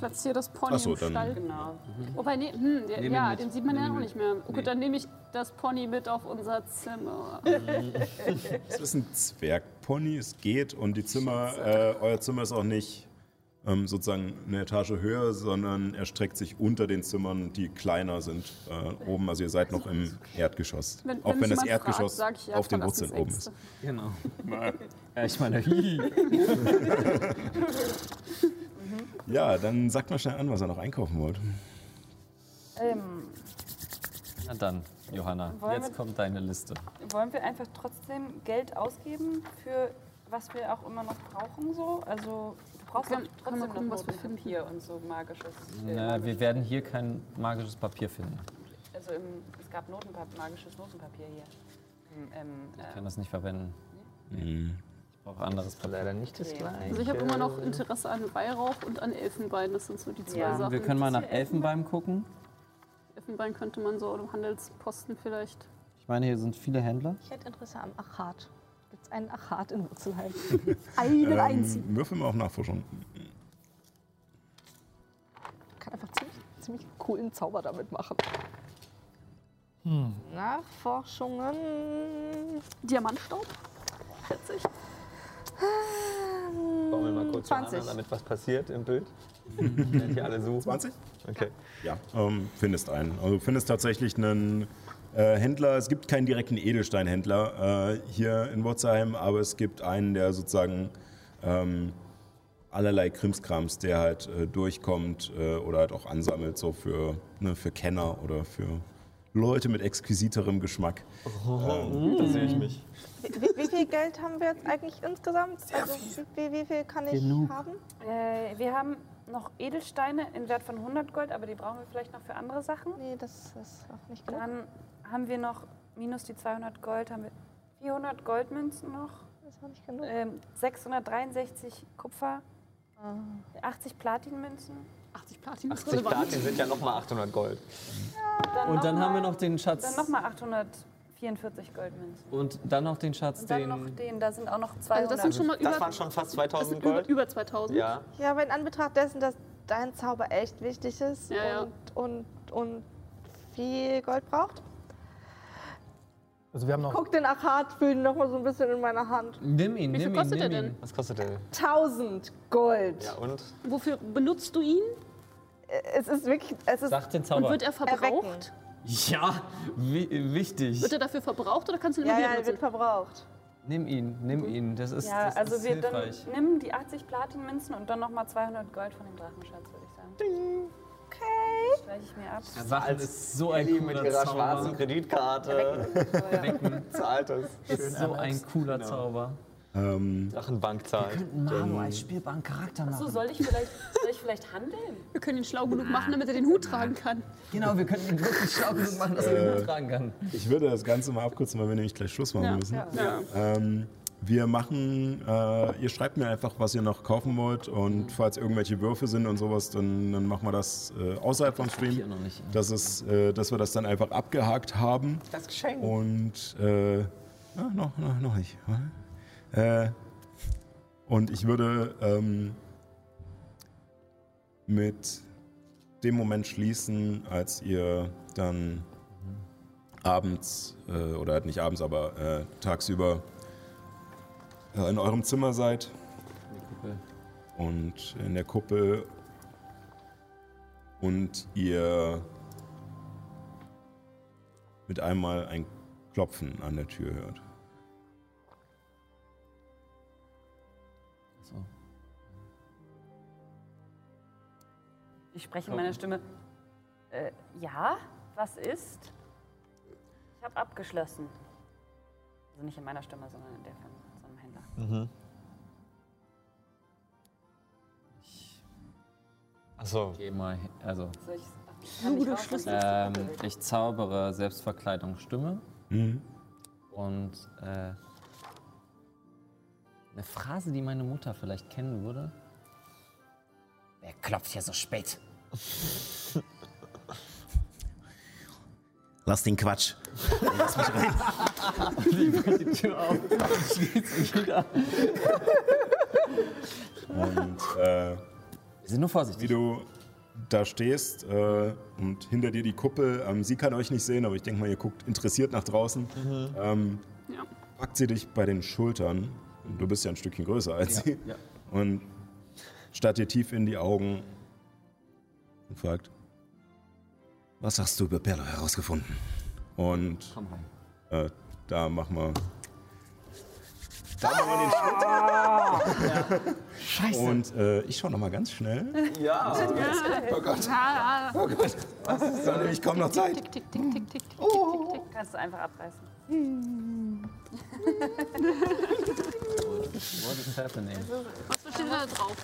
Ja. Platziere das Pony Ach so, im dann- Stall. Genau. Wobei, nee, hm, ja, ihn mit. den sieht man ja auch nicht mehr. Gut, Nee. dann nehme ich das Pony mit auf unser Zimmer. [LAUGHS] es ist ein Zwergpony, es geht und die Zimmer, äh, euer Zimmer ist auch nicht ähm, sozusagen eine Etage höher, sondern erstreckt sich unter den Zimmern, die kleiner sind äh, oben. Also ihr seid noch im Erdgeschoss. Wenn, auch wenn wenn mich das jemand Erdgeschoss sag ich, ja, auf den Wurzeln oben ist. Genau. [LAUGHS] ja, ich meine, [LAUGHS] hi. Ja, dann sagt mal schnell an, was ihr noch einkaufen wollt. Ähm, Na dann, Johanna, Wollen jetzt wir- kommt deine Liste. wollen wir einfach trotzdem Geld ausgeben für was wir auch immer noch brauchen? So? Also du brauchst können- doch können wir trotzdem gucken, noch was wir finden. Papier und so magisches. äh, Na, magisches- wir werden hier kein magisches Papier finden. Also im, es gab Notenpapier, magisches Notenpapier hier. Im, im, Ich äh, kann das nicht verwenden. Mhm. Ich brauche anderes Papier. Leider nicht das gleiche. Also ich habe immer noch Interesse an Weihrauch und an Elfenbein. Das sind so die zwei Ja. Sachen. Wir können mal nach Elfenbein gucken. Elfenbein könnte man so am Handelsposten vielleicht. Ich meine, hier sind viele Händler. Ich hätte Interesse am Achat. Gibt es einen Achat in Wurzelheim? [LAUGHS] Einen einzigen. Ähm, würfel mal auf Nachforschung. kann einfach ziemlich, ziemlich coolen Zauber damit machen. Hm. Nachforschungen. Diamantstaub? 40. Bauen wir mal kurz 20. Johanna, damit was passiert im Bild. [LAUGHS] Hier alle suchen. 20? Okay. Ja, ähm, findest einen. Also du findest tatsächlich einen äh, Händler. Es gibt keinen direkten Edelsteinhändler äh, hier in Wurzheim, aber es gibt einen, der sozusagen ähm, allerlei Krimskrams, der halt äh, durchkommt äh, oder halt auch ansammelt, so für, ne, für Kenner oder für Leute mit exquisiterem Geschmack. Da sehe ich mich. Wie, wie, wie viel Geld haben wir jetzt eigentlich insgesamt? also Wie, wie viel kann ich Genug. haben? äh, wir haben noch Edelsteine in Wert von 100 Gold, aber die brauchen wir vielleicht noch für andere Sachen. Nee, das ist auch nicht genug. Dann haben wir noch, minus die 200 Gold, haben wir 400 Goldmünzen noch, Das ist auch nicht genug. ähm, 663 Kupfer, Ah. 80 Platinmünzen. 80 Platin ist 80 relevant. Platin sind ja nochmal 800 Gold. Und dann haben wir noch den Schatz. Dann nochmal 844 Goldmünzen. Und dann noch den Schatz, Und dann den. noch den, da sind auch noch 200. Also das sind schon mal über, Das waren schon fast das 2000 sind über, Gold. über 2000. Ja. Ja, aber in Anbetracht dessen, dass dein Zauber echt wichtig ist Ja, ja. Und, und, und viel Gold braucht. Also wir haben noch Guck den Achat, fühl ihn noch mal so ein bisschen in meiner Hand. Nimm ihn, Wie viel nimm ihn, kostet nimm er ihn. denn? Was kostet der? 1000 Gold. Ja, und? Wofür benutzt du ihn? Es ist wirklich, es ist Sag den Und Zauber. wird er verbraucht? Ja, wi wichtig. Wird er dafür verbraucht oder kannst du ihn ja, ja, er wird verbraucht. Nimm ihn, nimm ihn. Das ist, Ja, das also ist wir dann hilfreich. nimm die 80 Platinmünzen und dann nochmal 200 Gold von dem Drachenschatz, würde ich sagen. Okay. Streiche ich mir ab. Wachen ist so ein cooler mit ihrer Zauber. schwarzen Kreditkarte Wecken [LAUGHS] zahlt es. ist so ein cooler Zauber. Ähm, Drachenbank zahlt. Manu als Spielbaren Charakter machen. So, soll ich vielleicht, soll ich vielleicht handeln? [LAUGHS] Wir können ihn schlau genug machen, damit er den Hut tragen kann. Genau, wir könnten ihn wirklich schlau genug machen, dass er den Hut tragen kann. ich würde das Ganze mal abkürzen, weil wir nämlich gleich Schluss machen Ja, müssen. ja. Ähm, wir machen, äh, ihr schreibt mir einfach, was ihr noch kaufen wollt und falls irgendwelche Würfe sind und sowas, dann, dann machen wir das äh, außerhalb vom Stream, noch nicht. dass, es, äh, dass wir das dann einfach abgehakt haben Das Geschenk. und äh, noch, noch, noch nicht. Äh, und ich würde ähm, mit dem Moment schließen, als ihr dann abends, äh, oder halt nicht abends, aber äh, tagsüber äh, in eurem Zimmer seid und in der Kuppel und ihr mit einmal ein Klopfen an der Tür hört. Ich spreche in meiner Stimme. Äh, ja, was ist? Ich habe abgeschlossen. Also nicht in meiner Stimme, sondern in der von so einem Händler. Mhm. Achso. Geh mal, also Soll ich, ich wirst du ähm, ich zaubere Selbstverkleidung Stimme Mhm. und äh, eine Phrase, die meine Mutter vielleicht kennen würde. Wer klopft hier so spät? Lass den Quatsch. Lass mich rein. die Tür auf, schließt sich wieder. Und äh, Wir sind nur wie vorsichtig. du da stehst äh, und hinter dir die Kuppel, ähm, sie kann euch nicht sehen, aber ich denke mal, ihr guckt interessiert nach draußen. Ähm, Ja. packt sie dich bei den Schultern. Du bist ja ein Stückchen größer als sie. ja. Und starrt dir tief in die Augen und fragt, was hast du über Perlo herausgefunden? Und Komm rein. äh, da machen wir. Da machen wir den Schritt. [LAUGHS] Scheiße. Und äh, ich schaue nochmal ganz schnell. Ja. Oh Gott, Ah, oh Gott. Es ist ja nämlich kaum noch Zeit. tick, tick, tick, tick, tick, tick, tick, Oh. tick. Kannst du einfach abreißen. What is happening? Was steht da drauf?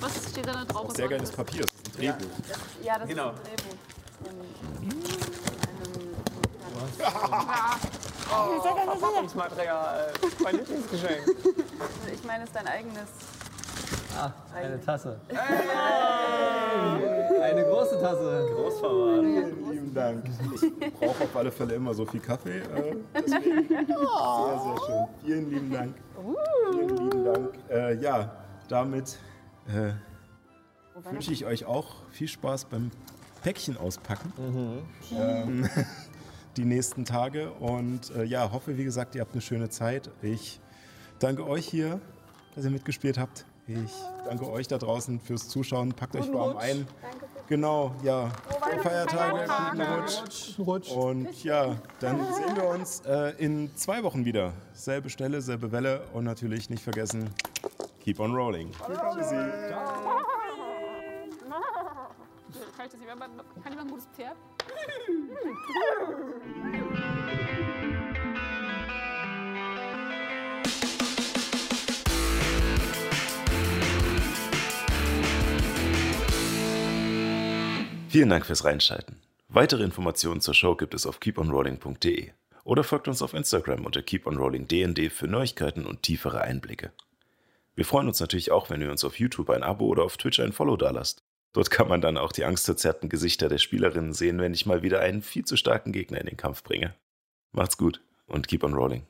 Was steht da drauf? Was Sehr geiles? Papier. Das ist ein Drehbuch. Ja, das Genau. ist ein Drehbuch. Verpackungsmaterial. Mein [LAUGHS] Lieblingsgeschenk. Ich meine, es ist dein eigenes. Ah, eine Tasse. Eine große Tasse. Großverwahrt. Vielen lieben Dank. Ich brauche auf alle Fälle immer so viel Kaffee. Äh, deswegen. Sehr, sehr schön. Vielen lieben Dank. Vielen lieben Dank. Äh, ja, damit äh, wünsche ich euch auch viel Spaß beim Päckchen auspacken. Ähm, [LAUGHS] die nächsten Tage. Und äh, ja, hoffe, wie gesagt, ihr habt eine schöne Zeit. Ich danke euch hier, dass ihr mitgespielt habt. Ich danke euch da draußen fürs Zuschauen. Packt euch warm ein. Genau, ja. Frohe Feiertage, guten Rutsch. Und ja, dann sehen wir uns äh, in zwei Wochen wieder. Selbe Stelle, selbe Welle und natürlich nicht vergessen, keep on rolling. Tschüssi. Kann, ich das jemand, kann jemand ein gutes Pferd? Vielen Dank fürs Reinschalten. Weitere Informationen zur Show gibt es auf keeponrolling.de oder folgt uns auf Instagram unter keeponrollingdnd für Neuigkeiten und tiefere Einblicke. Wir freuen uns natürlich auch, wenn ihr uns auf YouTube ein Abo oder auf Twitch ein Follow dalasst. Dort kann man dann auch die angstverzerrten Gesichter der Spielerinnen sehen, wenn ich mal wieder einen viel zu starken Gegner in den Kampf bringe. Macht's gut und keep on rolling.